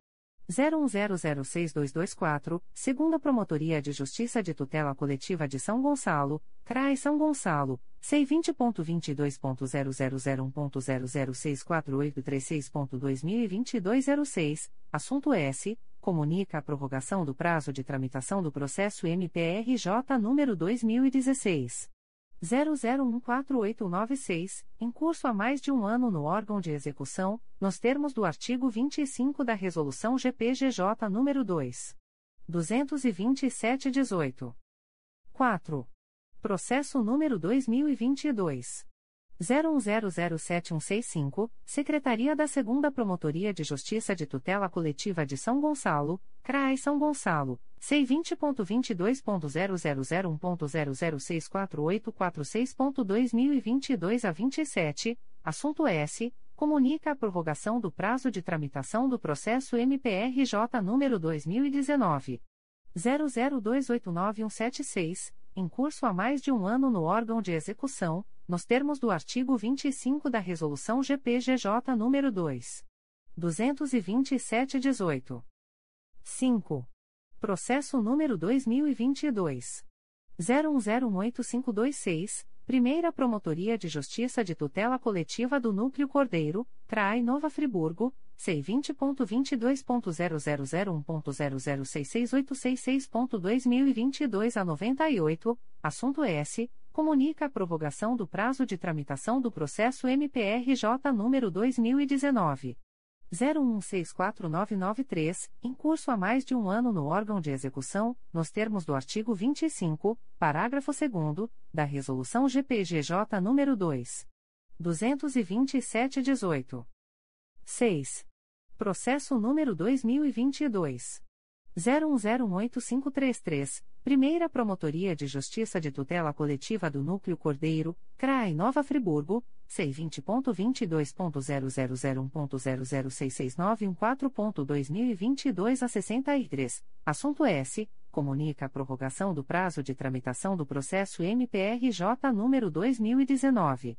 01006224, segunda Promotoria de Justiça de Tutela Coletiva de São Gonçalo, CRAI São Gonçalo, C20.22.0001.0064836.2022 06, assunto S. Comunica a prorrogação do prazo de tramitação do processo MPRJ número 2016. 00148996, em curso há mais de um ano no órgão de execução, nos termos do artigo 25 da Resolução GPGJ nº 2. 227-18. 4. Processo número 2022. 01007165, Secretaria da 2 Promotoria de Justiça de Tutela Coletiva de São Gonçalo, CRAI São Gonçalo, C20.22.0001.0064846.2022 a 27, assunto S. Comunica a prorrogação do prazo de tramitação do processo MPRJ número 2019. 00289176, em curso há mais de um ano no órgão de execução, nos termos do artigo 25 da Resolução GPGJ nº 2. 227-18. 5. Processo número 2022. 01018526, Primeira Promotoria de Justiça de Tutela Coletiva do Núcleo Cordeiro, CRAI Nova Friburgo, C20.22.0001.0066866.2022 a 98, assunto S. Comunica a prorrogação do prazo de tramitação do processo MPRJ número 2019. 01649993, em curso há mais de um ano no órgão de execução, nos termos do artigo 25, parágrafo 2 da Resolução GPGJ nº 2. 227-18. 6. Processo número 2022. 01018533, Primeira Promotoria de Justiça de Tutela Coletiva do Núcleo Cordeiro, CRAI Nova Friburgo, C20.22.0001.0066914.2022 a 63, assunto S. Comunica a prorrogação do prazo de tramitação do processo MPRJ número 2019.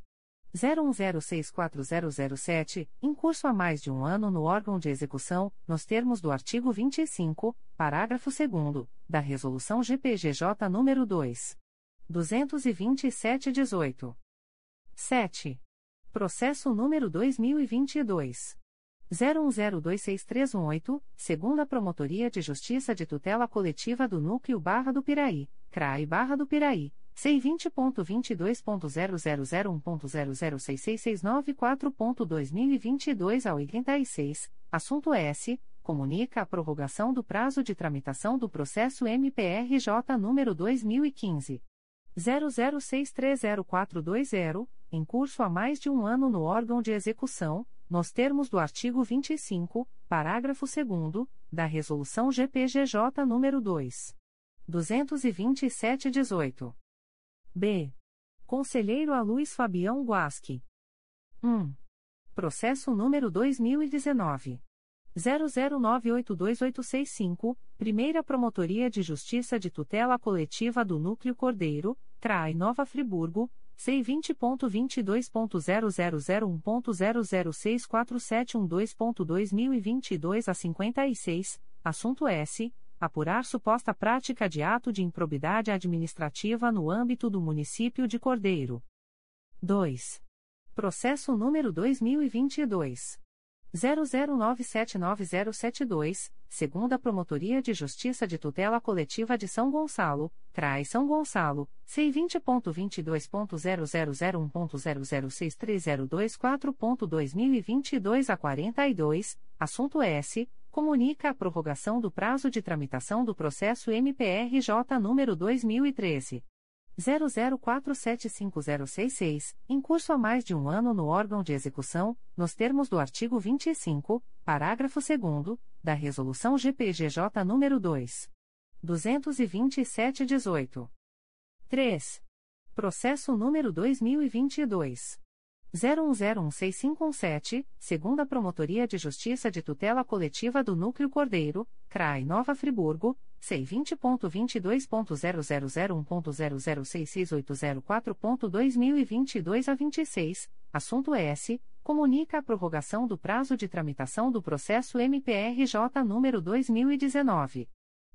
01064007, em curso há mais de um ano no órgão de execução, nos termos do artigo 25, parágrafo 2 da Resolução GPGJ nº 2. 22718. 7. Processo número 2022. 01026318, segunda Promotoria de Justiça de Tutela Coletiva do Núcleo Barra do Piraí, CRAI Barra do Piraí, C20.22.0001.0066694.2022 a 86, assunto S. Comunica a prorrogação do prazo de tramitação do processo MPRJ número 2015. 00630420, em curso há mais de um ano no órgão de execução, nos termos do artigo 25, parágrafo 2 da Resolução GPGJ nº 2. 227-18. B. Conselheiro a Luiz Fabião Guasque. 1. Processo número 2019. 00982865, Primeira Promotoria de Justiça de Tutela Coletiva do Núcleo Cordeiro, CRAI Nova Friburgo, C20.22.0001.0064712.2022 a 56, assunto S. Apurar suposta prática de ato de improbidade administrativa no âmbito do município de Cordeiro. 2. Processo número 2022. 00979072, segunda Promotoria de Justiça de Tutela Coletiva de São Gonçalo, CRAI São Gonçalo, C20.22.0001.0063024.2022 a 42, assunto S. Comunica a prorrogação do prazo de tramitação do processo MPRJ número 2013. 00475066, em curso há mais de um ano no órgão de execução, nos termos do artigo 25, parágrafo 2 da Resolução GPGJ nº 2. 227-18. 3. Processo número 2022. 01016517, segunda Promotoria de Justiça de Tutela Coletiva do Núcleo Cordeiro, CRAI Nova Friburgo, C20.22.0001.0066804.2022 a 26, assunto S. Comunica a prorrogação do prazo de tramitação do processo MPRJ número 2019.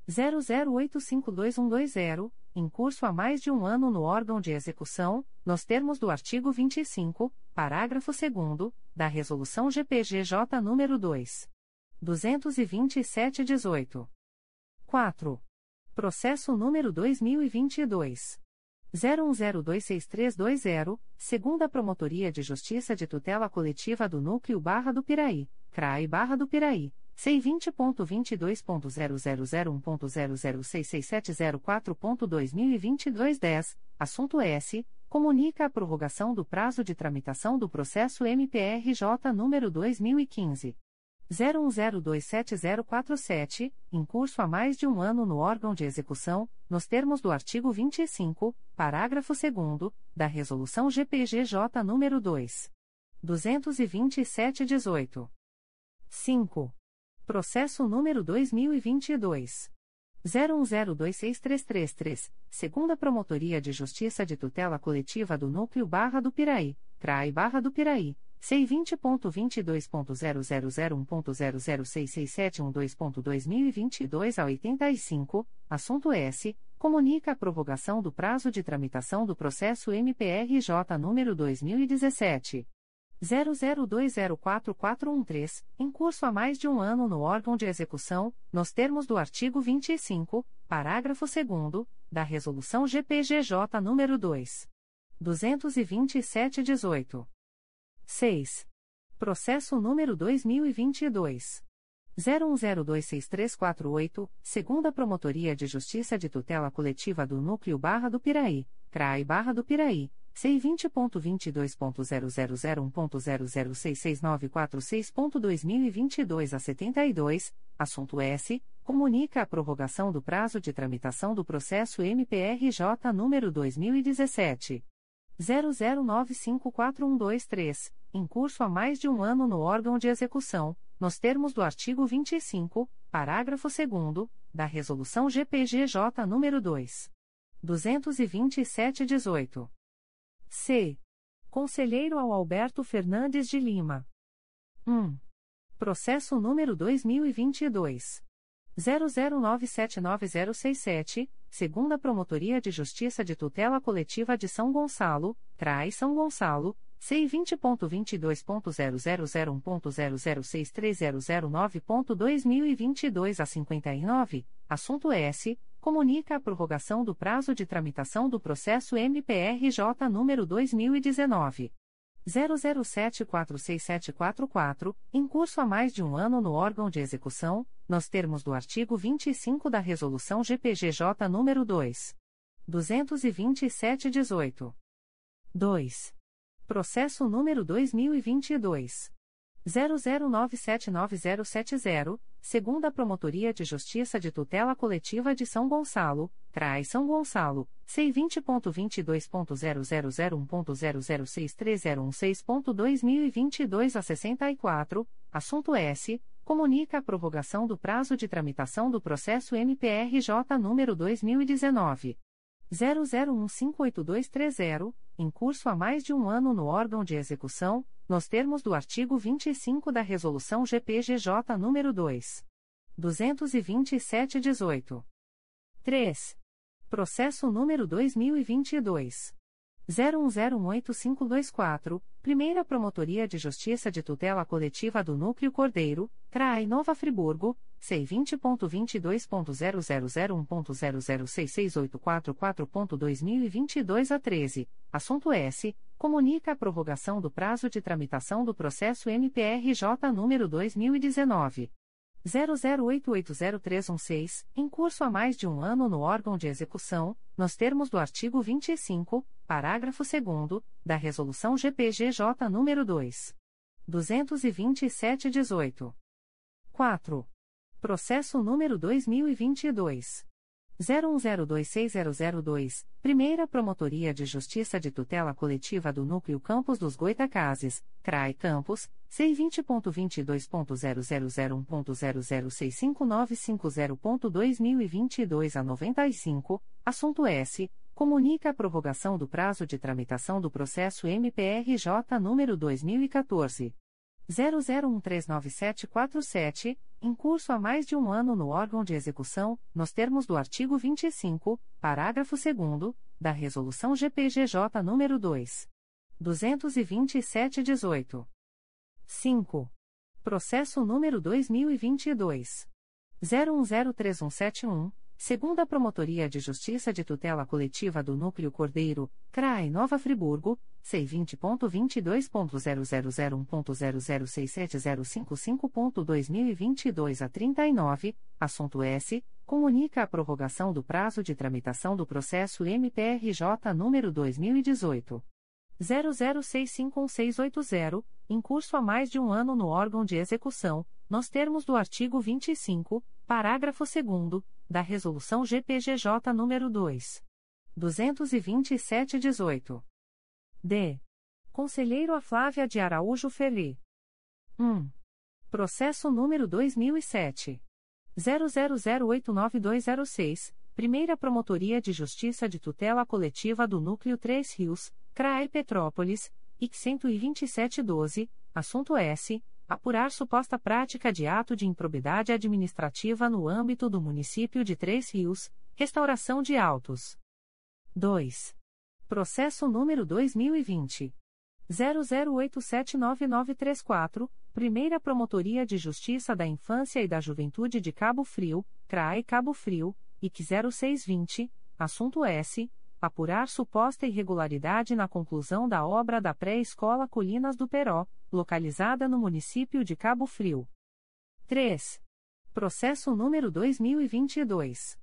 00852120, em curso há mais de um ano no órgão de execução, nos termos do artigo 25, parágrafo 2 da Resolução GPGJ nº 2. 227-18. 4. Processo número 2022. 01026320, segunda Promotoria de Justiça de Tutela Coletiva do Núcleo Barra do Piraí, CRAI Barra do Piraí, C20.22.0001.0066704.2022 10, assunto S. Comunica a prorrogação do prazo de tramitação do processo MPRJ número 2015. 01027047, em curso há mais de um ano no órgão de execução, nos termos do artigo 25, parágrafo 2 da Resolução GPGJ nº 2. 227-18. 5. Processo número 2022. 01026333, segunda Promotoria de Justiça de Tutela Coletiva do Núcleo Barra do Piraí, CRAI Barra do Piraí, C20.22.0001.0066712.2022 a 85, assunto S. Comunica a prorrogação do prazo de tramitação do processo MPRJ número 2017. 00204413, em curso há mais de um ano no órgão de execução, nos termos do artigo 25, parágrafo 2 da Resolução GPGJ nº 2. 227-18. 6. Processo número 2022. 01026348, segunda Promotoria de Justiça de Tutela Coletiva do Núcleo Barra do Piraí, CRAI Barra do Piraí, C20.22.0001.0066946.2022 a 72, assunto S. Comunica a prorrogação do prazo de tramitação do processo MPRJ número 2017. 00954123, em curso há mais de um ano no órgão de execução, nos termos do artigo 25, parágrafo 2 da Resolução GPGJ nº 2. 227-18. C. Conselheiro ao Alberto Fernandes de Lima. 1. Processo número 2022. 00979067, segunda Promotoria de Justiça de Tutela Coletiva de São Gonçalo, CRAI São Gonçalo, C20.22.0001.0063009.2022 a 59, assunto S. Comunica a prorrogação do prazo de tramitação do processo MPRJ número 2019. 00746744, em curso há mais de um ano no órgão de execução, nos termos do artigo 25 da Resolução GPGJ nº 2. 227-18. 2. Processo número 2022. 00979070, segunda Promotoria de Justiça de Tutela Coletiva de São Gonçalo, CRAI São Gonçalo, C20.22.0001.0063016.2022 a 64, assunto S. Comunica a prorrogação do prazo de tramitação do processo MPRJ número 2019. 00158230, em curso há mais de um ano no órgão de execução, nos termos do artigo 25 da Resolução GPGJ nº 2. 227-18. 3. Processo número 2022. 01018524, Primeira Promotoria de Justiça de Tutela Coletiva do Núcleo Cordeiro, CRAI Nova Friburgo, C20.22.0001.0066844.2022 a 13, assunto S. Comunica a prorrogação do prazo de tramitação do processo MPRJ número 2019. 00880316, em curso há mais de um ano no órgão de execução, nos termos do artigo 25, parágrafo 2 da Resolução GPGJ nº 2. 227-18. 4. Processo número 2022. 01026002, Primeira Promotoria de Justiça de Tutela Coletiva do Núcleo Campos dos Goitacazes, CRAI Campos, C20.22.0001.0065950.2022 a 95, assunto S. Comunica a prorrogação do prazo de tramitação do processo MPRJ número 2014. 00139747, em curso há mais de um ano no órgão de execução, nos termos do artigo 25, parágrafo 2 da Resolução GPGJ nº 2. 227-18. 5. Processo número 2022. 01031171 segunda Promotoria de Justiça de Tutela Coletiva do Núcleo Cordeiro, CRAE Nova Friburgo, C20.22.0001.0067055.2022 a 39, assunto S. Comunica a prorrogação do prazo de tramitação do processo MPRJ número 2018. 00651680, em curso há mais de um ano no órgão de execução, nos termos do artigo 25, parágrafo 2 da Resolução GPGJ nº 2. 227-18. D. Conselheiro a Flávia de Araújo Ferri. 1. Processo número 2007. 00089206, Primeira Promotoria de Justiça de Tutela Coletiva do Núcleo 3 Rios, CRAE Petrópolis, IC 12712, assunto S apurar suposta prática de ato de improbidade administrativa no âmbito do município de Três Rios, restauração de autos. 2. Processo número 2020 00879934, Primeira Promotoria de Justiça da Infância e da Juventude de Cabo Frio, CRAE Cabo Frio, IC 0620, assunto S apurar suposta irregularidade na conclusão da obra da pré-escola Colinas do Peró, localizada no município de Cabo Frio. 3. Processo número 2022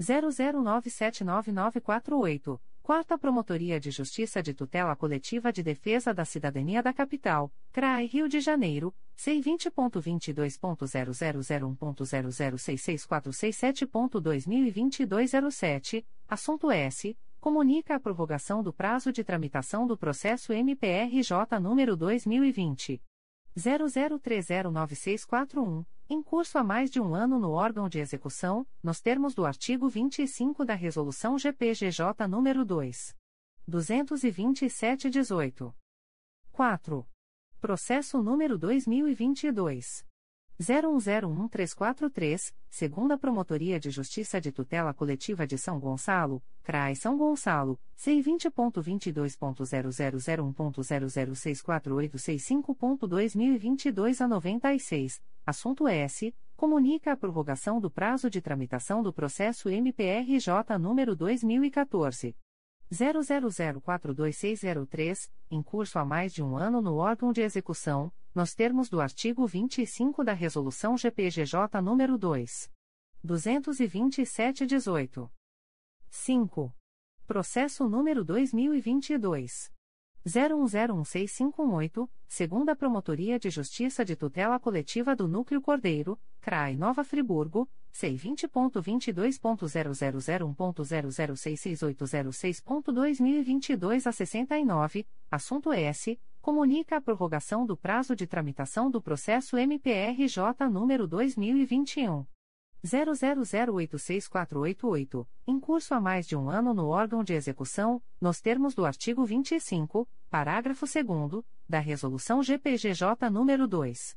00979948, Quarta Promotoria de Justiça de Tutela Coletiva de Defesa da Cidadania da Capital, CRAE Rio de Janeiro, C20.22.0001.0066467.2022 a 07, assunto S comunica a prorrogação do prazo de tramitação do processo MPRJ número 2020 00309641, em curso há mais de um ano no órgão de execução, nos termos do artigo 25 da Resolução GPGJ número 2. 227-18. 4. Processo número 2022 0101-343, segunda Promotoria de Justiça de Tutela Coletiva de São Gonçalo, CRAI São Gonçalo, C20.22.0001.0064865.2022 a 96, assunto S. Comunica a prorrogação do prazo de tramitação do processo MPRJ número 2014. 00042603, em curso há mais de um ano no órgão de execução, nos termos do artigo 25 da Resolução GPGJ nº 2. 227-18. 5. Processo número 2022. 01016518, segunda Promotoria de Justiça de Tutela Coletiva do Núcleo Cordeiro, CRAI Nova Friburgo, C20.22.0001.0066806.2022 a 69, assunto S. Comunica a prorrogação do prazo de tramitação do processo MPRJ número 2021. 00086488, em curso há mais de um ano no órgão de execução, nos termos do artigo 25, parágrafo 2 da Resolução GPGJ nº 2.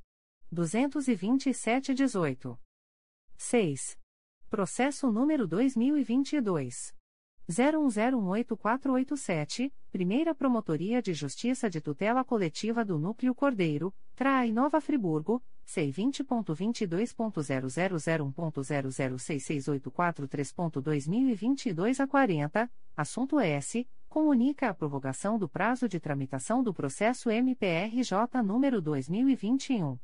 227-18. 6. Processo número 2022. 01018487, Primeira Promotoria de Justiça de Tutela Coletiva do Núcleo Cordeiro, CRAI Nova Friburgo, C20.22.0001.0066843.2022 a 40, assunto S. Comunica a prorrogação do prazo de tramitação do processo MPRJ número 2021.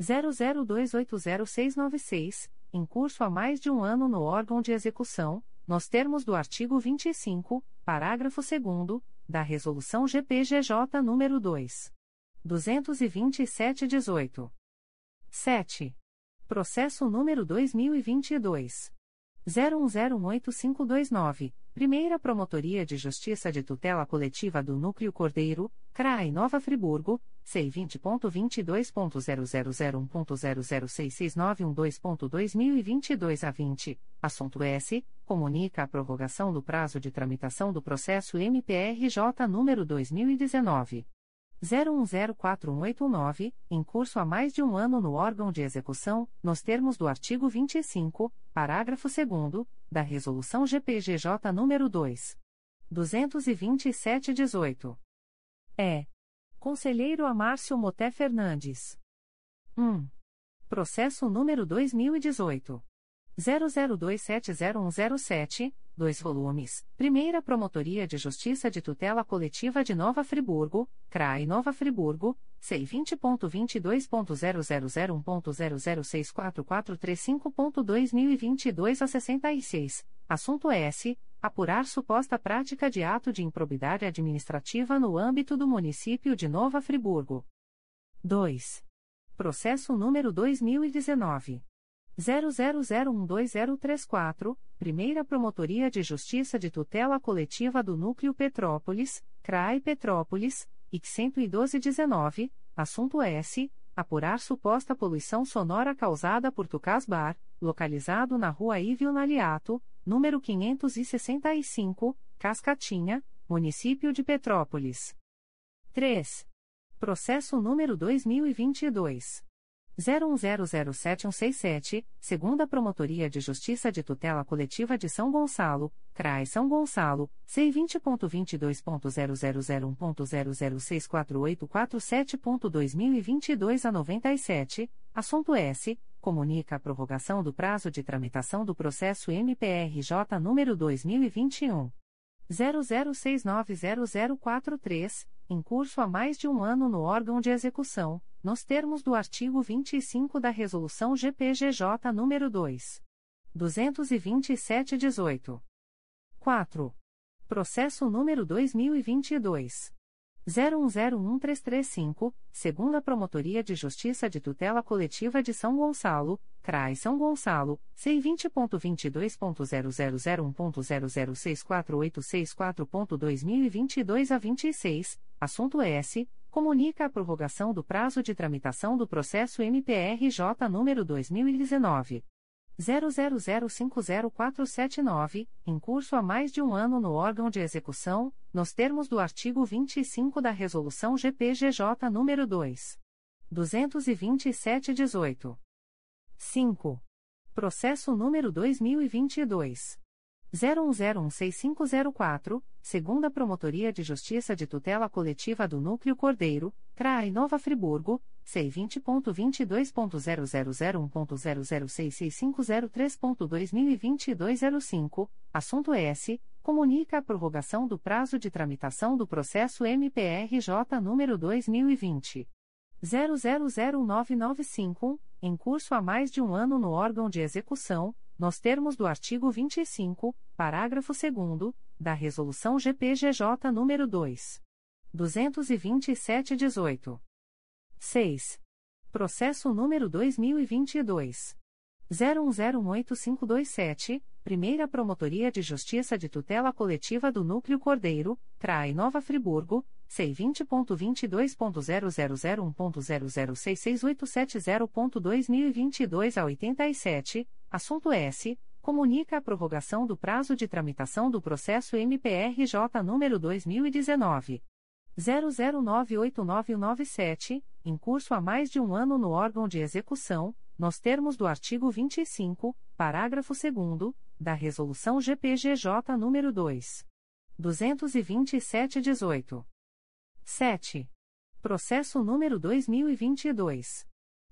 00280696, em curso há mais de um ano no órgão de execução, nos termos do artigo 25, parágrafo 2 da Resolução GPGJ nº 2. 227-18. 7. Processo número 2022. 01018529, Primeira Promotoria de Justiça de Tutela Coletiva do Núcleo Cordeiro, CRAI Nova Friburgo, C20.22.0001.0066912.2022 a 20, assunto S. Comunica a prorrogação do prazo de tramitação do processo MPRJ número 2019. 010489, em curso há mais de um ano no órgão de execução, nos termos do artigo 25, parágrafo 2 da Resolução GPGJ nº 2. 227-18. É. Conselheiro Amárcio Moté Fernandes. 1. Processo número 2018. 00270107, 2 volumes. Primeira Promotoria de Justiça de Tutela Coletiva de Nova Friburgo, CRAI Nova Friburgo, C20.22.0001.0064435.2022 a 66. Assunto S. Apurar suposta prática de ato de improbidade administrativa no âmbito do município de Nova Friburgo. 2. Processo número 2019. 00012034, Primeira Promotoria de Justiça de Tutela Coletiva do Núcleo Petrópolis, CRAI Petrópolis, IC 11219, assunto S. Apurar suposta poluição sonora causada por Tucás Bar, localizado na rua Ívio Naliato, número 565, Cascatinha, município de Petrópolis. 3. Processo número 2022. 01007167, segunda Promotoria de Justiça de Tutela Coletiva de São Gonçalo, CRAI São Gonçalo, C20.22.0001.0064847.2022 a 97, assunto S. Comunica a prorrogação do prazo de tramitação do processo MPRJ número 2021. 00690043, em curso há mais de um ano no órgão de execução, nos termos do artigo 25 da Resolução GPGJ nº 2. 227-18. 4. Processo número 2022. 01013335, segunda Promotoria de Justiça de Tutela Coletiva de São Gonçalo, CRAI São Gonçalo, C20.22.0001.0064864.2022 a 26, assunto S. Comunica a prorrogação do prazo de tramitação do processo MPRJ número 2019. 00050479, em curso há mais de um ano no órgão de execução, nos termos do artigo 25 da Resolução GPGJ nº 2. 227-18. 5. Processo número 2022. 01016504, segunda Promotoria de Justiça de Tutela Coletiva do Núcleo Cordeiro, CRAI Nova Friburgo, C20.22.0001.0066503.2022 05, assunto S. Comunica a prorrogação do prazo de tramitação do processo MPRJ número 2020. 000995, em curso há mais de um ano no órgão de execução, nos termos do artigo 25, parágrafo 2 da Resolução GPGJ nº 2. 227-18. 6. Processo número 2022. 01018527, Primeira Promotoria de Justiça de Tutela Coletiva do Núcleo Cordeiro, CRAI Nova Friburgo, C20.22.0001.0066870.2022 a 87, assunto S. Comunica a prorrogação do prazo de tramitação do processo MPRJ número 2019. 00989997, em curso há mais de um ano no órgão de execução, nos termos do artigo 25, parágrafo 2 da Resolução GPGJ nº 2. 227-18. 7. Processo número 2022.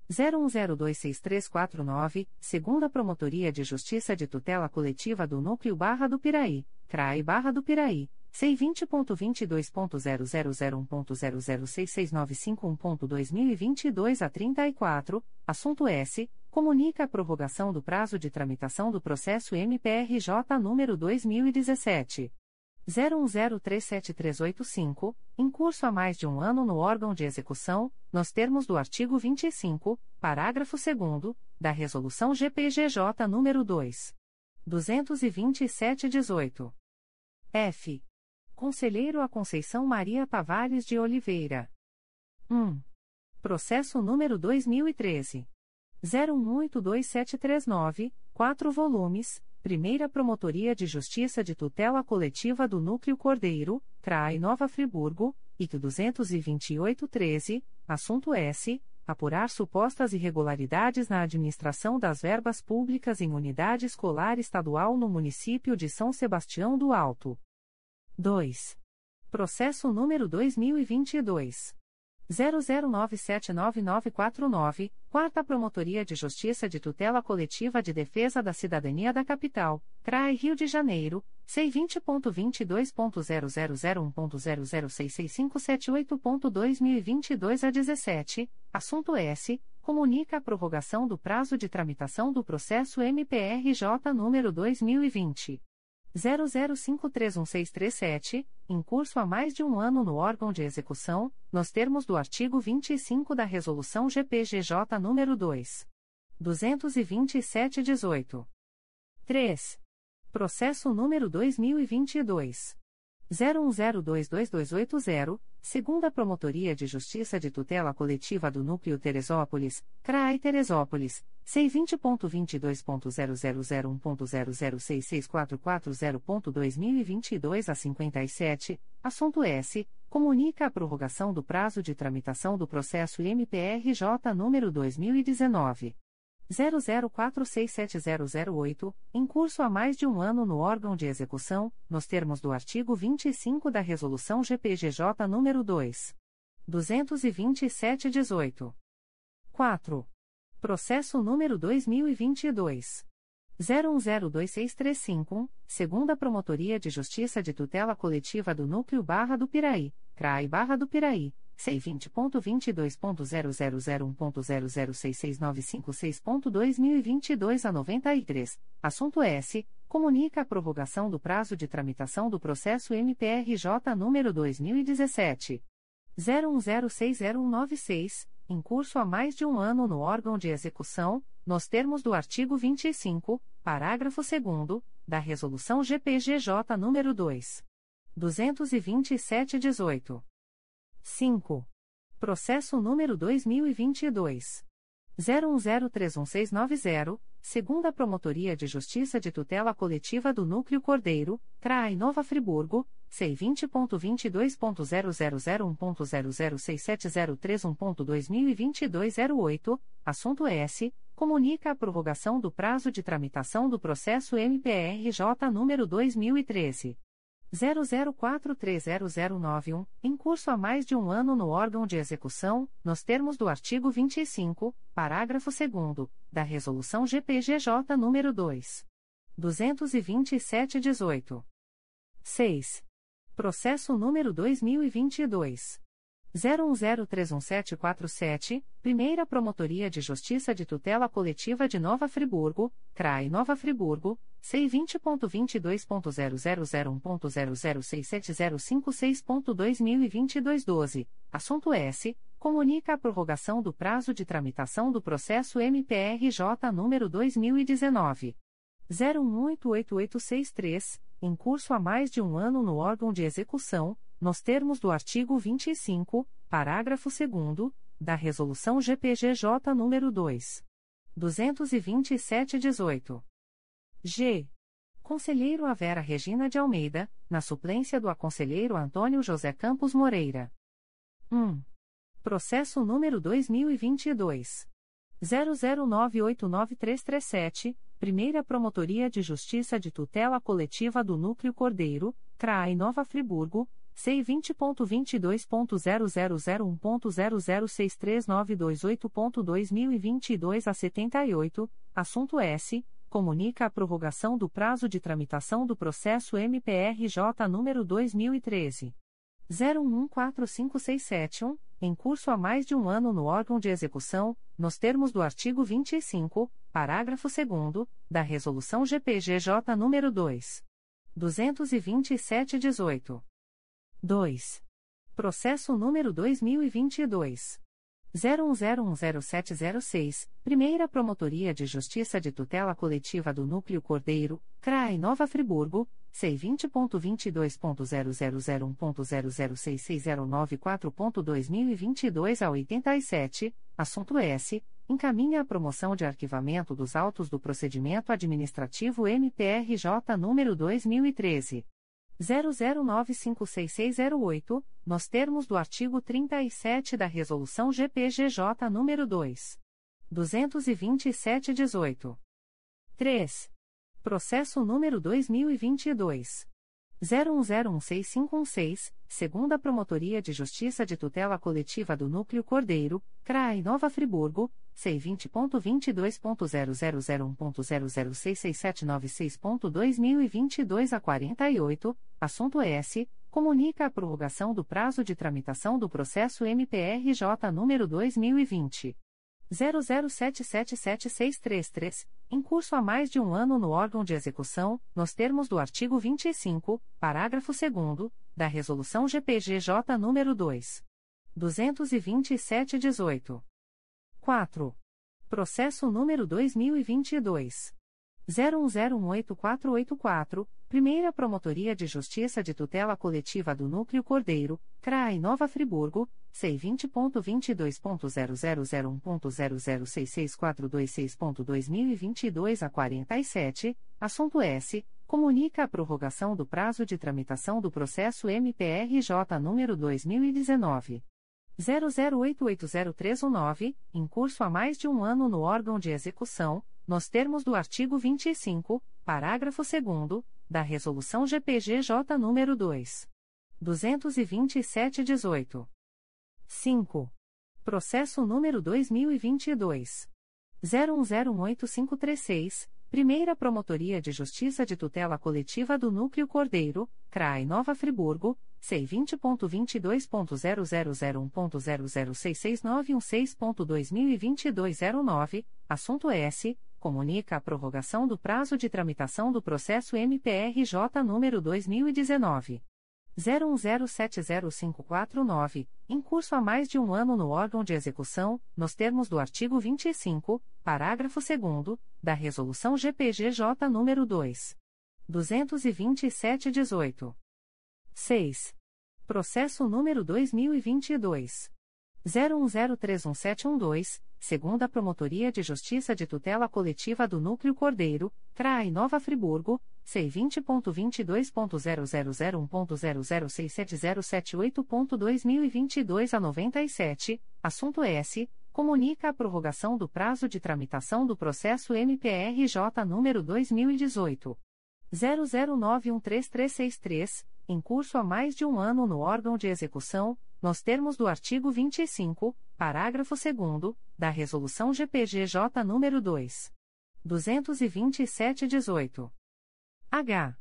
01026349, segunda Promotoria de Justiça de Tutela Coletiva do Núcleo Barra do Piraí, CRAI Barra do Piraí, C20.22.0001.0066951.2022 a 34, assunto S. Comunica a prorrogação do prazo de tramitação do processo MPRJ número 2017. 01037385, em curso há mais de um ano no órgão de execução, nos termos do artigo 25, parágrafo 2 da Resolução GPGJ nº 2. 227-18. F. Conselheiro a Conceição Maria Tavares de Oliveira. 1. Processo número 2013. 01823739, 4 volumes Primeira Promotoria de Justiça de Tutela Coletiva do Núcleo Cordeiro, CRAI Nova Friburgo, IC 22813, assunto S. Apurar supostas irregularidades na administração das verbas públicas em unidade escolar estadual no município de São Sebastião do Alto. 2. Processo número 2022. 00979949, Quarta Promotoria de Justiça de Tutela Coletiva de Defesa da Cidadania da Capital, CRAI Rio de Janeiro, C20.22.0001.0066578.2022 a 17, assunto S. Comunica a prorrogação do prazo de tramitação do processo MPRJ número 2020. 00531637, em curso há mais de um ano no órgão de execução, nos termos do artigo 25 da Resolução GPGJ nº 2. 227-18. 3. Processo número 2022. 01022280, segunda Promotoria de Justiça de Tutela Coletiva do Núcleo Teresópolis, CRAI Teresópolis, C20.22.0001.0066440.2022 a 57, assunto S. Comunica a prorrogação do prazo de tramitação do processo MPRJ número 2019. 00467008, em curso há mais de um ano no órgão de execução, nos termos do artigo 25 da Resolução GPGJ nº 2. 227-18. 4. Processo número 2022. 01026351, segunda Promotoria de Justiça de Tutela Coletiva do Núcleo Barra do Piraí, CRAI Barra do Piraí, C20.22.0001.0066956.2022 a 93, assunto S. Comunica a prorrogação do prazo de tramitação do processo MPRJ número 2017. 01060196, em curso há mais de um ano no órgão de execução, nos termos do artigo 25, parágrafo 2 da Resolução GPGJ nº 2. 227-18. 5. Processo número 2022. 01031690, segunda Promotoria de Justiça de Tutela Coletiva do Núcleo Cordeiro, CRAI Nova Friburgo, C20.22.0001.0067031.2022 08, assunto S comunica a prorrogação do prazo de tramitação do processo MPRJ número 2013 00430091, em curso há mais de um ano no órgão de execução, nos termos do artigo 25, parágrafo 2 da Resolução GPGJ nº 2. 227-18. 6. Processo número 2022. 01031747, Primeira Promotoria de Justiça de Tutela Coletiva de Nova Friburgo, CRAI Nova Friburgo, C20.22.0001.0067056.2022 12, assunto S. Comunica a prorrogação do prazo de tramitação do processo MPRJ número 2019. 018863, em curso há mais de um ano no órgão de execução, nos termos do artigo 25, parágrafo 2 da Resolução GPGJ nº 2. 227-18. G. Conselheiro a Vera Regina de Almeida, na suplência do aconselheiro Antônio José Campos Moreira. 1. Processo número 2022. 00989337, Primeira Promotoria de Justiça de Tutela Coletiva do Núcleo Cordeiro, CRAI Nova Friburgo, C20.22.0001.0063928.2022 a 78, assunto S. Comunica a prorrogação do prazo de tramitação do processo MPRJ número 2013. 01145671, em curso há mais de um ano no órgão de execução, nos termos do artigo 25, parágrafo 2 da Resolução GPGJ nº 2. 227-18. 2. Processo número 2022. 01010706, Primeira Promotoria de Justiça de Tutela Coletiva do Núcleo Cordeiro, CRAI Nova Friburgo, C20.22.0001.0066094.2022 a 87, assunto S. Encaminha a promoção de arquivamento dos autos do procedimento administrativo MPRJ número 2013. 00956608, nos termos do artigo 37 da Resolução GPGJ nº 2. 227-18. 3. Processo número 2022. 01016516, segunda Promotoria de Justiça de Tutela Coletiva do Núcleo Cordeiro, CRAI Nova Friburgo, C20.22.0001.0066796.2022 a 48, assunto S. Comunica a prorrogação do prazo de tramitação do processo MPRJ número 2020. 00777633, em curso há mais de um ano no órgão de execução, nos termos do artigo 25, parágrafo 2 da Resolução GPGJ nº 2. 227-18. 4. Processo número 2022. 01018484, Primeira Promotoria de Justiça de Tutela Coletiva do Núcleo Cordeiro, CRAI Nova Friburgo, C20.22.0001.0066426.2022 a 47, assunto S. Comunica a prorrogação do prazo de tramitação do processo MPRJ número 2019. 00880319, em curso há mais de um ano no órgão de execução, nos termos do artigo 25, parágrafo 2 da Resolução GPGJ nº 2. 227-18. 5. Processo número 2022. 01018536, Primeira Promotoria de Justiça de Tutela Coletiva do Núcleo Cordeiro, CRAI Nova Friburgo, C20.22.0001.0066916.2022 a 09, assunto S comunica a prorrogação do prazo de tramitação do processo MPRJ número 2019 01070549, em curso há mais de um ano no órgão de execução, nos termos do artigo 25, parágrafo 2 da Resolução GPGJ número 2. 227-18. 6. Processo número 2022 01031712, segunda Promotoria de Justiça de Tutela Coletiva do Núcleo Cordeiro, CRAI Nova Friburgo, C20.22.0001.0067078.2022 a 97, assunto S. comunica a prorrogação do prazo de tramitação do processo MPRJ número 2018 00913363, em curso há mais de um ano no órgão de execução, nos termos do artigo 25, parágrafo 2 da Resolução GPGJ nº 2. 227-18. H.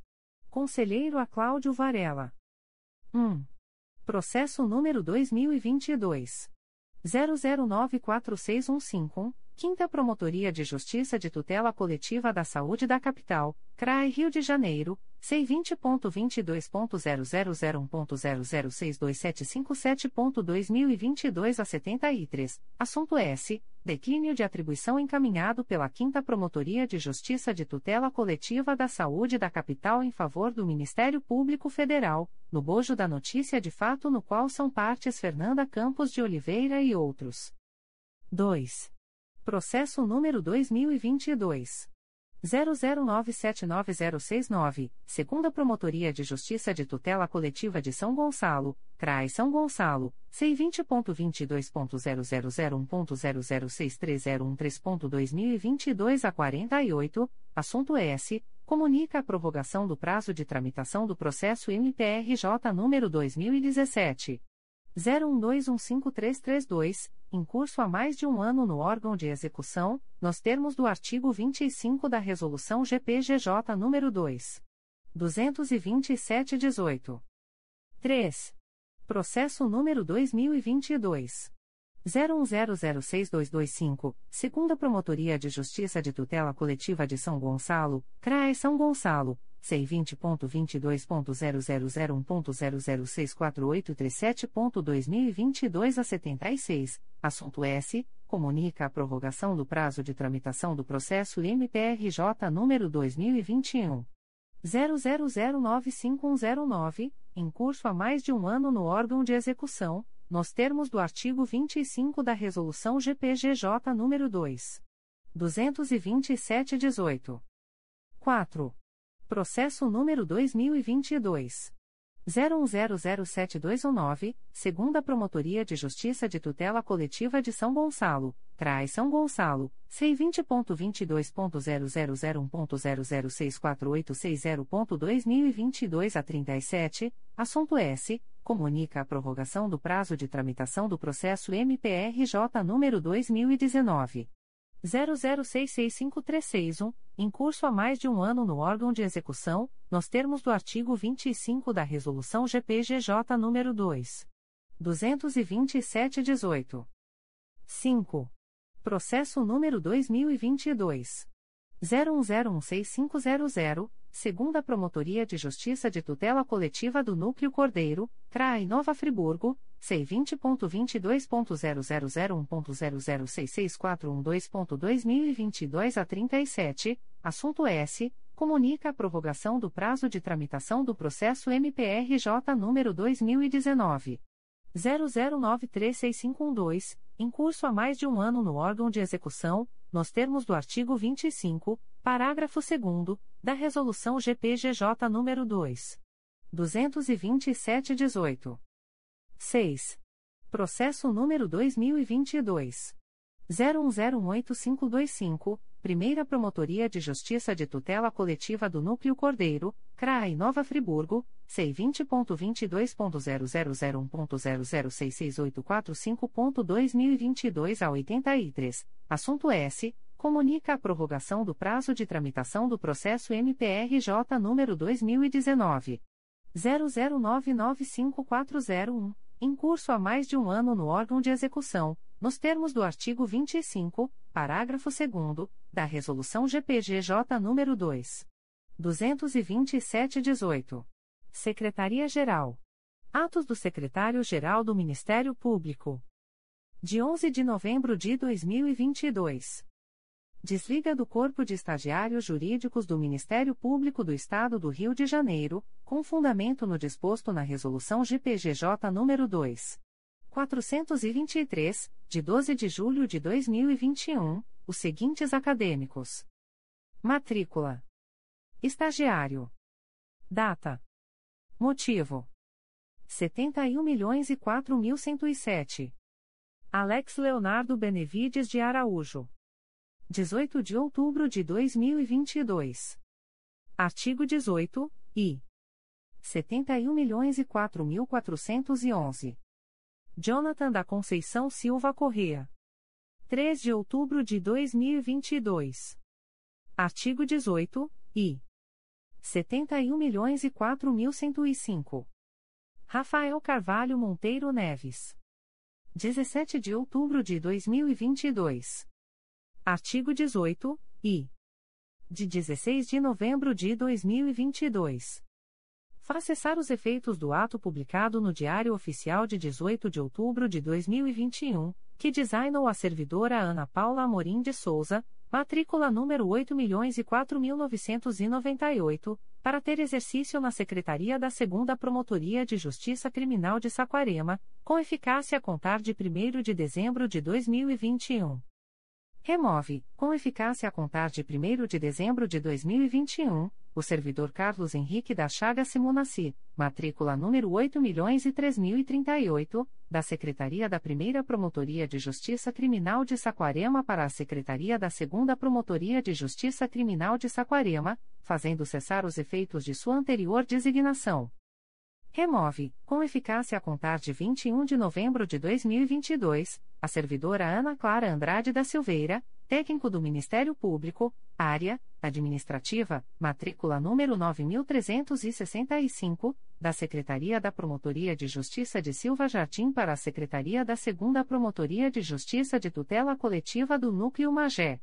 Conselheiro a Cláudio Varela. 1. Processo número 2022. 00946151, Quinta Promotoria de Justiça de Tutela Coletiva da Saúde da Capital, CRAE Rio de Janeiro, C20.22.0001.0062757.2022 a 73, assunto S. Declínio de atribuição encaminhado pela Quinta Promotoria de Justiça de Tutela Coletiva da Saúde da Capital em favor do Ministério Público Federal, no bojo da notícia de fato no qual são partes Fernanda Campos de Oliveira e outros. 2. Processo número 2022. 00979069, segunda Promotoria de Justiça de Tutela Coletiva de São Gonçalo, CRAI São Gonçalo, C20.22.0001.0063013.2022 a 48, assunto S. Comunica a prorrogação do prazo de tramitação do processo MPRJ número 2017. 01215332, em curso há mais de um ano no órgão de execução, nos termos do artigo 25 da Resolução GPGJ nº 2. 227-18. 3. Processo número 2022. 01006225, segunda Promotoria de Justiça de Tutela Coletiva de São Gonçalo, CRAE São Gonçalo, C20.22.0001.0064837.2022 a 76, assunto S. Comunica a prorrogação do prazo de tramitação do processo MPRJ número 2021. 00095109, em curso há mais de um ano no órgão de execução, nos termos do artigo 25 da Resolução GPGJ nº 2. 227-18. 4. Processo número 2022. 01007219, segunda Promotoria de Justiça de Tutela Coletiva de São Gonçalo, CRAI São Gonçalo, C20.22.0001.0064860.2022 a 37, assunto S. Comunica a prorrogação do prazo de tramitação do processo MPRJ número 2019. 00665361, em curso há mais de um ano no órgão de execução, nos termos do artigo 25 da Resolução GPGJ nº 2. 227-18. 5. Processo número 2022. 01016500, segunda Promotoria de Justiça de Tutela Coletiva do Núcleo Cordeiro, CRAI Nova Friburgo, C20.22.0001.0066412.2022 a 37, assunto S. Comunica a prorrogação do prazo de tramitação do processo MPRJ número 2019. 00936512, em curso há mais de um ano no órgão de execução, nos termos do artigo 25, parágrafo 2 da Resolução GPGJ nº 2. 227-18. 6. Processo número 2022. 01018525, Primeira Promotoria de Justiça de Tutela Coletiva do Núcleo Cordeiro, CRAI Nova Friburgo, C20.22.0001.0066845.2022 a 83, assunto S. Comunica a prorrogação do prazo de tramitação do processo MPRJ número 2019. 00995401 em curso há mais de um ano no órgão de execução, nos termos do artigo 25, parágrafo 2 da Resolução GPGJ nº 2. 227-18. Secretaria-Geral. Atos do Secretário-Geral do Ministério Público. De 11 de novembro de 2022. Desliga do Corpo de Estagiários Jurídicos do Ministério Público do Estado do Rio de Janeiro, com fundamento no disposto na Resolução GPGJ nº 2. 423, de 12 de julho de 2021, os seguintes acadêmicos: Matrícula. Estagiário. Data. Motivo: 71 milhões e 4.107. Alex Leonardo Benevides de Araújo. 18 de outubro de 2022. Artigo 18, I. 71 milhões e mil Jonathan da Conceição Silva Correa. 3 de outubro de 2022. Artigo 18, I. 71 milhões e mil Rafael Carvalho Monteiro Neves. 17 de outubro de 2022. Artigo 18, I. De 16 de novembro de 2022. Faz cessar os efeitos do ato publicado no Diário Oficial de 18 de outubro de 2021, que designou a servidora Ana Paula Amorim de Souza, matrícula número 8.004.998, para ter exercício na Secretaria da 2 Promotoria de Justiça Criminal de Saquarema, com eficácia a contar de 1 de dezembro de 2021. Remove, com eficácia a contar de 1 de dezembro de 2021, o servidor Carlos Henrique da Chaga Simonassi, matrícula número 8.003.038, da Secretaria da 1 Promotoria de Justiça Criminal de Saquarema para a Secretaria da 2 Promotoria de Justiça Criminal de Saquarema, fazendo cessar os efeitos de sua anterior designação. Remove, com eficácia a contar de 21 de novembro de 2022, a servidora Ana Clara Andrade da Silveira, técnico do Ministério Público, área administrativa, matrícula número 9365, da Secretaria da Promotoria de Justiça de Silva Jardim para a Secretaria da 2 Promotoria de Justiça de Tutela Coletiva do Núcleo Magé.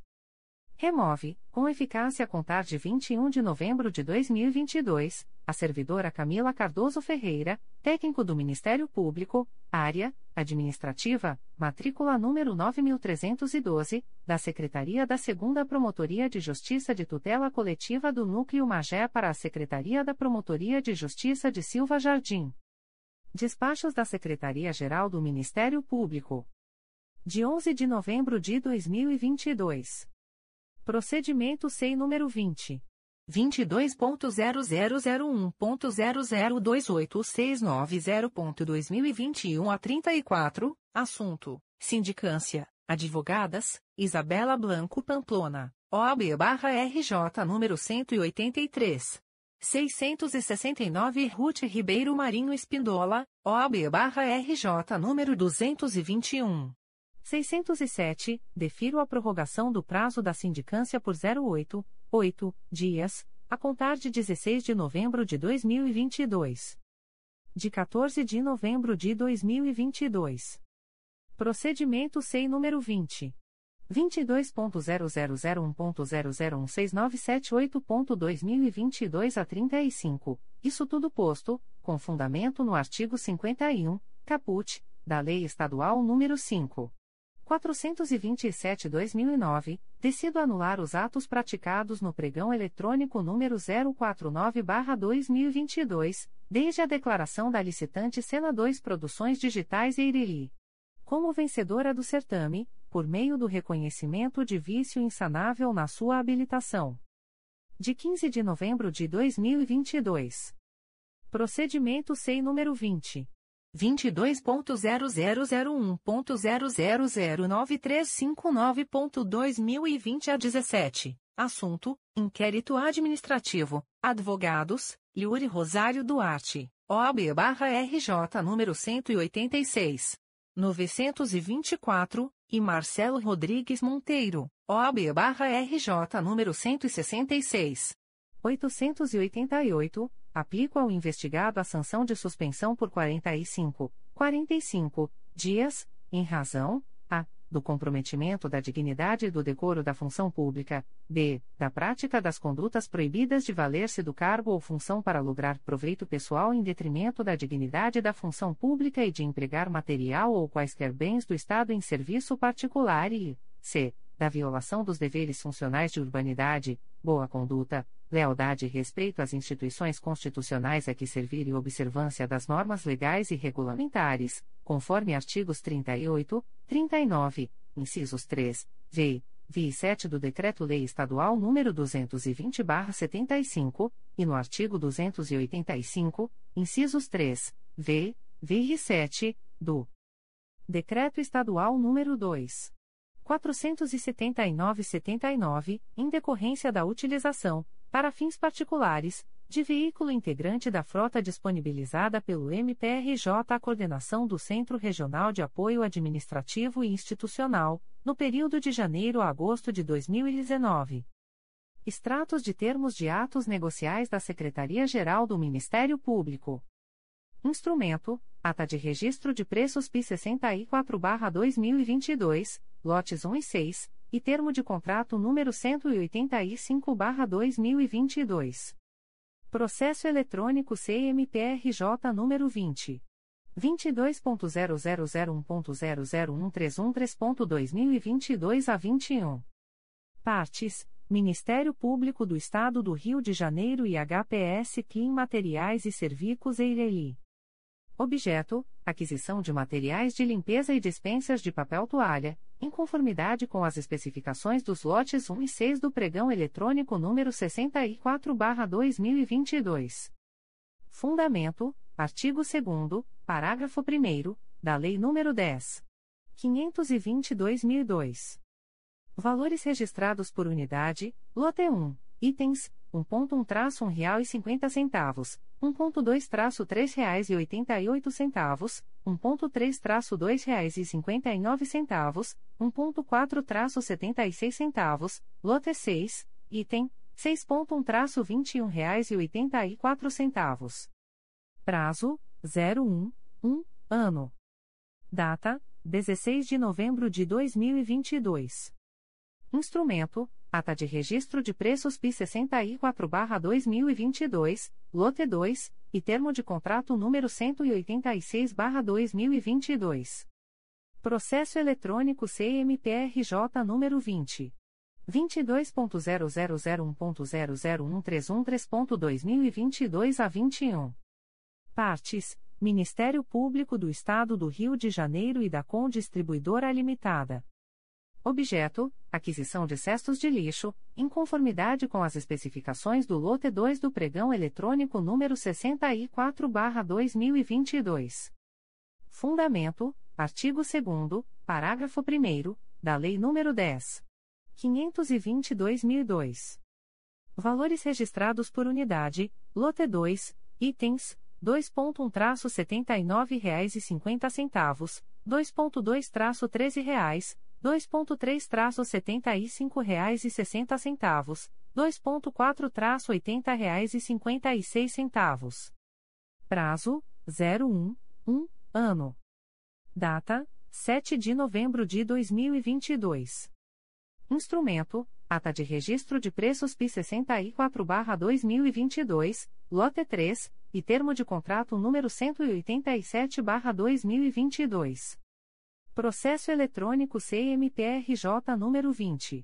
Remove, com eficácia a contar de 21 de novembro de 2022, a servidora Camila Cardoso Ferreira, técnico do Ministério Público, área administrativa, matrícula número 9312, da Secretaria da 2 Promotoria de Justiça de Tutela Coletiva do Núcleo Magé para a Secretaria da Promotoria de Justiça de Silva Jardim. Despachos da Secretaria-Geral do Ministério Público. De 11 de novembro de 2022. Procedimento SEI número 20. 22.0001.0028690.2021 a 34, assunto: Sindicância, Advogadas, Isabela Blanco Pamplona, OAB-RJ número 183. 669 Ruth Ribeiro Marinho Espindola, OAB-RJ número 221. 607, defiro a prorrogação do prazo da sindicância por 08, 8 dias, a contar de 16 de novembro de 2022. De 14 de novembro de 2022. Procedimento SEI número 20. 22.0001.0016978.2022 a 35, isso tudo posto, com fundamento no artigo 51, caput, da Lei Estadual nº 5. 427-2009, decido anular os atos praticados no pregão eletrônico número 049-2022, desde a declaração da licitante Cena 2 Produções Digitais e Irili. Como vencedora do certame, por meio do reconhecimento de vício insanável na sua habilitação. De 15 de novembro de 2022. Procedimento SEI número 20. 22.0001.0009359.2020 a 17. Assunto: Inquérito Administrativo. Advogados: Liuri Rosário Duarte, OAB-RJ número 186. 924, e Marcelo Rodrigues Monteiro, OAB-RJ número 166. 888, aplico ao investigado a sanção de suspensão por 45, 45 dias, em razão a do comprometimento da dignidade e do decoro da função pública, b da prática das condutas proibidas de valer-se do cargo ou função para lograr proveito pessoal em detrimento da dignidade da função pública e de empregar material ou quaisquer bens do Estado em serviço particular e c da violação dos deveres funcionais de urbanidade, boa conduta, lealdade e respeito às instituições constitucionais a que servir e observância das normas legais e regulamentares, conforme artigos 38, 39, incisos 3, v, v e 7 do Decreto-Lei Estadual nº 220/75, e no artigo 285, incisos 3, v, v e 7, do Decreto Estadual número 2. 479-79, em decorrência da utilização, para fins particulares, de veículo integrante da frota disponibilizada pelo MPRJ à coordenação do Centro Regional de Apoio Administrativo e Institucional, no período de janeiro a agosto de 2019. Extratos de termos de atos negociais da Secretaria-Geral do Ministério Público. Instrumento: Ata de Registro de Preços PI 64-2022, lotes 1 e 6, e termo de contrato número 185-2022. Processo eletrônico CMPRJ número 20. 22.0001.0013113.2022 a 21. Partes: Ministério Público do Estado do Rio de Janeiro e HPS Clean Materiais e Servicos Eireli. Objeto: aquisição de materiais de limpeza e dispensas de papel toalha, em conformidade com as especificações dos lotes 1 e 6 do pregão eletrônico número 64/2022. Fundamento: artigo 2 parágrafo 1 da Lei nº 10. 522/2002. Valores registrados por unidade: lote 1, itens 1.1-1 real e 50 centavos, 1.2-3 reais e 88 centavos, 1.3-2 reais e 59 centavos, 1.4-76 centavos, lote 6, item 6.1-21 reais e 84 centavos. Prazo 01 1 ano. Data 16 de novembro de 2022. Instrumento Ata de Registro de Preços PI 64-2022, Lote 2, e Termo de Contrato número 186-2022. Processo Eletrônico CMPRJ número 20. 22.0001.0013113.2022 a 21. Partes: Ministério Público do Estado do Rio de Janeiro e da Com Distribuidora Limitada. Objeto: aquisição de cestos de lixo, em conformidade com as especificações do lote 2 do pregão eletrônico número 64/2022. Fundamento: artigo 2 parágrafo 1 da Lei nº 10. 522.002. Valores registrados por unidade: lote 2, itens 2.1-79,50 reais, 2.2-13 reais 2.3-75 reais e 60 centavos, 2.4-80 reais e 56 centavos. Prazo, 01, 1, ano. Data, 7 de novembro de 2022. Instrumento, Ata de Registro de Preços PI 64-2022, Lote 3, e Termo de Contrato número 187-2022. Processo eletrônico CMPRJ número 20.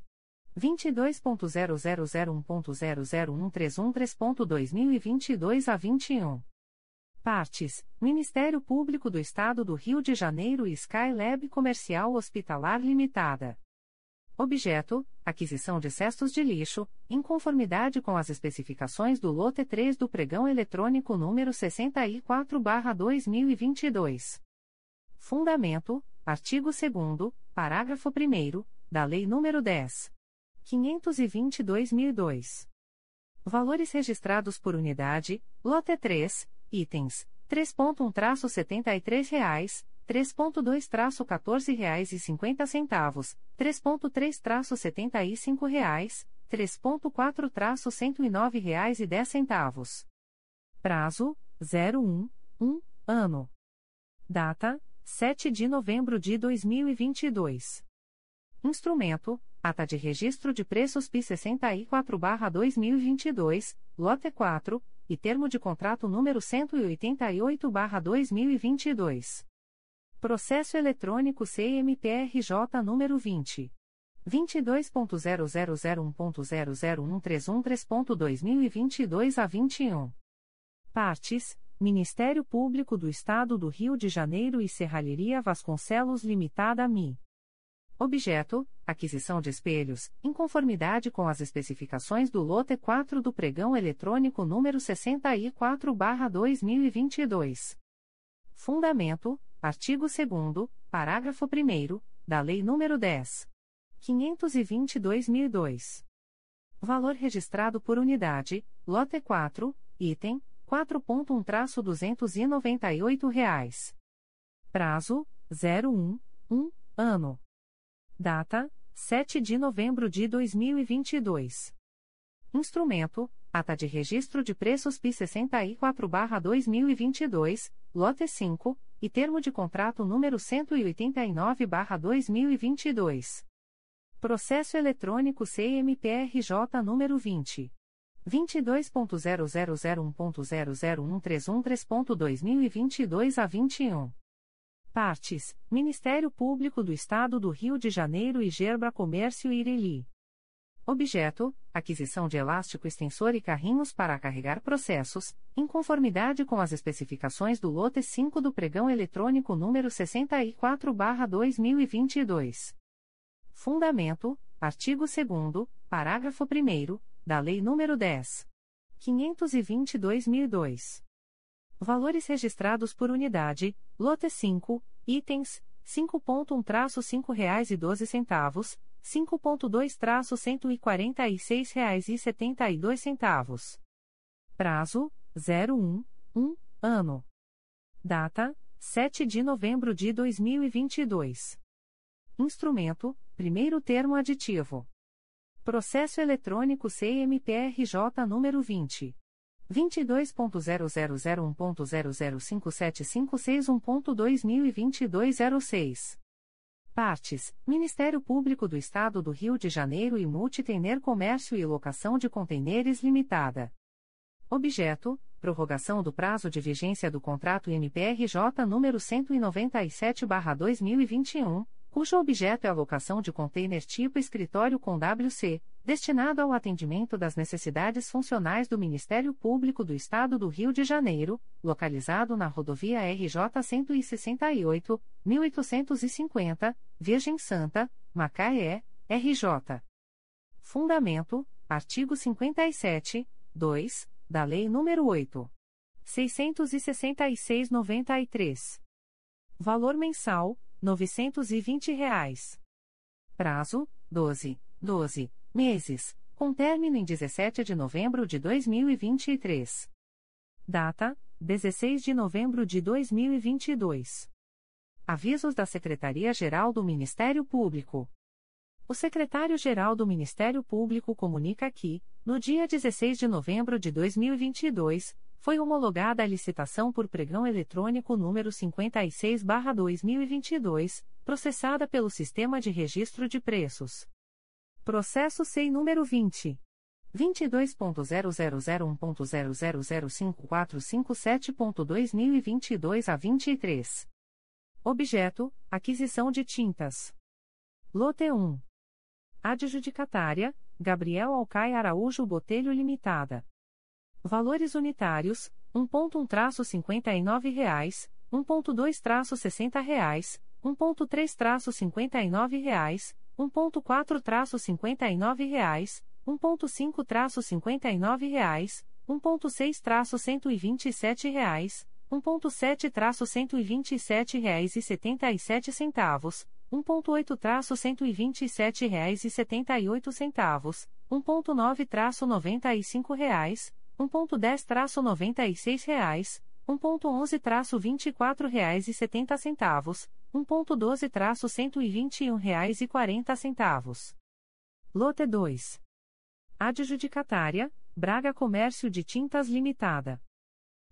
22.0001.0013113.2022 a 21. Partes: Ministério Público do Estado do Rio de Janeiro e Skylab Comercial Hospitalar Limitada. Objeto: aquisição de cestos de lixo, em conformidade com as especificações do lote 3 do pregão eletrônico número 64/2022. Fundamento: Artigo 2 parágrafo 1 da Lei nº 10. 522.002. Valores registrados por unidade, lote 3, itens, 3.1-73 reais, 3.2-14 reais e 50 centavos, 3.3-75 reais, 3.4-109 reais e 10 centavos. Prazo, 01, 1, ano. Data, 7 de novembro de 2022. Instrumento: Ata de Registro de Preços PI 64/2022, Lote 4, e Termo de Contrato número 188/2022. Processo Eletrônico CMPRJ número 20 22.0001.0013113.2022 a 21. Partes: Ministério Público do Estado do Rio de Janeiro e Serralheria Vasconcelos Limitada MI. Objeto: aquisição de espelhos, em conformidade com as especificações do lote 4 do pregão eletrônico número 64/2022. Fundamento: artigo 2 parágrafo 1 da Lei nº 10. 522.002. Valor registrado por unidade, lote 4, item, 4.1-298 reais. Prazo, 01, 1, ano. Data, 7 de novembro de 2022. Instrumento, Ata de Registro de Preços PI 64-2022, lote 5, e termo de contrato número 189-2022. Processo eletrônico CMPRJ número 20. 22.0001.0013113.2022 a 21. Partes: Ministério Público do Estado do Rio de Janeiro e Gerba Comércio Ireli. Objeto: aquisição de elástico extensor e carrinhos para carregar processos, em conformidade com as especificações do lote 5 do pregão eletrônico número 64/2022. Fundamento: artigo 2 parágrafo 1 da Lei nº 10. 522.002. Valores registrados por unidade: lote 5, itens 5.1-5 reais e 12 centavos 5.2-146 reais e 72 centavos. Prazo: 01, 1, ano. Data: 7 de novembro de 2022. Instrumento: primeiro termo aditivo. Processo eletrônico CMPRJ número 20. 22.0001.0057561.2022 06. Partes: Ministério Público do Estado do Rio de Janeiro e Multitener Comércio e Locação de Contêineres Limitada. Objeto: prorrogação do prazo de vigência do contrato MPRJ número 197/2021, cujo objeto é a locação de container tipo escritório com WC, destinado ao atendimento das necessidades funcionais do Ministério Público do Estado do Rio de Janeiro, localizado na rodovia RJ 168, 1850, Virgem Santa, Macaé, RJ. Fundamento: artigo 57, 2, da Lei nº 8. 666-93. Valor mensal: 920. Reais. Prazo: 12, 12 meses, com término em 17 de novembro de 2023. Data: 16 de novembro de 2022. Avisos da Secretaria-Geral do Ministério Público. O secretário-geral do Ministério Público comunica que, no dia 16 de novembro de 2022, foi homologada a licitação por pregão eletrônico número 56/2022, processada pelo Sistema de Registro de Preços. Processo SEI número 20. 22.0001.0005457.2022 a 23. Objeto: aquisição de tintas. Lote 1. Adjudicatária: Gabriel Alcai Araújo Botelho Limitada. Valores unitários: 1.1-59 reais, 1.2-60 reais, 1.3-59 reais, 1.4-59 reais, 1.5-59 reais, 1.6-127 reais, 1.7-127 reais e 77 centavos, 1.8-127 reais e 78 centavos, 1.9-95 reais, 1.10-96 reais, 1.11-24 reais e 70 centavos, 1.12-121 reais e 40 centavos. Lote 2. Adjudicatária, Braga Comércio de Tintas Limitada.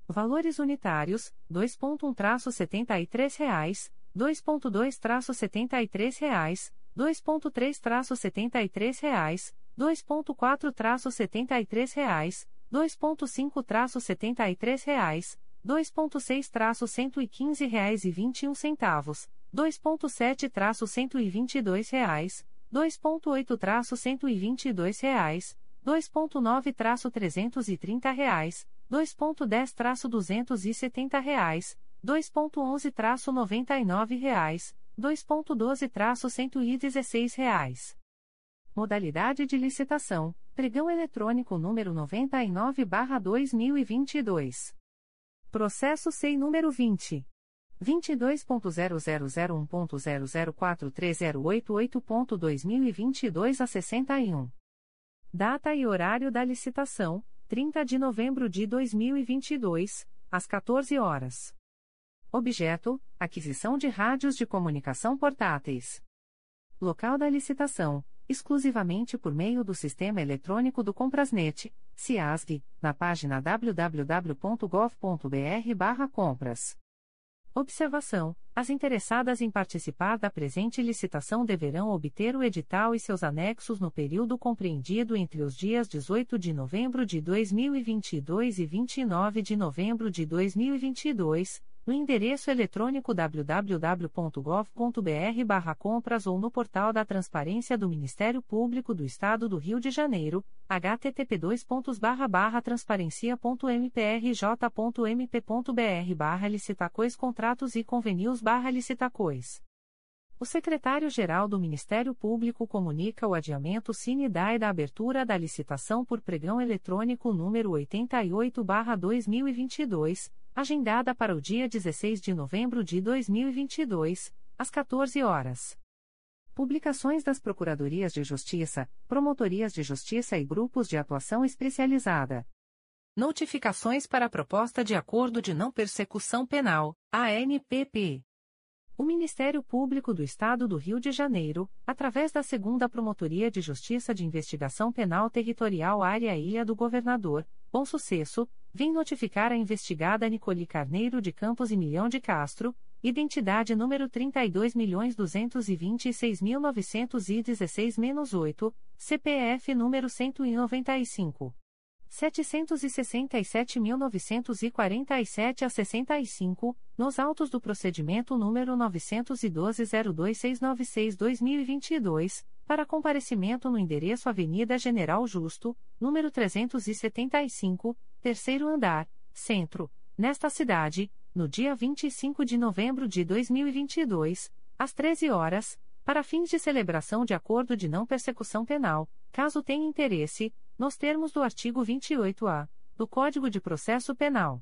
Valores unitários, 2.1-73 reais, 2.2-73 reais, 2.3-73 reais, 2.4-73 reais, 2.5-73 reais, 2.6-115 reais e 21 centavos, 2.7-122 reais, 2.8-122 reais, 2.9-330 reais, 2.10-270 reais, 2.11-99 reais, 2.12-116 reais. Modalidade de licitação: Pregão eletrônico número 99/2022. Processo SEI número 20 22.0001.0043088.2022 a 61. Data e horário da licitação: 30 de novembro de 2022, às 14 horas. Objeto: aquisição de rádios de comunicação portáteis. Local da licitação: exclusivamente por meio do sistema eletrônico do Comprasnet, CIASG, na página www.gov.br/compras. Observação: As interessadas em participar da presente licitação deverão obter o edital e seus anexos no período compreendido entre os dias 18 de novembro de 2022 e 29 de novembro de 2022 no endereço eletrônico www.gov.br/compras ou no portal da Transparência do Ministério Público do Estado do Rio de Janeiro, http://transparencia.mprj.mp.br/licitacois contratos e convenios/licitacois. O secretário-geral do Ministério Público comunica o adiamento sine die da abertura da licitação por pregão eletrônico número 88/2022 agendada para o dia 16 de novembro de 2022, às 14 horas. Publicações das Procuradorias de Justiça, Promotorias de Justiça e Grupos de Atuação Especializada. Notificações para a Proposta de Acordo de Não Persecução Penal, ANPP. O Ministério Público do Estado do Rio de Janeiro, através da Segunda Promotoria de Justiça de Investigação Penal Territorial Área Ilha do Governador, Bom Sucesso, vem notificar a investigada Nicole Carneiro de Campos e Milhão de Castro, identidade número 32.226.916-8, CPF número 195. 767.947 a 65, nos autos do procedimento número 912-02696-2022, para comparecimento no endereço Avenida General Justo, número 375, terceiro andar, centro, nesta cidade, no dia 25 de novembro de 2022, às 13 horas, para fins de celebração de acordo de não persecução penal, caso tenha interesse, nos termos do artigo 28-A do Código de Processo Penal.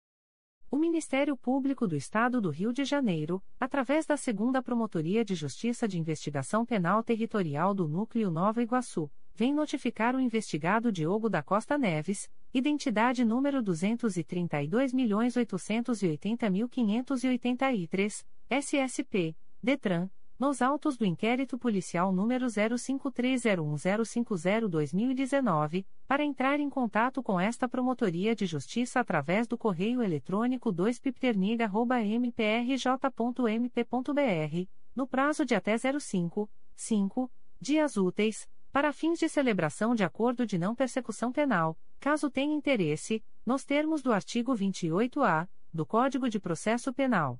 O Ministério Público do Estado do Rio de Janeiro, através da Segunda Promotoria de Justiça de Investigação Penal Territorial do Núcleo Nova Iguaçu, vem notificar o investigado Diogo da Costa Neves, identidade número 232.880.583, SSP, DETRAN, nos autos do inquérito policial número 05301050-2019, para entrar em contato com esta Promotoria de Justiça através do correio eletrônico 2pipternig.mprj.mp.br, no prazo de até 05, 5 dias úteis, para fins de celebração de acordo de não persecução penal, caso tenha interesse, nos termos do artigo 28-A do Código de Processo Penal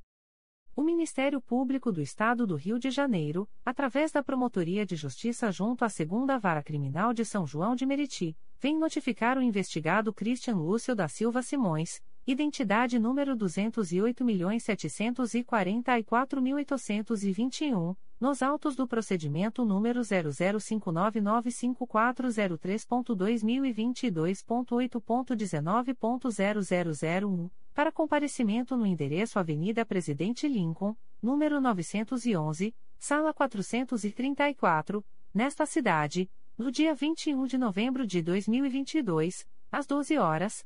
O Ministério Público do Estado do Rio de Janeiro, através da Promotoria de Justiça junto à Segunda Vara Criminal de São João de Meriti, vem notificar o investigado Christian Lúcio da Silva Simões, identidade número 208.744.821, nos autos do procedimento número 0059954003.2022.8.19.0001 para comparecimento no endereço Avenida Presidente Lincoln, número 911, sala 434, nesta cidade, no dia 21 de novembro de 2022, às 12 horas,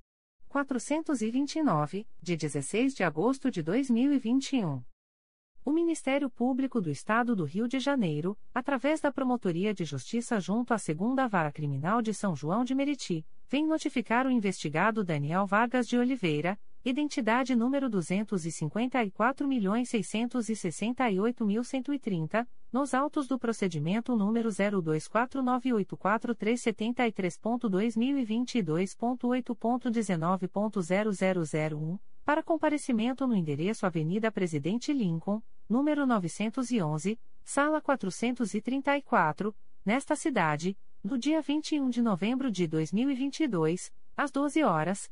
429, de 16 de agosto de 2021. O Ministério Público do Estado do Rio de Janeiro, através da Promotoria de Justiça junto à Segunda Vara Criminal de São João de Meriti, vem notificar o investigado Daniel Vargas de Oliveira, identidade número 254.668.130, nos autos do procedimento número 02498433.2022.8.19.0001 para comparecimento no endereço Avenida Presidente Lincoln, número 911, sala 434, nesta cidade, no dia 21 de novembro de 2022, às 12 horas,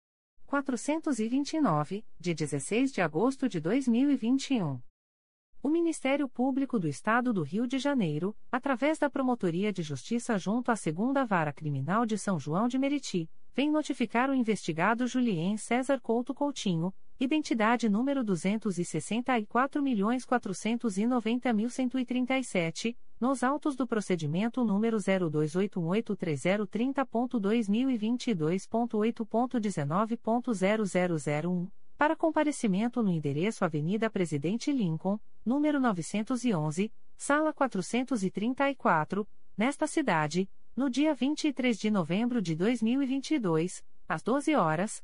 429, de 16 de agosto de 2021. O Ministério Público do Estado do Rio de Janeiro, através da Promotoria de Justiça junto à Segunda Vara Criminal de São João de Meriti, vem notificar o investigado Julien César Couto Coutinho, identidade número 264.490.137, nos autos do procedimento número 02818030.2022.8.19.0001 para comparecimento no endereço Avenida Presidente Lincoln, número 911, sala 434, nesta cidade, no dia 23 de novembro de 2022, às 12 horas,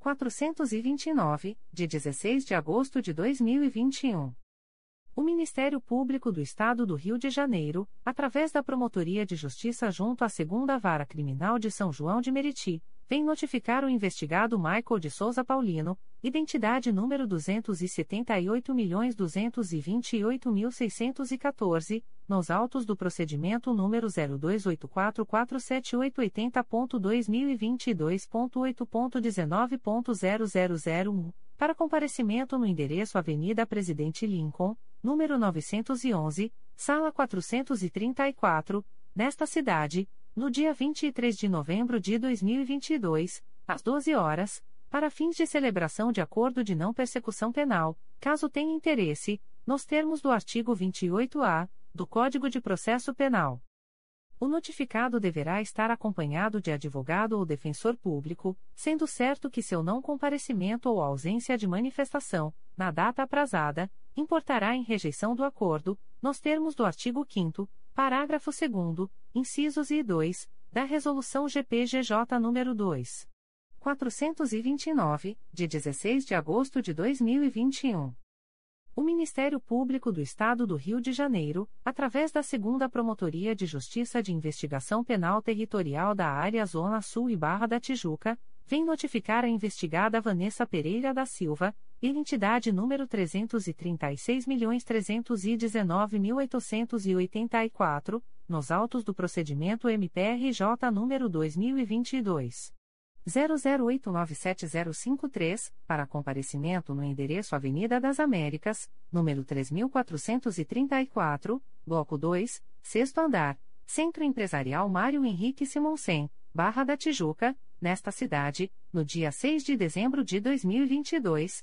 429, de 16 de agosto de 2021. O Ministério Público do Estado do Rio de Janeiro, através da Promotoria de Justiça junto à Segunda Vara Criminal de São João de Meriti, vem notificar o investigado Michael de Souza Paulino, identidade número 278.228.614, nos autos do procedimento número 02844780.2022.8.19.0001, para comparecimento no endereço Avenida Presidente Lincoln, número 911, sala 434, nesta cidade, no dia 23 de novembro de 2022, às 12 horas, para fins de celebração de acordo de não persecução penal, caso tenha interesse, nos termos do artigo 28-A do Código de Processo Penal. O notificado deverá estar acompanhado de advogado ou defensor público, sendo certo que seu não comparecimento ou ausência de manifestação, na data aprazada, importará em rejeição do acordo, nos termos do artigo 5 parágrafo 2 incisos e 2, da Resolução GPGJ nº 2. 429, de 16 de agosto de 2021. O Ministério Público do Estado do Rio de Janeiro, através da Segunda Promotoria de Justiça de Investigação Penal Territorial da Área Zona Sul e Barra da Tijuca, vem notificar a investigada Vanessa Pereira da Silva, identidade número 336.319.884, nos autos do procedimento MPRJ número 2022 00897053, para comparecimento no endereço Avenida das Américas, número 3434, bloco 2, sexto andar, Centro Empresarial Mário Henrique Simonsen, Barra da Tijuca, nesta cidade, no dia 6 de dezembro de 2022,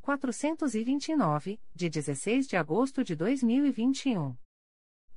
429, de 16 de agosto de 2021.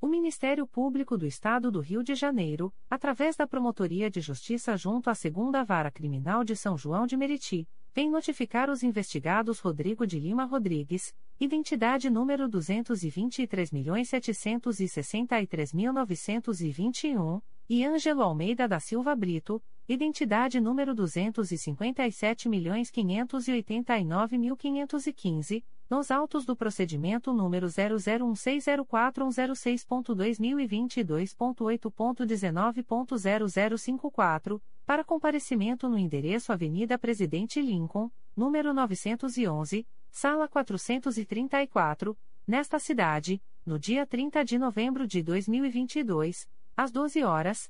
O Ministério Público do Estado do Rio de Janeiro, através da Promotoria de Justiça junto à Segunda Vara Criminal de São João de Meriti, vem notificar os investigados Rodrigo de Lima Rodrigues, identidade número 223.763.921, e Ângelo Almeida da Silva Brito, identidade número 257.589.515, nos autos do procedimento número 001604106.2022.8.19.0054, para comparecimento no endereço Avenida Presidente Lincoln, número 911, sala 434, nesta cidade, no dia 30 de novembro de 2022, às 12 horas,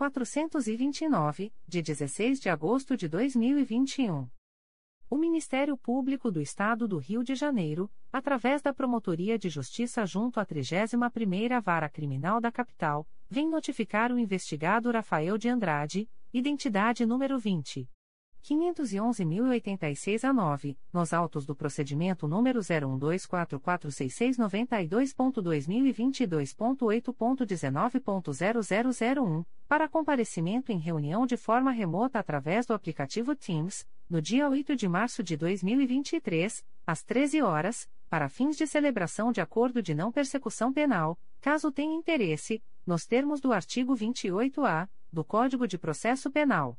429, de 16 de agosto de 2021. O Ministério Público do Estado do Rio de Janeiro, através da Promotoria de Justiça junto à 31ª Vara Criminal da Capital, vem notificar o investigado Rafael de Andrade, identidade número 20. 511.086 a 9, nos autos do procedimento número 01244692.2022.8.19.0001, para comparecimento em reunião de forma remota através do aplicativo Teams, no dia 8 de março de 2023, às 13 horas, para fins de celebração de acordo de não persecução penal, caso tenha interesse, nos termos do artigo 28-A do Código de Processo Penal.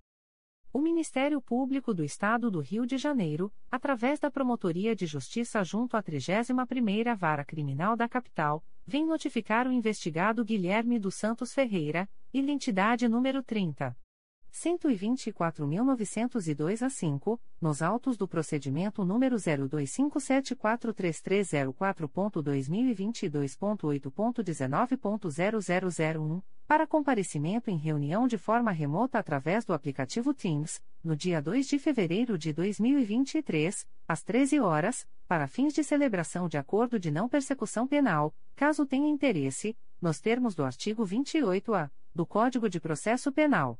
O Ministério Público do Estado do Rio de Janeiro, através da Promotoria de Justiça junto à 31ª Vara Criminal da Capital, vem notificar o investigado Guilherme dos Santos Ferreira, identidade número 30. 124.902 a 5, nos autos do procedimento número 02574304.2022.8.19.0001, para comparecimento em reunião de forma remota através do aplicativo Teams, no dia 2 de fevereiro de 2023, às 13 horas, para fins de celebração de acordo de não persecução penal, caso tenha interesse, nos termos do artigo 28-A do Código de Processo Penal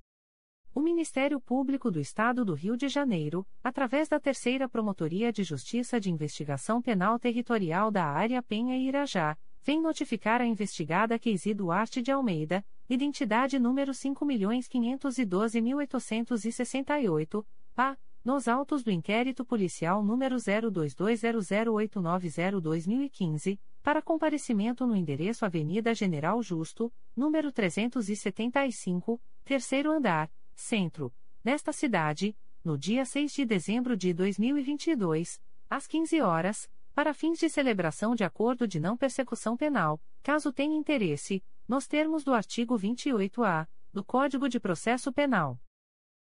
O Ministério Público do Estado do Rio de Janeiro, através da Terceira Promotoria de Justiça de Investigação Penal Territorial da Área Penha e Irajá, vem notificar a investigada Keisi Duarte de Almeida, identidade número 5.512.868, PA, nos autos do inquérito policial número 02200890-2015, para comparecimento no endereço Avenida General Justo, número 375, terceiro andar Centro, nesta cidade, no dia 6 de dezembro de 2022, às 15 horas, para fins de celebração de acordo de não persecução penal, caso tenha interesse, nos termos do artigo 28-A do Código de Processo Penal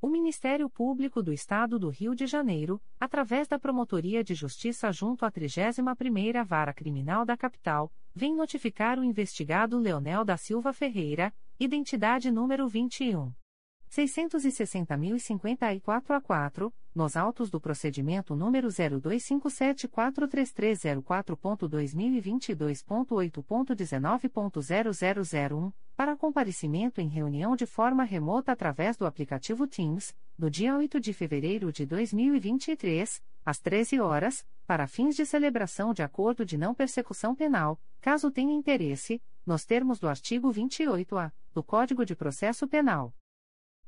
O Ministério Público do Estado do Rio de Janeiro, através da Promotoria de Justiça junto à 31ª Vara Criminal da Capital, vem notificar o investigado Leonel da Silva Ferreira, identidade número 21 660.054 a 4, nos autos do procedimento número 02574304.2022.8.19.0001, para comparecimento em reunião de forma remota através do aplicativo Teams, no dia 8 de fevereiro de 2023, às 13 horas, para fins de celebração de acordo de não persecução penal, caso tenha interesse, nos termos do artigo 28-A do Código de Processo Penal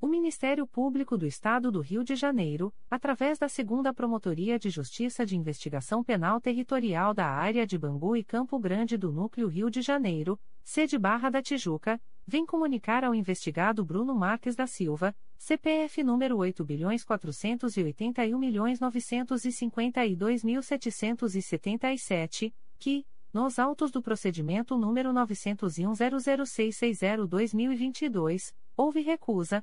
o Ministério Público do Estado do Rio de Janeiro, através da Segunda Promotoria de Justiça de Investigação Penal Territorial da Área de Bangu e Campo Grande do Núcleo Rio de Janeiro, sede Barra da Tijuca, vem comunicar ao investigado Bruno Marques da Silva, CPF número 8.451.952.777, que, nos autos do procedimento número 901.00660-2022, houve recusa,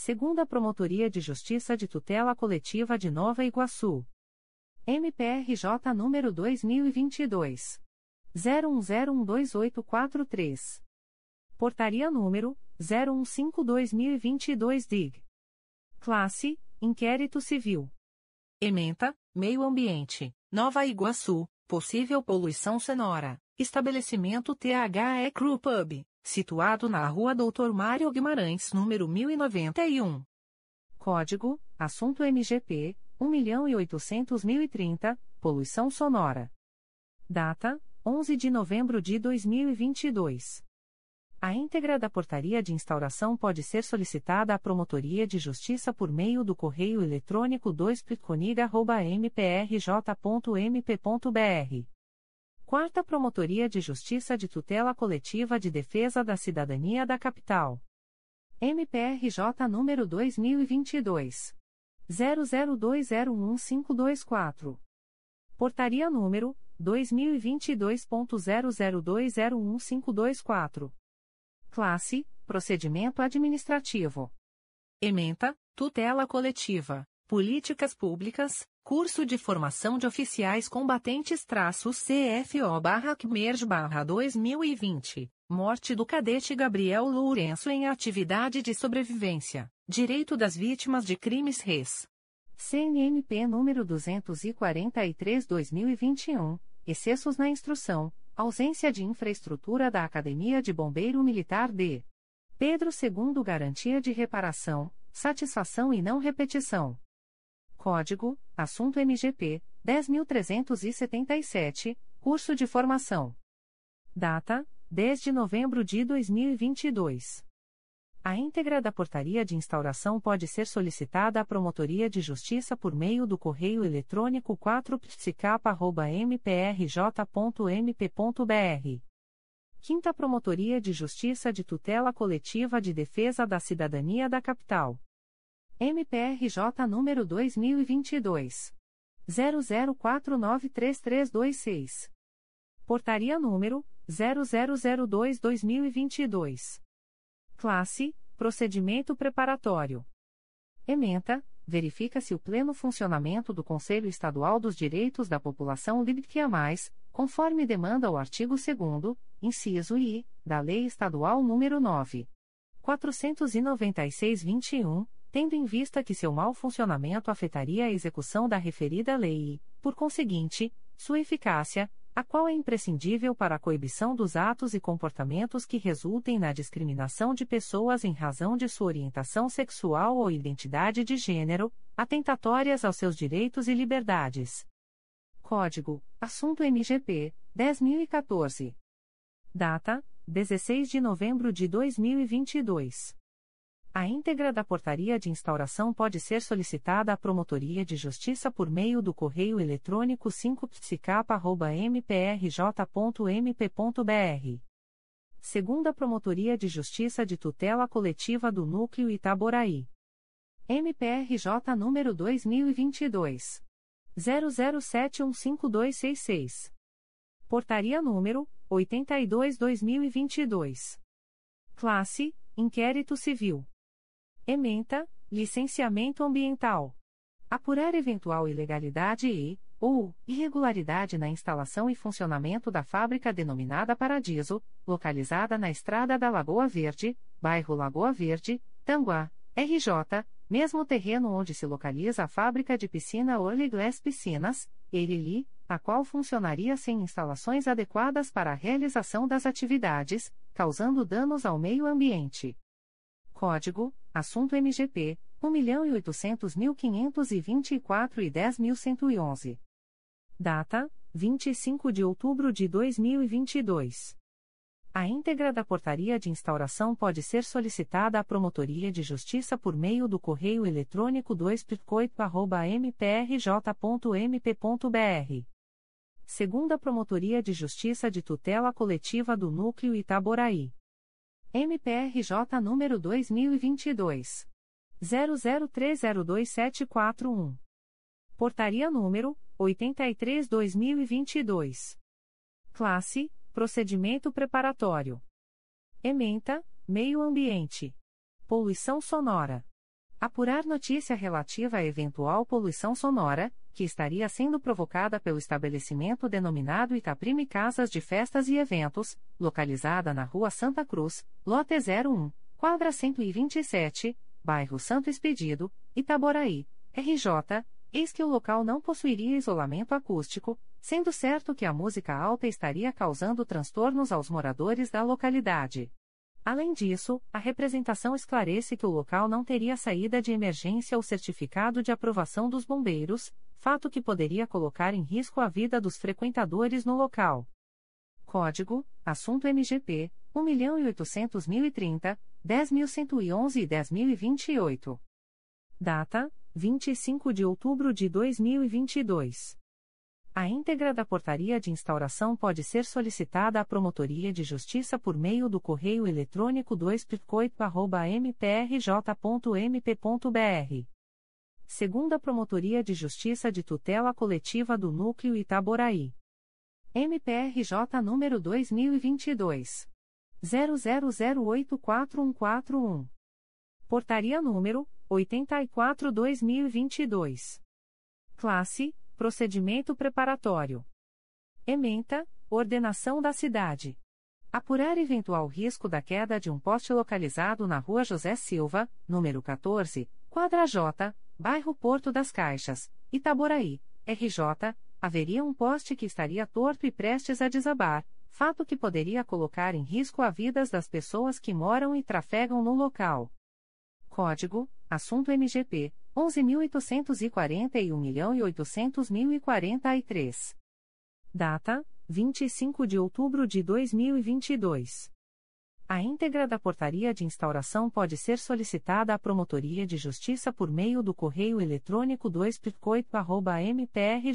Segunda Promotoria de Justiça de Tutela Coletiva de Nova Iguaçu. MPRJ número 2022 01012843. Portaria número 015/2022 DIG. Classe: Inquérito Civil. Ementa: Meio Ambiente, Nova Iguaçu, possível poluição sonora. Estabelecimento THE Crew Pub situado na Rua Doutor Mário Guimarães, número 1091. Código: Assunto MGP 1.800.030, Poluição Sonora. Data: 11 de novembro de 2022. A íntegra da portaria de instauração pode ser solicitada à Promotoria de Justiça por meio do correio eletrônico 2 mprj.mp.br Quarta Promotoria de Justiça de Tutela Coletiva de Defesa da Cidadania da Capital. MPRJ número 2022 00201524. Portaria número 2022.00201524. Classe: Procedimento administrativo. Ementa: Tutela coletiva. Políticas Públicas, Curso de Formação de Oficiais Combatentes-CFO-CMERG-2020, Morte do Cadete Gabriel Lourenço em Atividade de Sobrevivência, Direito das Vítimas de Crimes Res. CNMP número 243-2021, excessos na instrução, ausência de infraestrutura da Academia de Bombeiro Militar D. Pedro II Garantia de reparação, satisfação e não repetição. Código: Assunto MGP 10377, curso de formação. Data: 10 de novembro de 2022. A íntegra da portaria de instauração pode ser solicitada à Promotoria de Justiça por meio do correio eletrônico 4psicapa.mprj.mp.br. Quinta Promotoria de Justiça de Tutela Coletiva de Defesa da Cidadania da Capital. MPRJ número 2022 00493326. Portaria número 0002/2022. Classe: Procedimento preparatório. Ementa: Verifica-se o pleno funcionamento do Conselho Estadual dos Direitos da População mais, conforme demanda o artigo 2º, inciso I, da Lei Estadual nº 9. 496-21, tendo em vista que seu mau funcionamento afetaria a execução da referida lei e, por conseguinte, sua eficácia, a qual é imprescindível para a coibição dos atos e comportamentos que resultem na discriminação de pessoas em razão de sua orientação sexual ou identidade de gênero, atentatórias aos seus direitos e liberdades. Código: Assunto MGP 10014. Data: 16 de novembro de 2022. A íntegra da portaria de instauração pode ser solicitada à Promotoria de Justiça por meio do correio eletrônico 5psicapa.mprj.mp.br. Segunda Promotoria de Justiça de Tutela Coletiva do Núcleo Itaboraí. MPRJ número 2022. 00715266. Portaria número 82-2022. Classe: Inquérito Civil. Ementa, licenciamento ambiental. Apurar eventual ilegalidade e, ou, irregularidade na instalação e funcionamento da fábrica denominada Paradiso, localizada na Estrada da Lagoa Verde, bairro Lagoa Verde, Tanguá, RJ, mesmo terreno onde se localiza a fábrica de piscina Orly Glass Piscinas, Erili, a qual funcionaria sem instalações adequadas para a realização das atividades, causando danos ao meio ambiente. Código: Assunto MGP 1.800.524 e 10.111. Data: 25 de outubro de 2022. A íntegra da portaria de instauração pode ser solicitada à Promotoria de Justiça por meio do correio eletrônico 2 mprj.mp.br. Segunda Promotoria de Justiça de Tutela Coletiva do Núcleo Itaboraí. MPRJ número 2022 00302741. Portaria número 83/2022. Classe: Procedimento preparatório. Ementa: Meio Ambiente. Poluição sonora. Apurar notícia relativa a eventual poluição sonora, que estaria sendo provocada pelo estabelecimento denominado Itaprime Casas de Festas e Eventos, localizada na Rua Santa Cruz, lote 01, quadra 127, bairro Santo Expedito, Itaboraí, RJ, eis que o local não possuiria isolamento acústico, sendo certo que a música alta estaria causando transtornos aos moradores da localidade. Além disso, a representação esclarece que o local não teria saída de emergência ou certificado de aprovação dos bombeiros, fato que poderia colocar em risco a vida dos frequentadores no local. Código: Assunto MGP 1.800.030, 10.111 e 10.028. Data: 25 de outubro de 2022. A íntegra da portaria de instauração pode ser solicitada à Promotoria de Justiça por meio do correio eletrônico 2 mprj.mp.br. Segunda Promotoria de Justiça de Tutela Coletiva do Núcleo Itaboraí. MPRJ número 2022 00084141. Portaria número 84/2022. Classe Procedimento preparatório. Ementa, ordenação da cidade. Apurar eventual risco da queda de um poste localizado na Rua José Silva, número 14, quadra J, bairro Porto das Caixas, Itaboraí, RJ, haveria um poste que estaria torto e prestes a desabar, fato que poderia colocar em risco a vidas das pessoas que moram e trafegam no local. Código: Assunto MGP 11.841.800.043. Data: 25 de outubro de 2022. A íntegra da portaria de instauração pode ser solicitada à Promotoria de Justiça por meio do correio eletrônico 2 mprj.mp.br.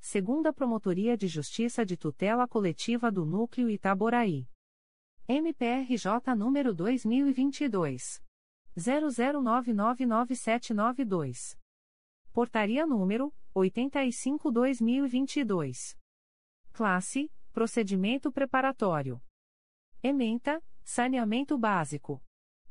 Segunda Promotoria de Justiça de Tutela Coletiva do Núcleo Itaboraí. MPRJ número 2022 00999792. Portaria número 85/2022. Classe: Procedimento preparatório. Ementa: Saneamento básico.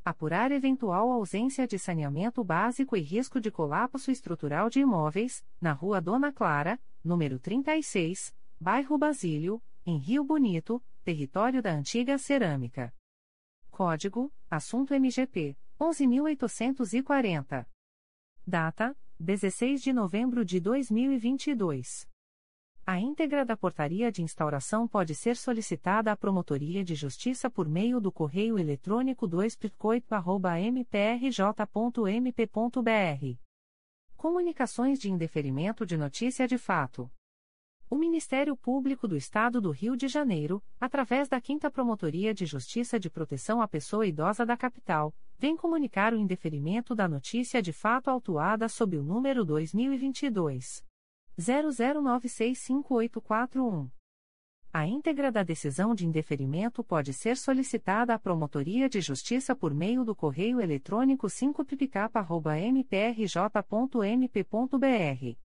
Apurar eventual ausência de saneamento básico e risco de colapso estrutural de imóveis, na Rua Dona Clara, número 36, Bairro Basílio, em Rio Bonito, território da Antiga Cerâmica. Código: Assunto MGP 11840. Data: 16 de novembro de 2022. A íntegra da portaria de instauração pode ser solicitada à Promotoria de Justiça por meio do correio eletrônico 2 mprj.mp.br. Comunicações de indeferimento de notícia de fato. O Ministério Público do Estado do Rio de Janeiro, através da 5 Promotoria de Justiça de Proteção à Pessoa Idosa da Capital, vem comunicar o indeferimento da notícia de fato autuada sob o número 2022 00965841. A íntegra da decisão de indeferimento pode ser solicitada à Promotoria de Justiça por meio do correio eletrônico 5pk.mprj.mp.br.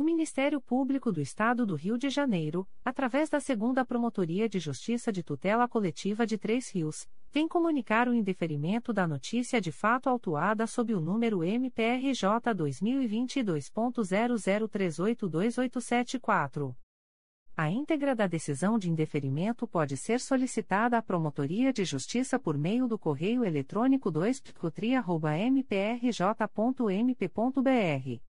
O Ministério Público do Estado do Rio de Janeiro, através da Segunda Promotoria de Justiça de Tutela Coletiva de Três Rios, vem comunicar o indeferimento da notícia de fato autuada sob o número MPRJ 2022.00382874. A íntegra da decisão de indeferimento pode ser solicitada à Promotoria de Justiça por meio do correio eletrônico 2 mprj.mp.br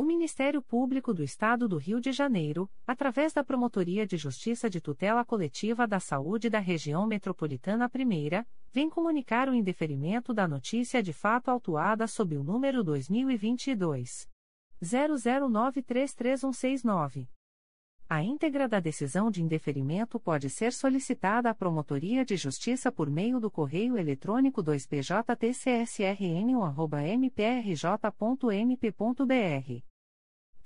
O Ministério Público do Estado do Rio de Janeiro, através da Promotoria de Justiça de Tutela Coletiva da Saúde da Região Metropolitana I, vem comunicar o indeferimento da notícia de fato autuada sob o número 2022 00933169. A íntegra da decisão de indeferimento pode ser solicitada à Promotoria de Justiça por meio do correio eletrônico 2pjtcsrn.mprj.mp.br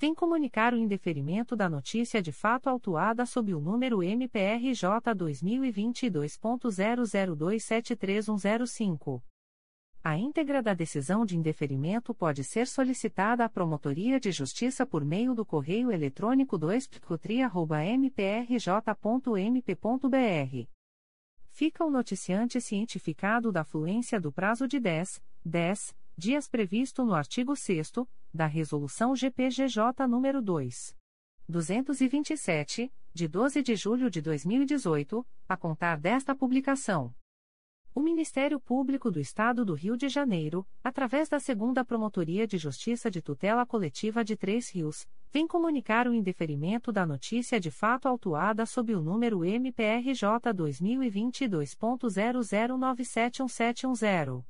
vem comunicar o indeferimento da notícia de fato autuada sob o número MPRJ 2022.00273105. A íntegra da decisão de indeferimento pode ser solicitada à Promotoria de Justiça por meio do correio eletrônico 2 mprj.mp.br. Fica o noticiante cientificado da fluência do prazo de 10, 10 dias previsto no artigo 6 da Resolução GPGJ nº 2. 227, de 12 de julho de 2018, a contar desta publicação. O Ministério Público do Estado do Rio de Janeiro, através da Segunda Promotoria de Justiça de Tutela Coletiva de Três Rios, vem comunicar o indeferimento da notícia de fato autuada sob o número MPRJ 2022.00971710.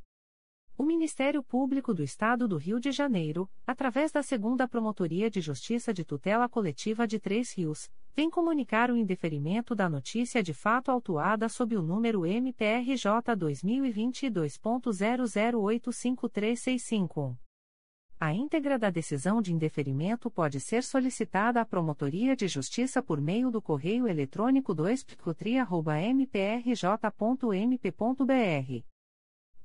O Ministério Público do Estado do Rio de Janeiro, através da Segunda Promotoria de Justiça de Tutela Coletiva de Três Rios, vem comunicar o indeferimento da notícia de fato autuada sob o número MPRJ 2022.00853651. A íntegra da decisão de indeferimento pode ser solicitada à Promotoria de Justiça por meio do correio eletrônico 2 mprj.mp.br.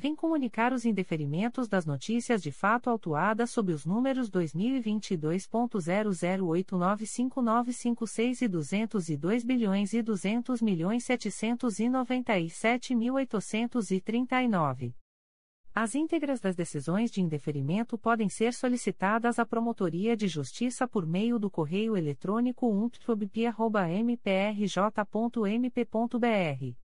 vem comunicar os indeferimentos das notícias de fato autuadas sob os números 2022.00895956 e 202 bilhões e 200 milhões 797.839. As íntegras das decisões de indeferimento podem ser solicitadas à Promotoria de Justiça por meio do correio eletrônico umptub.mprj.mp.br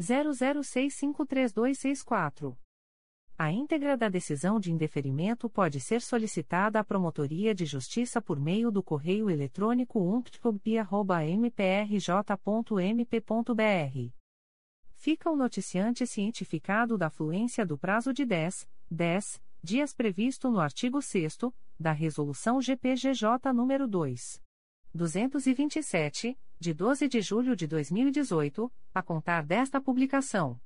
00653264. A íntegra da decisão de indeferimento pode ser solicitada à Promotoria de Justiça por meio do correio eletrônico umptcob.mprj.mp.br. Fica o noticiante cientificado da fluência do prazo de 10, 10 dias previsto no artigo 6 da Resolução GPGJ nº 2. 227, de 12 de julho de 2018, a contar desta publicação.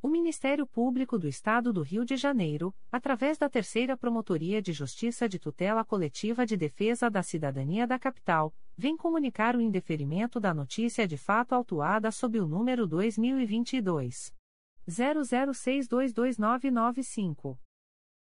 O Ministério Público do Estado do Rio de Janeiro, através da Terceira Promotoria de Justiça de Tutela Coletiva de Defesa da Cidadania da Capital, vem comunicar o indeferimento da notícia de fato autuada sob o número 2022 00622995.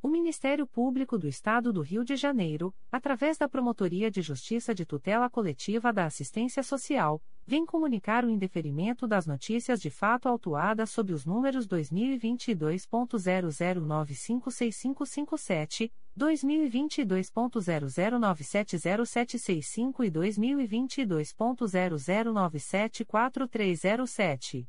O Ministério Público do Estado do Rio de Janeiro, através da Promotoria de Justiça de Tutela Coletiva da Assistência Social, vem comunicar o indeferimento das notícias de fato autuadas sob os números 2022.00956557, 2022.00970765 e 2022.00974307.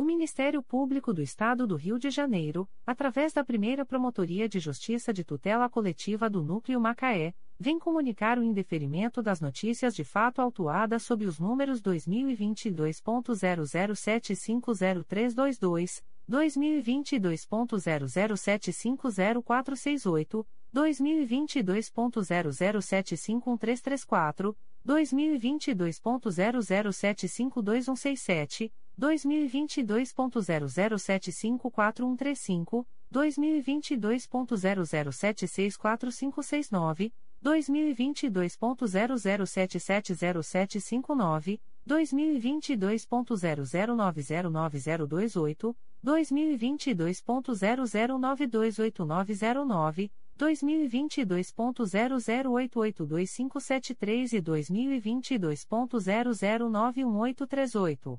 O Ministério Público do Estado do Rio de Janeiro, através da primeira Promotoria de Justiça de Tutela Coletiva do Núcleo Macaé, vem comunicar o indeferimento das notícias de fato autuadas sob os números 2022.00750322, 2022.00750468, 2022.00751334, 2022.00752167, 2022.00754135, 2022.00764569, 2022.00770759, 2022.00909028, 2022.00928909, 2022.00882573 e 2022.00911838.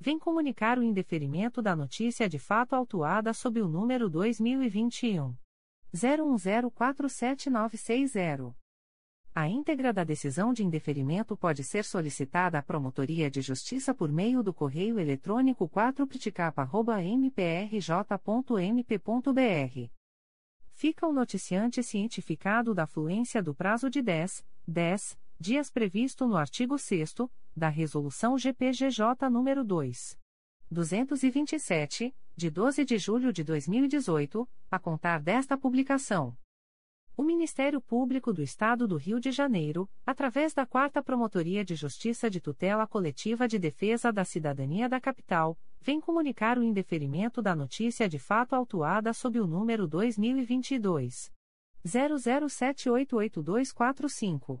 vem comunicar o indeferimento da notícia de fato autuada sob o número 2021 01047960. A íntegra da decisão de indeferimento pode ser solicitada à Promotoria de Justiça por meio do correio eletrônico 4pticapa.mprj.mp.br fica o noticiante cientificado da fluência do prazo de 10, 10 dias previsto no artigo 6 da Resolução GPGJ nº 2. 227, de 12 de julho de 2018, a contar desta publicação. O Ministério Público do Estado do Rio de Janeiro, através da Quarta Promotoria de Justiça de Tutela Coletiva de Defesa da Cidadania da Capital, vem comunicar o indeferimento da notícia de fato autuada sob o número 2022 00788245.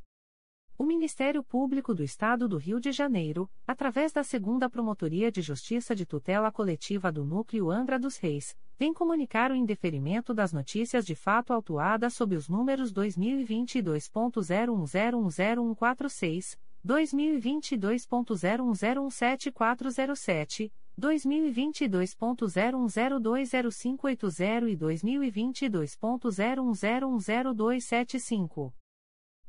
O Ministério Público do Estado do Rio de Janeiro, através da Segunda Promotoria de Justiça de Tutela Coletiva do Núcleo Angra dos Reis, vem comunicar o indeferimento das notícias de fato autuadas sob os números 2022.01010146, 2022.01017407, 2022.01020580 e 2022.01010275.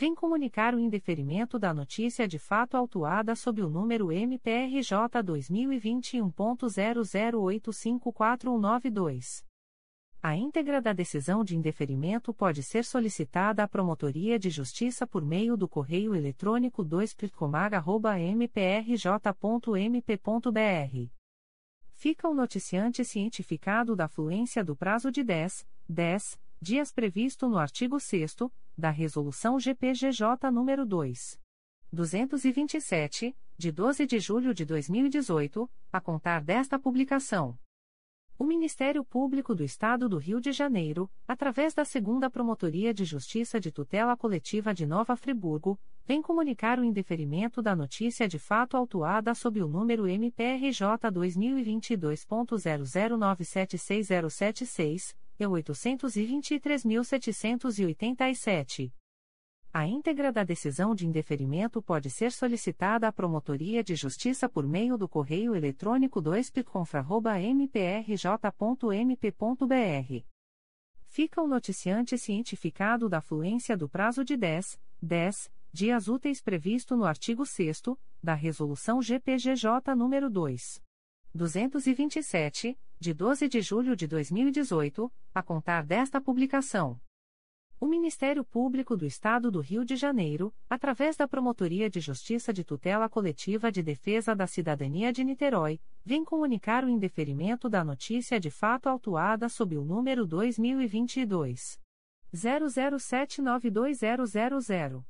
vem comunicar o indeferimento da notícia de fato autuada sob o número MPRJ 2021.00854192. A íntegra da decisão de indeferimento pode ser solicitada à Promotoria de Justiça por meio do correio eletrônico 2picomag.mprj.mp.br fica o noticiante cientificado da fluência do prazo de 10, 10 dias previsto no artigo 6 da Resolução GPGJ nº 2. 227, de 12 de julho de 2018, a contar desta publicação. O Ministério Público do Estado do Rio de Janeiro, através da Segunda Promotoria de Justiça de Tutela Coletiva de Nova Friburgo, vem comunicar o indeferimento da notícia de fato autuada sob o número MPRJ 2022.00976076 e 823.787. A íntegra da decisão de indeferimento pode ser solicitada à Promotoria de Justiça por meio do correio eletrônico 2pconfra.mprj.mp.br. Fica o noticiante cientificado da fluência do prazo de 10, 10 dias úteis previsto no artigo 6 da Resolução GPGJ nº 2. 227, de 12 de julho de 2018, a contar desta publicação. O Ministério Público do Estado do Rio de Janeiro, através da Promotoria de Justiça de Tutela Coletiva de Defesa da Cidadania de Niterói, vem comunicar o indeferimento da notícia de fato autuada sob o número 2022 00792000.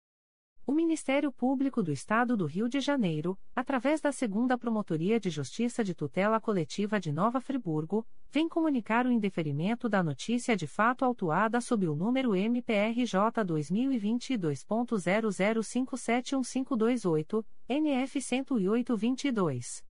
O Ministério Público do Estado do Rio de Janeiro, através da Segunda Promotoria de Justiça de Tutela Coletiva de Nova Friburgo, vem comunicar o indeferimento da notícia de fato autuada sob o número MPRJ 2022.00571528, NF 10822.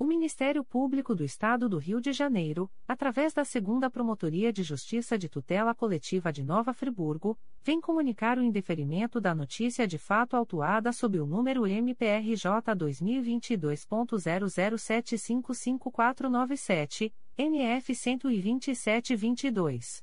O Ministério Público do Estado do Rio de Janeiro, através da Segunda Promotoria de Justiça de Tutela Coletiva de Nova Friburgo, vem comunicar o indeferimento da notícia de fato autuada sob o número MPRJ 2022.00755497, NF 12722.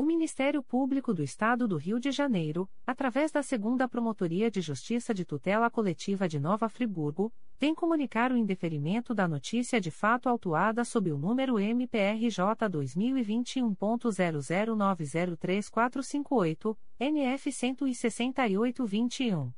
O Ministério Público do Estado do Rio de Janeiro, através da Segunda Promotoria de Justiça de Tutela Coletiva de Nova Friburgo, vem comunicar o indeferimento da notícia de fato autuada sob o número MPRJ 2021.00903458, NF 16821.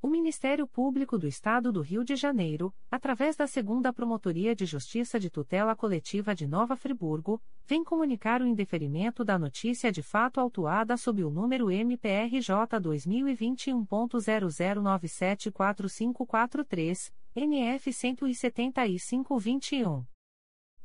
O Ministério Público do Estado do Rio de Janeiro, através da Segunda Promotoria de Justiça de Tutela Coletiva de Nova Friburgo, vem comunicar o indeferimento da notícia de fato autuada sob o número MPRJ 2021.00974543, NF 17521.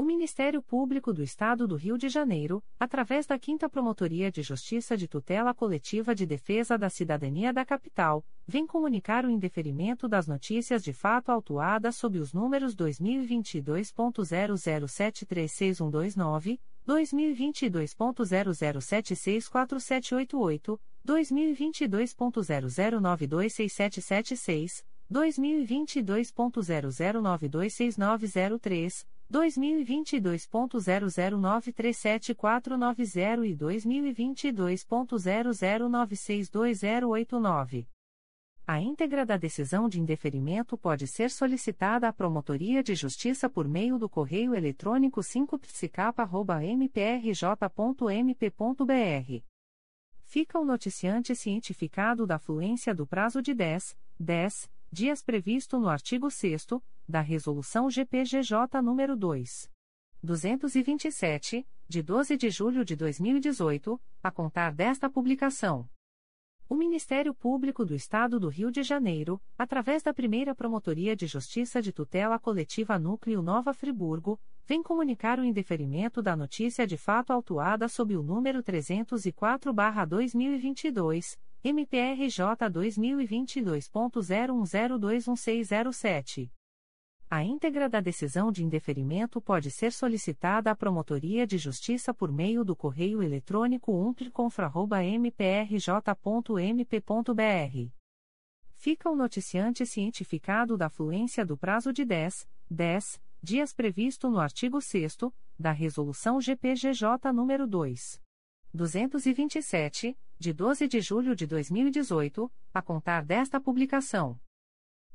O Ministério Público do Estado do Rio de Janeiro, através da 5 Promotoria de Justiça de Tutela Coletiva de Defesa da Cidadania da Capital, vem comunicar o indeferimento das notícias de fato autuadas sob os números 2022.00736129, 2022.00764788, 2022.00926776, 2022.00926903, 2022.00937490 e 2022.00962089. A íntegra da decisão de indeferimento pode ser solicitada à Promotoria de Justiça por meio do correio eletrônico 5psicapa.mprj.mp.br. Fica o noticiante cientificado da fluência do prazo de 10, 10 dias previsto no artigo 6 da Resolução GPGJ nº 2. 227, de 12 de julho de 2018, a contar desta publicação. O Ministério Público do Estado do Rio de Janeiro, através da primeira Promotoria de Justiça de Tutela Coletiva Núcleo Nova Friburgo, vem comunicar o indeferimento da notícia de fato autuada sob o número 304-2022, MPRJ 2022.01021607. A íntegra da decisão de indeferimento pode ser solicitada à Promotoria de Justiça por meio do correio eletrônico umpliconfra.mprj.mp.br. Fica o noticiante cientificado da fluência do prazo de 10, 10 dias previsto no artigo 6 da Resolução GPGJ nº 2. 227, de 12 de julho de 2018, a contar desta publicação.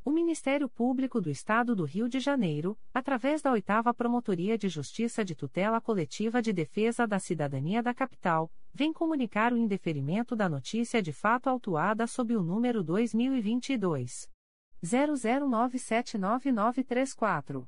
O Ministério Público do Estado do Rio de Janeiro, através da 8 Promotoria de Justiça de Tutela Coletiva de Defesa da Cidadania da Capital, vem comunicar o indeferimento da notícia de fato autuada sob o número 2022 00979934.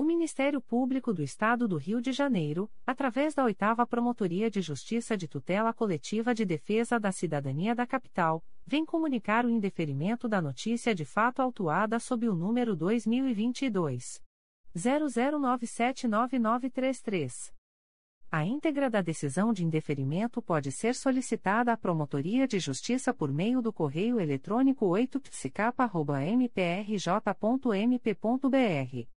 O Ministério Público do Estado do Rio de Janeiro, através da 8 Promotoria de Justiça de Tutela Coletiva de Defesa da Cidadania da Capital, vem comunicar o indeferimento da notícia de fato autuada sob o número 2022 00979933. A íntegra da decisão de indeferimento pode ser solicitada à Promotoria de Justiça por meio do correio eletrônico 8psicapa.mprj.mp.br.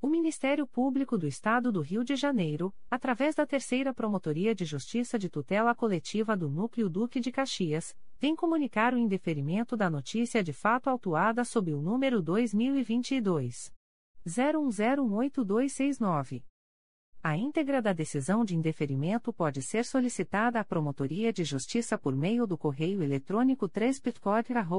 O Ministério Público do Estado do Rio de Janeiro, através da Terceira Promotoria de Justiça de Tutela Coletiva do Núcleo Duque de Caxias, vem comunicar o indeferimento da notícia de fato autuada sob o número 2022 01018269. A íntegra da decisão de indeferimento pode ser solicitada à Promotoria de Justiça por meio do correio eletrônico 3 mprj.mp.br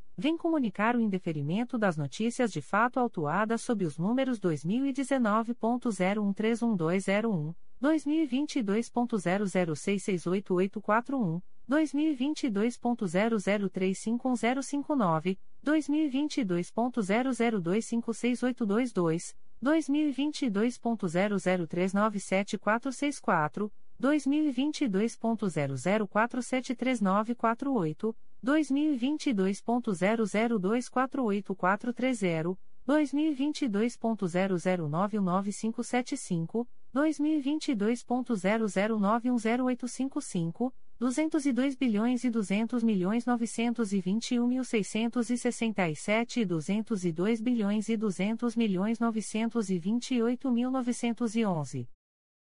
vem comunicar o indeferimento das notícias de fato autuadas sob os números 2019.01312201, 2022.00668841, 2022.00351059, 2022.00256822, 2022.00397464, 2022.00473948, 2022.00248430, 2022.00919575, 2022.00910855, 202 bilhões e 200 milhões 921 mil 667 e 202 bilhões e 200 milhões 928 mil 911.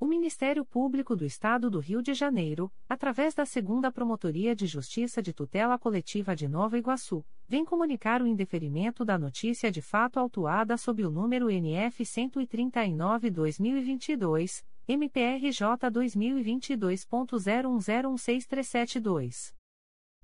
O Ministério Público do Estado do Rio de Janeiro, através da Segunda Promotoria de Justiça de Tutela Coletiva de Nova Iguaçu, vem comunicar o indeferimento da notícia de fato autuada sob o número NF 139-2022, MPRJ 2022.01016372.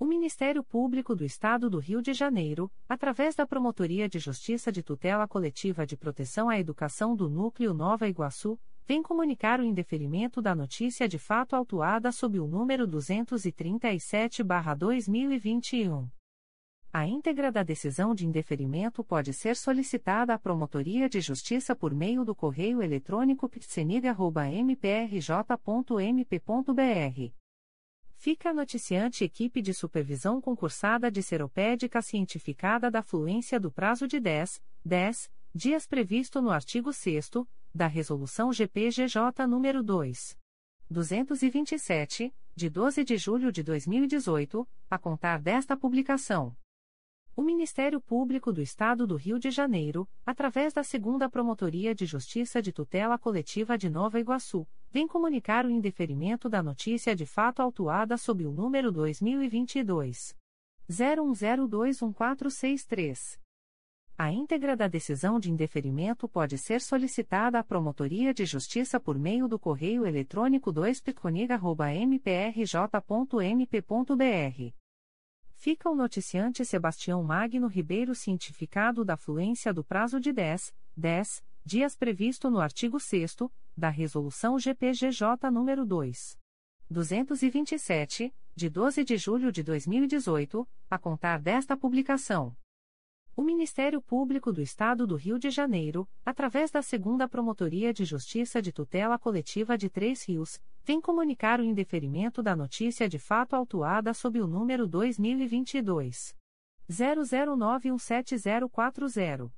O Ministério Público do Estado do Rio de Janeiro, através da Promotoria de Justiça de Tutela Coletiva de Proteção à Educação do Núcleo Nova Iguaçu, vem comunicar o indeferimento da notícia de fato autuada sob o número 237-2021. A íntegra da decisão de indeferimento pode ser solicitada à Promotoria de Justiça por meio do correio eletrônico psenig.mprj.mp.br fica a noticiante equipe de supervisão concursada de seropédica cientificada da fluência do prazo de 10, 10 dias previsto no artigo 6 da Resolução GPGJ nº 2. 227, de 12 de julho de 2018, a contar desta publicação. O Ministério Público do Estado do Rio de Janeiro, através da Segunda Promotoria de Justiça de Tutela Coletiva de Nova Iguaçu, vem comunicar o indeferimento da notícia de fato autuada sob o número 2022 01021463. A íntegra da decisão de indeferimento pode ser solicitada à Promotoria de Justiça por meio do correio eletrônico 2piconiga.mprj.mp.br. Fica o noticiante Sebastião Magno Ribeiro cientificado da fluência do prazo de 10, 10 dias previsto no artigo 6 da Resolução GPGJ nº 2. 227, de 12 de julho de 2018, a contar desta publicação. O Ministério Público do Estado do Rio de Janeiro, através da Segunda Promotoria de Justiça de Tutela Coletiva de Três Rios, vem comunicar o indeferimento da notícia de fato autuada sob o número 2022 00917040.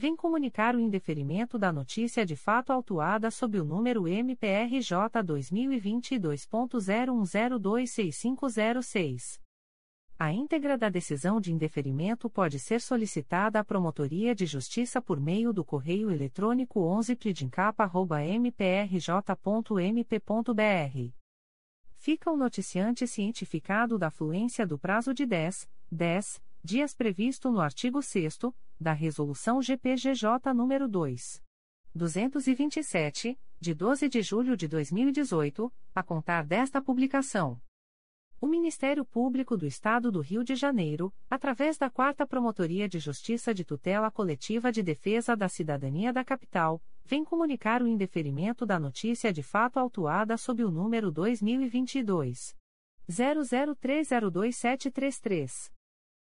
vem comunicar o indeferimento da notícia de fato autuada sob o número MPRJ 2022.01026506. A íntegra da decisão de indeferimento pode ser solicitada à Promotoria de Justiça por meio do correio eletrônico 11pridincapa.mprj.mp.br fica o noticiante cientificado da fluência do prazo de 10, 10 dias previsto no artigo 6 da Resolução GPGJ nº 2. 227, de 12 de julho de 2018, a contar desta publicação. O Ministério Público do Estado do Rio de Janeiro, através da 4 Promotoria de Justiça de Tutela Coletiva de Defesa da Cidadania da Capital, vem comunicar o indeferimento da notícia de fato autuada sob o número 2022 00302733.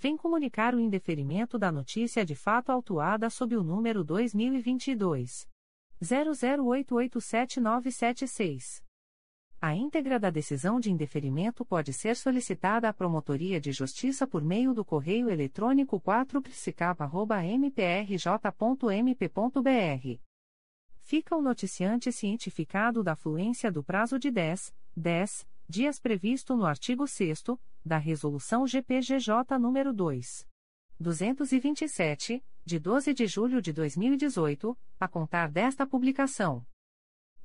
vem comunicar o indeferimento da notícia de fato autuada sob o número 2022 00887976. A íntegra da decisão de indeferimento pode ser solicitada à Promotoria de Justiça por meio do correio eletrônico 4psicapa.mprj.mp.br fica o noticiante cientificado da fluência do prazo de 10, 10 dias previsto no artigo 6 da Resolução GPGJ nº 2. 227, de 12 de julho de 2018, a contar desta publicação.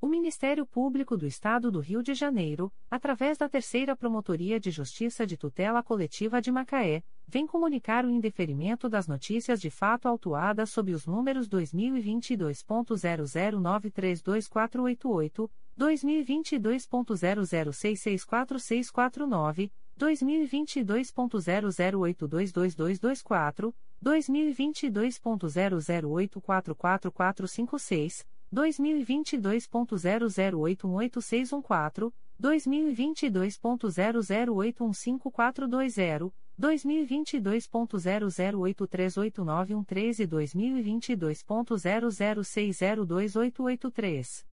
O Ministério Público do Estado do Rio de Janeiro, através da Terceira Promotoria de Justiça de Tutela Coletiva de Macaé, vem comunicar o indeferimento das notícias de fato autuadas sob os números 2022.00932488, 2022.00664649, 2022.00822224, 2022.00844456, 2022.00818614, 2022.00815420, 2022.00838913 e 2022.00602883.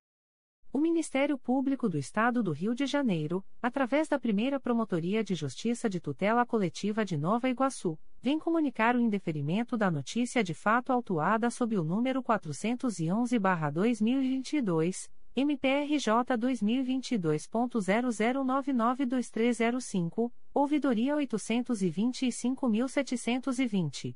O Ministério Público do Estado do Rio de Janeiro, através da primeira Promotoria de Justiça de Tutela Coletiva de Nova Iguaçu, vem comunicar o indeferimento da notícia de fato autuada sob o número 411-2022, MPRJ 2022.00992305, ouvidoria 825.720.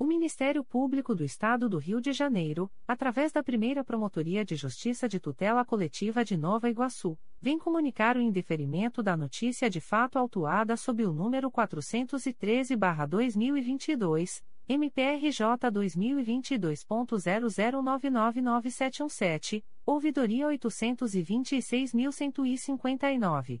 O Ministério Público do Estado do Rio de Janeiro, através da primeira Promotoria de Justiça de Tutela Coletiva de Nova Iguaçu, vem comunicar o indeferimento da notícia de fato autuada sob o número 413-2022, MPRJ 2022.00999717, ouvidoria 826.159.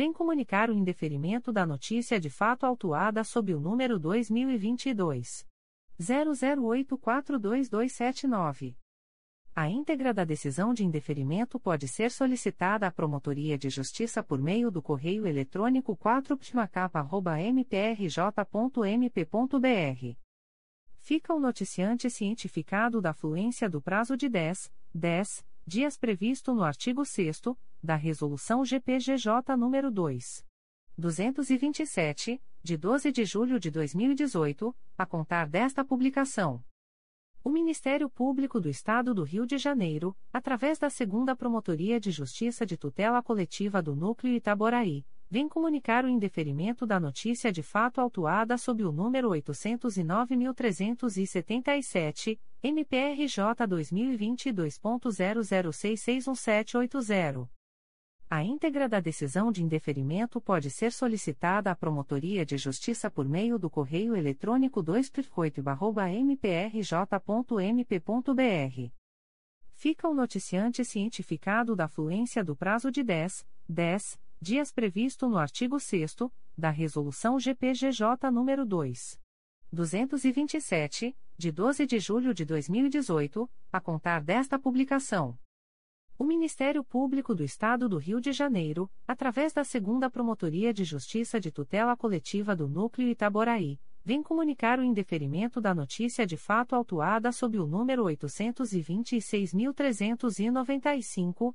vem comunicar o indeferimento da notícia de fato autuada sob o número 2022 00842279. A íntegra da decisão de indeferimento pode ser solicitada à Promotoria de Justiça por meio do correio eletrônico 4ptmacapa.mprj.mp.br. Fica o noticiante cientificado da fluência do prazo de 10, 10 dias previsto no artigo 6 da Resolução GPGJ nº 2. 227, de 12 de julho de 2018, a contar desta publicação. O Ministério Público do Estado do Rio de Janeiro, através da Segunda Promotoria de Justiça de Tutela Coletiva do Núcleo Itaboraí, vem comunicar o indeferimento da notícia de fato autuada sob o número 809.377, MPRJ 2022.00661780. A íntegra da decisão de indeferimento pode ser solicitada à Promotoria de Justiça por meio do correio eletrônico 2 mprj.mp.br. Fica o noticiante cientificado da fluência do prazo de 10, 10 dias previsto no artigo 6 da Resolução GPGJ nº 2. 227, de 12 de julho de 2018, a contar desta publicação. O Ministério Público do Estado do Rio de Janeiro, através da Segunda Promotoria de Justiça de Tutela Coletiva do Núcleo Itaboraí, vem comunicar o indeferimento da notícia de fato autuada sob o número 826.395,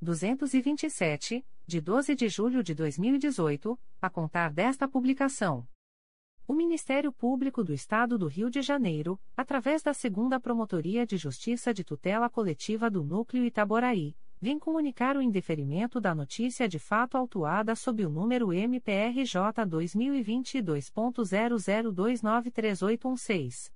227, de 12 de julho de 2018, a contar desta publicação. O Ministério Público do Estado do Rio de Janeiro, através da Segunda Promotoria de Justiça de Tutela Coletiva do Núcleo Itaboraí, vem comunicar o indeferimento da notícia de fato autuada sob o número MPRJ 2022.00293816.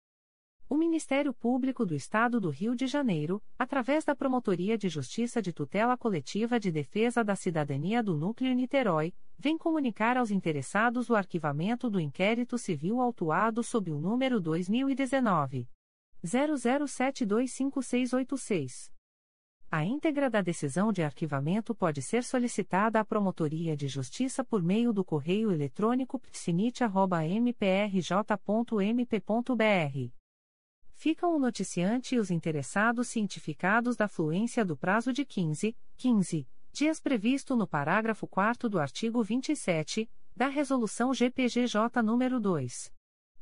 O Ministério Público do Estado do Rio de Janeiro, através da Promotoria de Justiça de Tutela Coletiva de Defesa da Cidadania do Núcleo Niterói, vem comunicar aos interessados o arquivamento do inquérito civil autuado sob o número 2019 00725686. A íntegra da decisão de arquivamento pode ser solicitada à Promotoria de Justiça por meio do correio eletrônico psinit.mprj.mp.br ficam o noticiante e os interessados cientificados da fluência do prazo de 15, 15 dias previsto no parágrafo 4 do artigo 27 da Resolução GPGJ nº 2.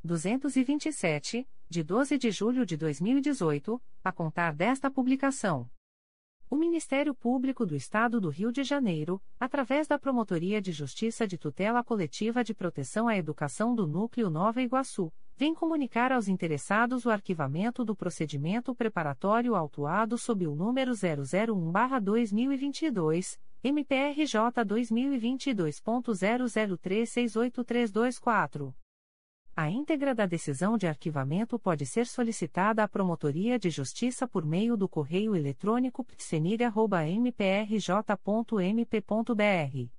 227, de 12 de julho de 2018, a contar desta publicação. O Ministério Público do Estado do Rio de Janeiro, através da Promotoria de Justiça de Tutela Coletiva de Proteção à Educação do Núcleo Nova Iguaçu, vem comunicar aos interessados o arquivamento do procedimento preparatório autuado sob o número 001-2022, MPRJ 2022.00368324. A íntegra da decisão de arquivamento pode ser solicitada à Promotoria de Justiça por meio do correio eletrônico psenig.mprj.mp.br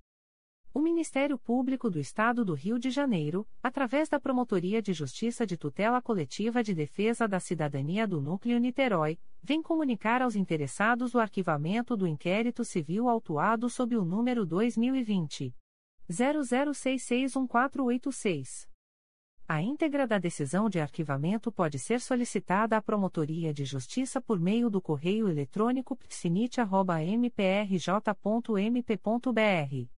O Ministério Público do Estado do Rio de Janeiro, através da Promotoria de Justiça de Tutela Coletiva de Defesa da Cidadania do Núcleo Niterói, vem comunicar aos interessados o arquivamento do inquérito civil autuado sob o número 2020 00661486. A íntegra da decisão de arquivamento pode ser solicitada à Promotoria de Justiça por meio do correio eletrônico psinit.mprj.mp.br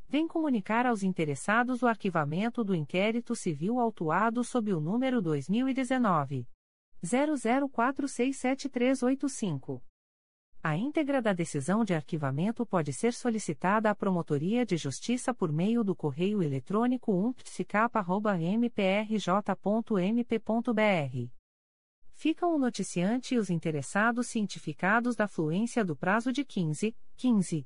vem comunicar aos interessados o arquivamento do inquérito civil autuado sob o número 2019 00467385. A íntegra da decisão de arquivamento pode ser solicitada à Promotoria de Justiça por meio do correio eletrônico umptficapa.mprj.mp.br. Ficam o noticiante e os interessados cientificados da fluência do prazo de 15, 15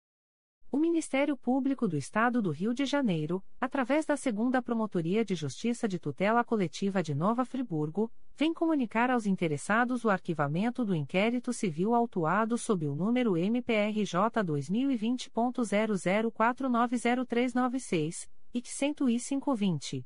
O Ministério Público do Estado do Rio de Janeiro, através da Segunda Promotoria de Justiça de Tutela Coletiva de Nova Friburgo, vem comunicar aos interessados o arquivamento do inquérito civil autuado sob o número MPRJ 2020.00490396 e 10520.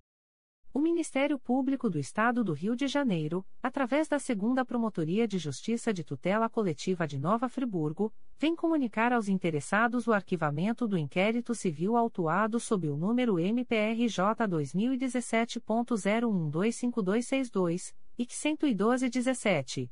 O Ministério Público do Estado do Rio de Janeiro, através da Segunda Promotoria de Justiça de Tutela Coletiva de Nova Friburgo, vem comunicar aos interessados o arquivamento do inquérito civil autuado sob o número MPRJ 2017.01252262 e 11217.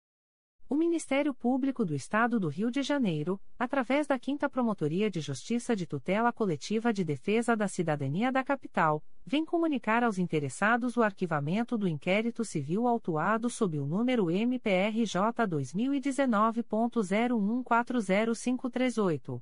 O Ministério Público do Estado do Rio de Janeiro, através da 5 Promotoria de Justiça de Tutela Coletiva de Defesa da Cidadania da Capital, vem comunicar aos interessados o arquivamento do inquérito civil autuado sob o número MPRJ 2019.01140538.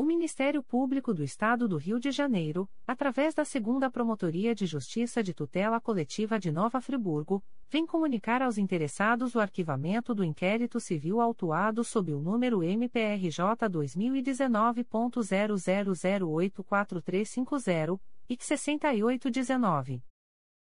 O Ministério Público do Estado do Rio de Janeiro, através da Segunda Promotoria de Justiça de Tutela Coletiva de Nova Friburgo, vem comunicar aos interessados o arquivamento do inquérito civil autuado sob o número MPRJ 2019.00084350 e 6819.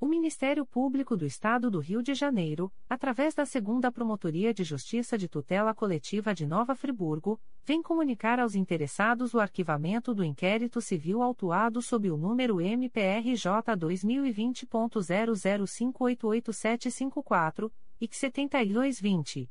O Ministério Público do Estado do Rio de Janeiro, através da Segunda Promotoria de Justiça de Tutela Coletiva de Nova Friburgo, vem comunicar aos interessados o arquivamento do inquérito civil autuado sob o número MPRJ 2020.00588754 e 7220.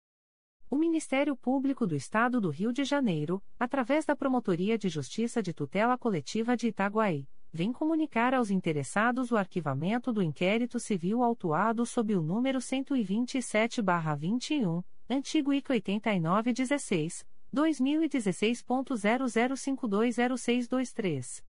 O Ministério Público do Estado do Rio de Janeiro, através da Promotoria de Justiça de Tutela Coletiva de Itaguaí, vem comunicar aos interessados o arquivamento do inquérito civil autuado sob o número 127-21, antigo IC 8916, 2016.00520623.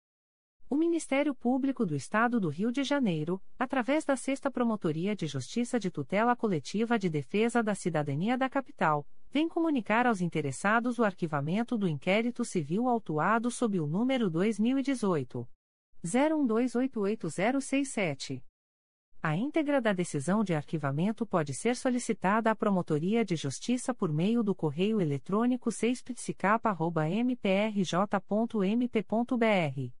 O Ministério Público do Estado do Rio de Janeiro, através da Sexta Promotoria de Justiça de Tutela Coletiva de Defesa da Cidadania da Capital, vem comunicar aos interessados o arquivamento do inquérito civil autuado sob o número 2018 01288067. A íntegra da decisão de arquivamento pode ser solicitada à Promotoria de Justiça por meio do correio eletrônico 6psicapa.mprj.mp.br.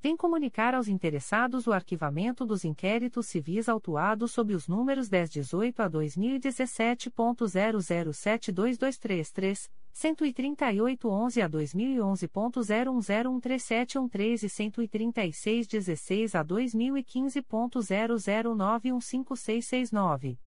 vem comunicar aos interessados o arquivamento dos inquéritos civis autuados sob os números 1018 a 2017.00722333, 13811 a 2011.01013713 e 13616 a 2015.00915669.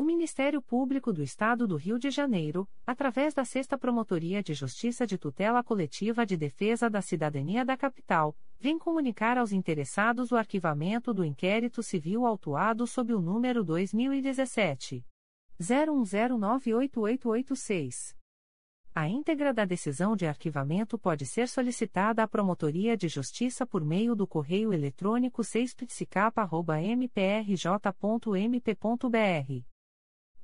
O Ministério Público do Estado do Rio de Janeiro, através da Sexta Promotoria de Justiça de Tutela Coletiva de Defesa da Cidadania da Capital, vem comunicar aos interessados o arquivamento do inquérito civil autuado sob o número 2017 01098886. A íntegra da decisão de arquivamento pode ser solicitada à Promotoria de Justiça por meio do correio eletrônico 6psicapa.mprj.mp.br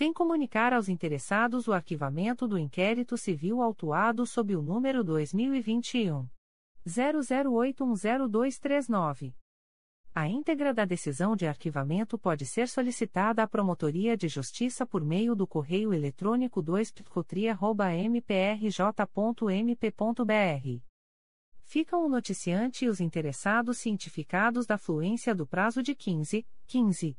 vem comunicar aos interessados o arquivamento do inquérito civil autuado sob o número 2021 00810239. A íntegra da decisão de arquivamento pode ser solicitada à Promotoria de Justiça por meio do correio eletrônico 2picotria.mprj.mp.br. Ficam o noticiante e os interessados cientificados da fluência do prazo de 15, 15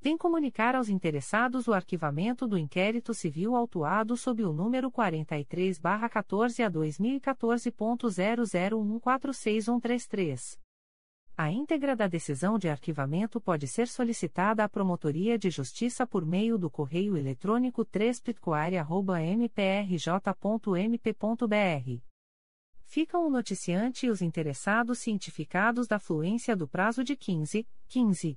vem comunicar aos interessados o arquivamento do inquérito civil autuado sob o número 43-14 a 2014.00146133. A íntegra da decisão de arquivamento pode ser solicitada à Promotoria de Justiça por meio do correio eletrônico 3 mprj.mp.br. Ficam o noticiante e os interessados cientificados da fluência do prazo de 15, 15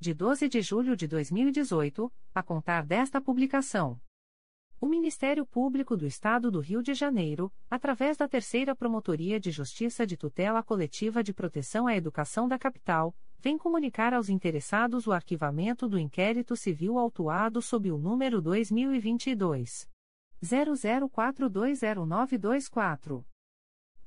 de 12 de julho de 2018, a contar desta publicação. O Ministério Público do Estado do Rio de Janeiro, através da Terceira Promotoria de Justiça de Tutela Coletiva de Proteção à Educação da Capital, vem comunicar aos interessados o arquivamento do inquérito civil autuado sob o número 2022 00420924.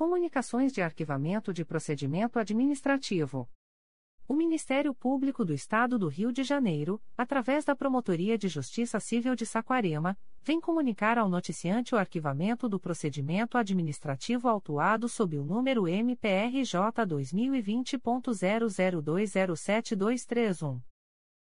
Comunicações de arquivamento de procedimento administrativo. O Ministério Público do Estado do Rio de Janeiro, através da Promotoria de Justiça Civil de Saquarema, vem comunicar ao noticiante o arquivamento do procedimento administrativo autuado sob o número MPRJ 2020.00207231.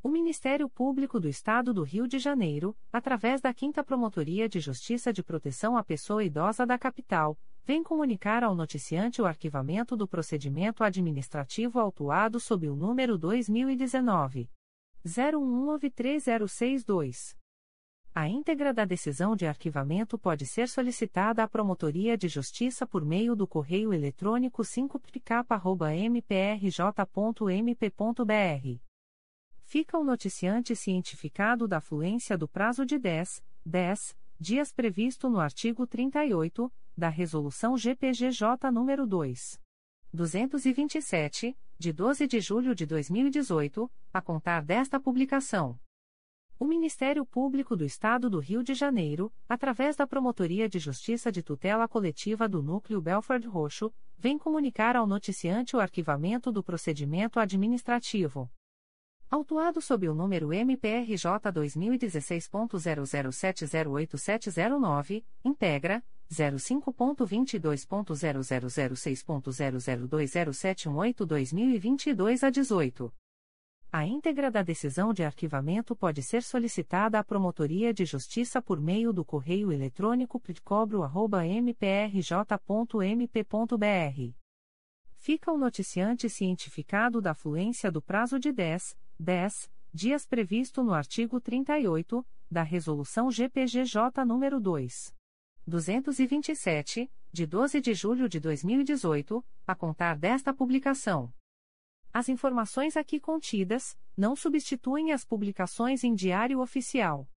O Ministério Público do Estado do Rio de Janeiro, através da 5 Promotoria de Justiça de Proteção à Pessoa Idosa da Capital, vem comunicar ao noticiante o arquivamento do procedimento administrativo autuado sob o número 2019 01930662. A íntegra da decisão de arquivamento pode ser solicitada à Promotoria de Justiça por meio do correio eletrônico 5pk.mprj.mp.br fica o noticiante cientificado da fluência do prazo de 10, 10 dias previsto no artigo 38 da Resolução GPGJ nº 2. 227, de 12 de julho de 2018, a contar desta publicação. O Ministério Público do Estado do Rio de Janeiro, através da Promotoria de Justiça de Tutela Coletiva do Núcleo Belford Roxo, vem comunicar ao noticiante o arquivamento do procedimento administrativo autuado sob o número MPRJ 2016.00708709, integra 05.22.0006.0020718-2022 a 18. A íntegra da decisão de arquivamento pode ser solicitada à Promotoria de Justiça por meio do correio eletrônico pitcobro.mprj.mp.br. Fica o noticiante cientificado da fluência do prazo de 10, 10 dias previsto no artigo 38 da Resolução GPGJ nº 2. 227, de 12 de julho de 2018, a contar desta publicação. As informações aqui contidas não substituem as publicações em Diário Oficial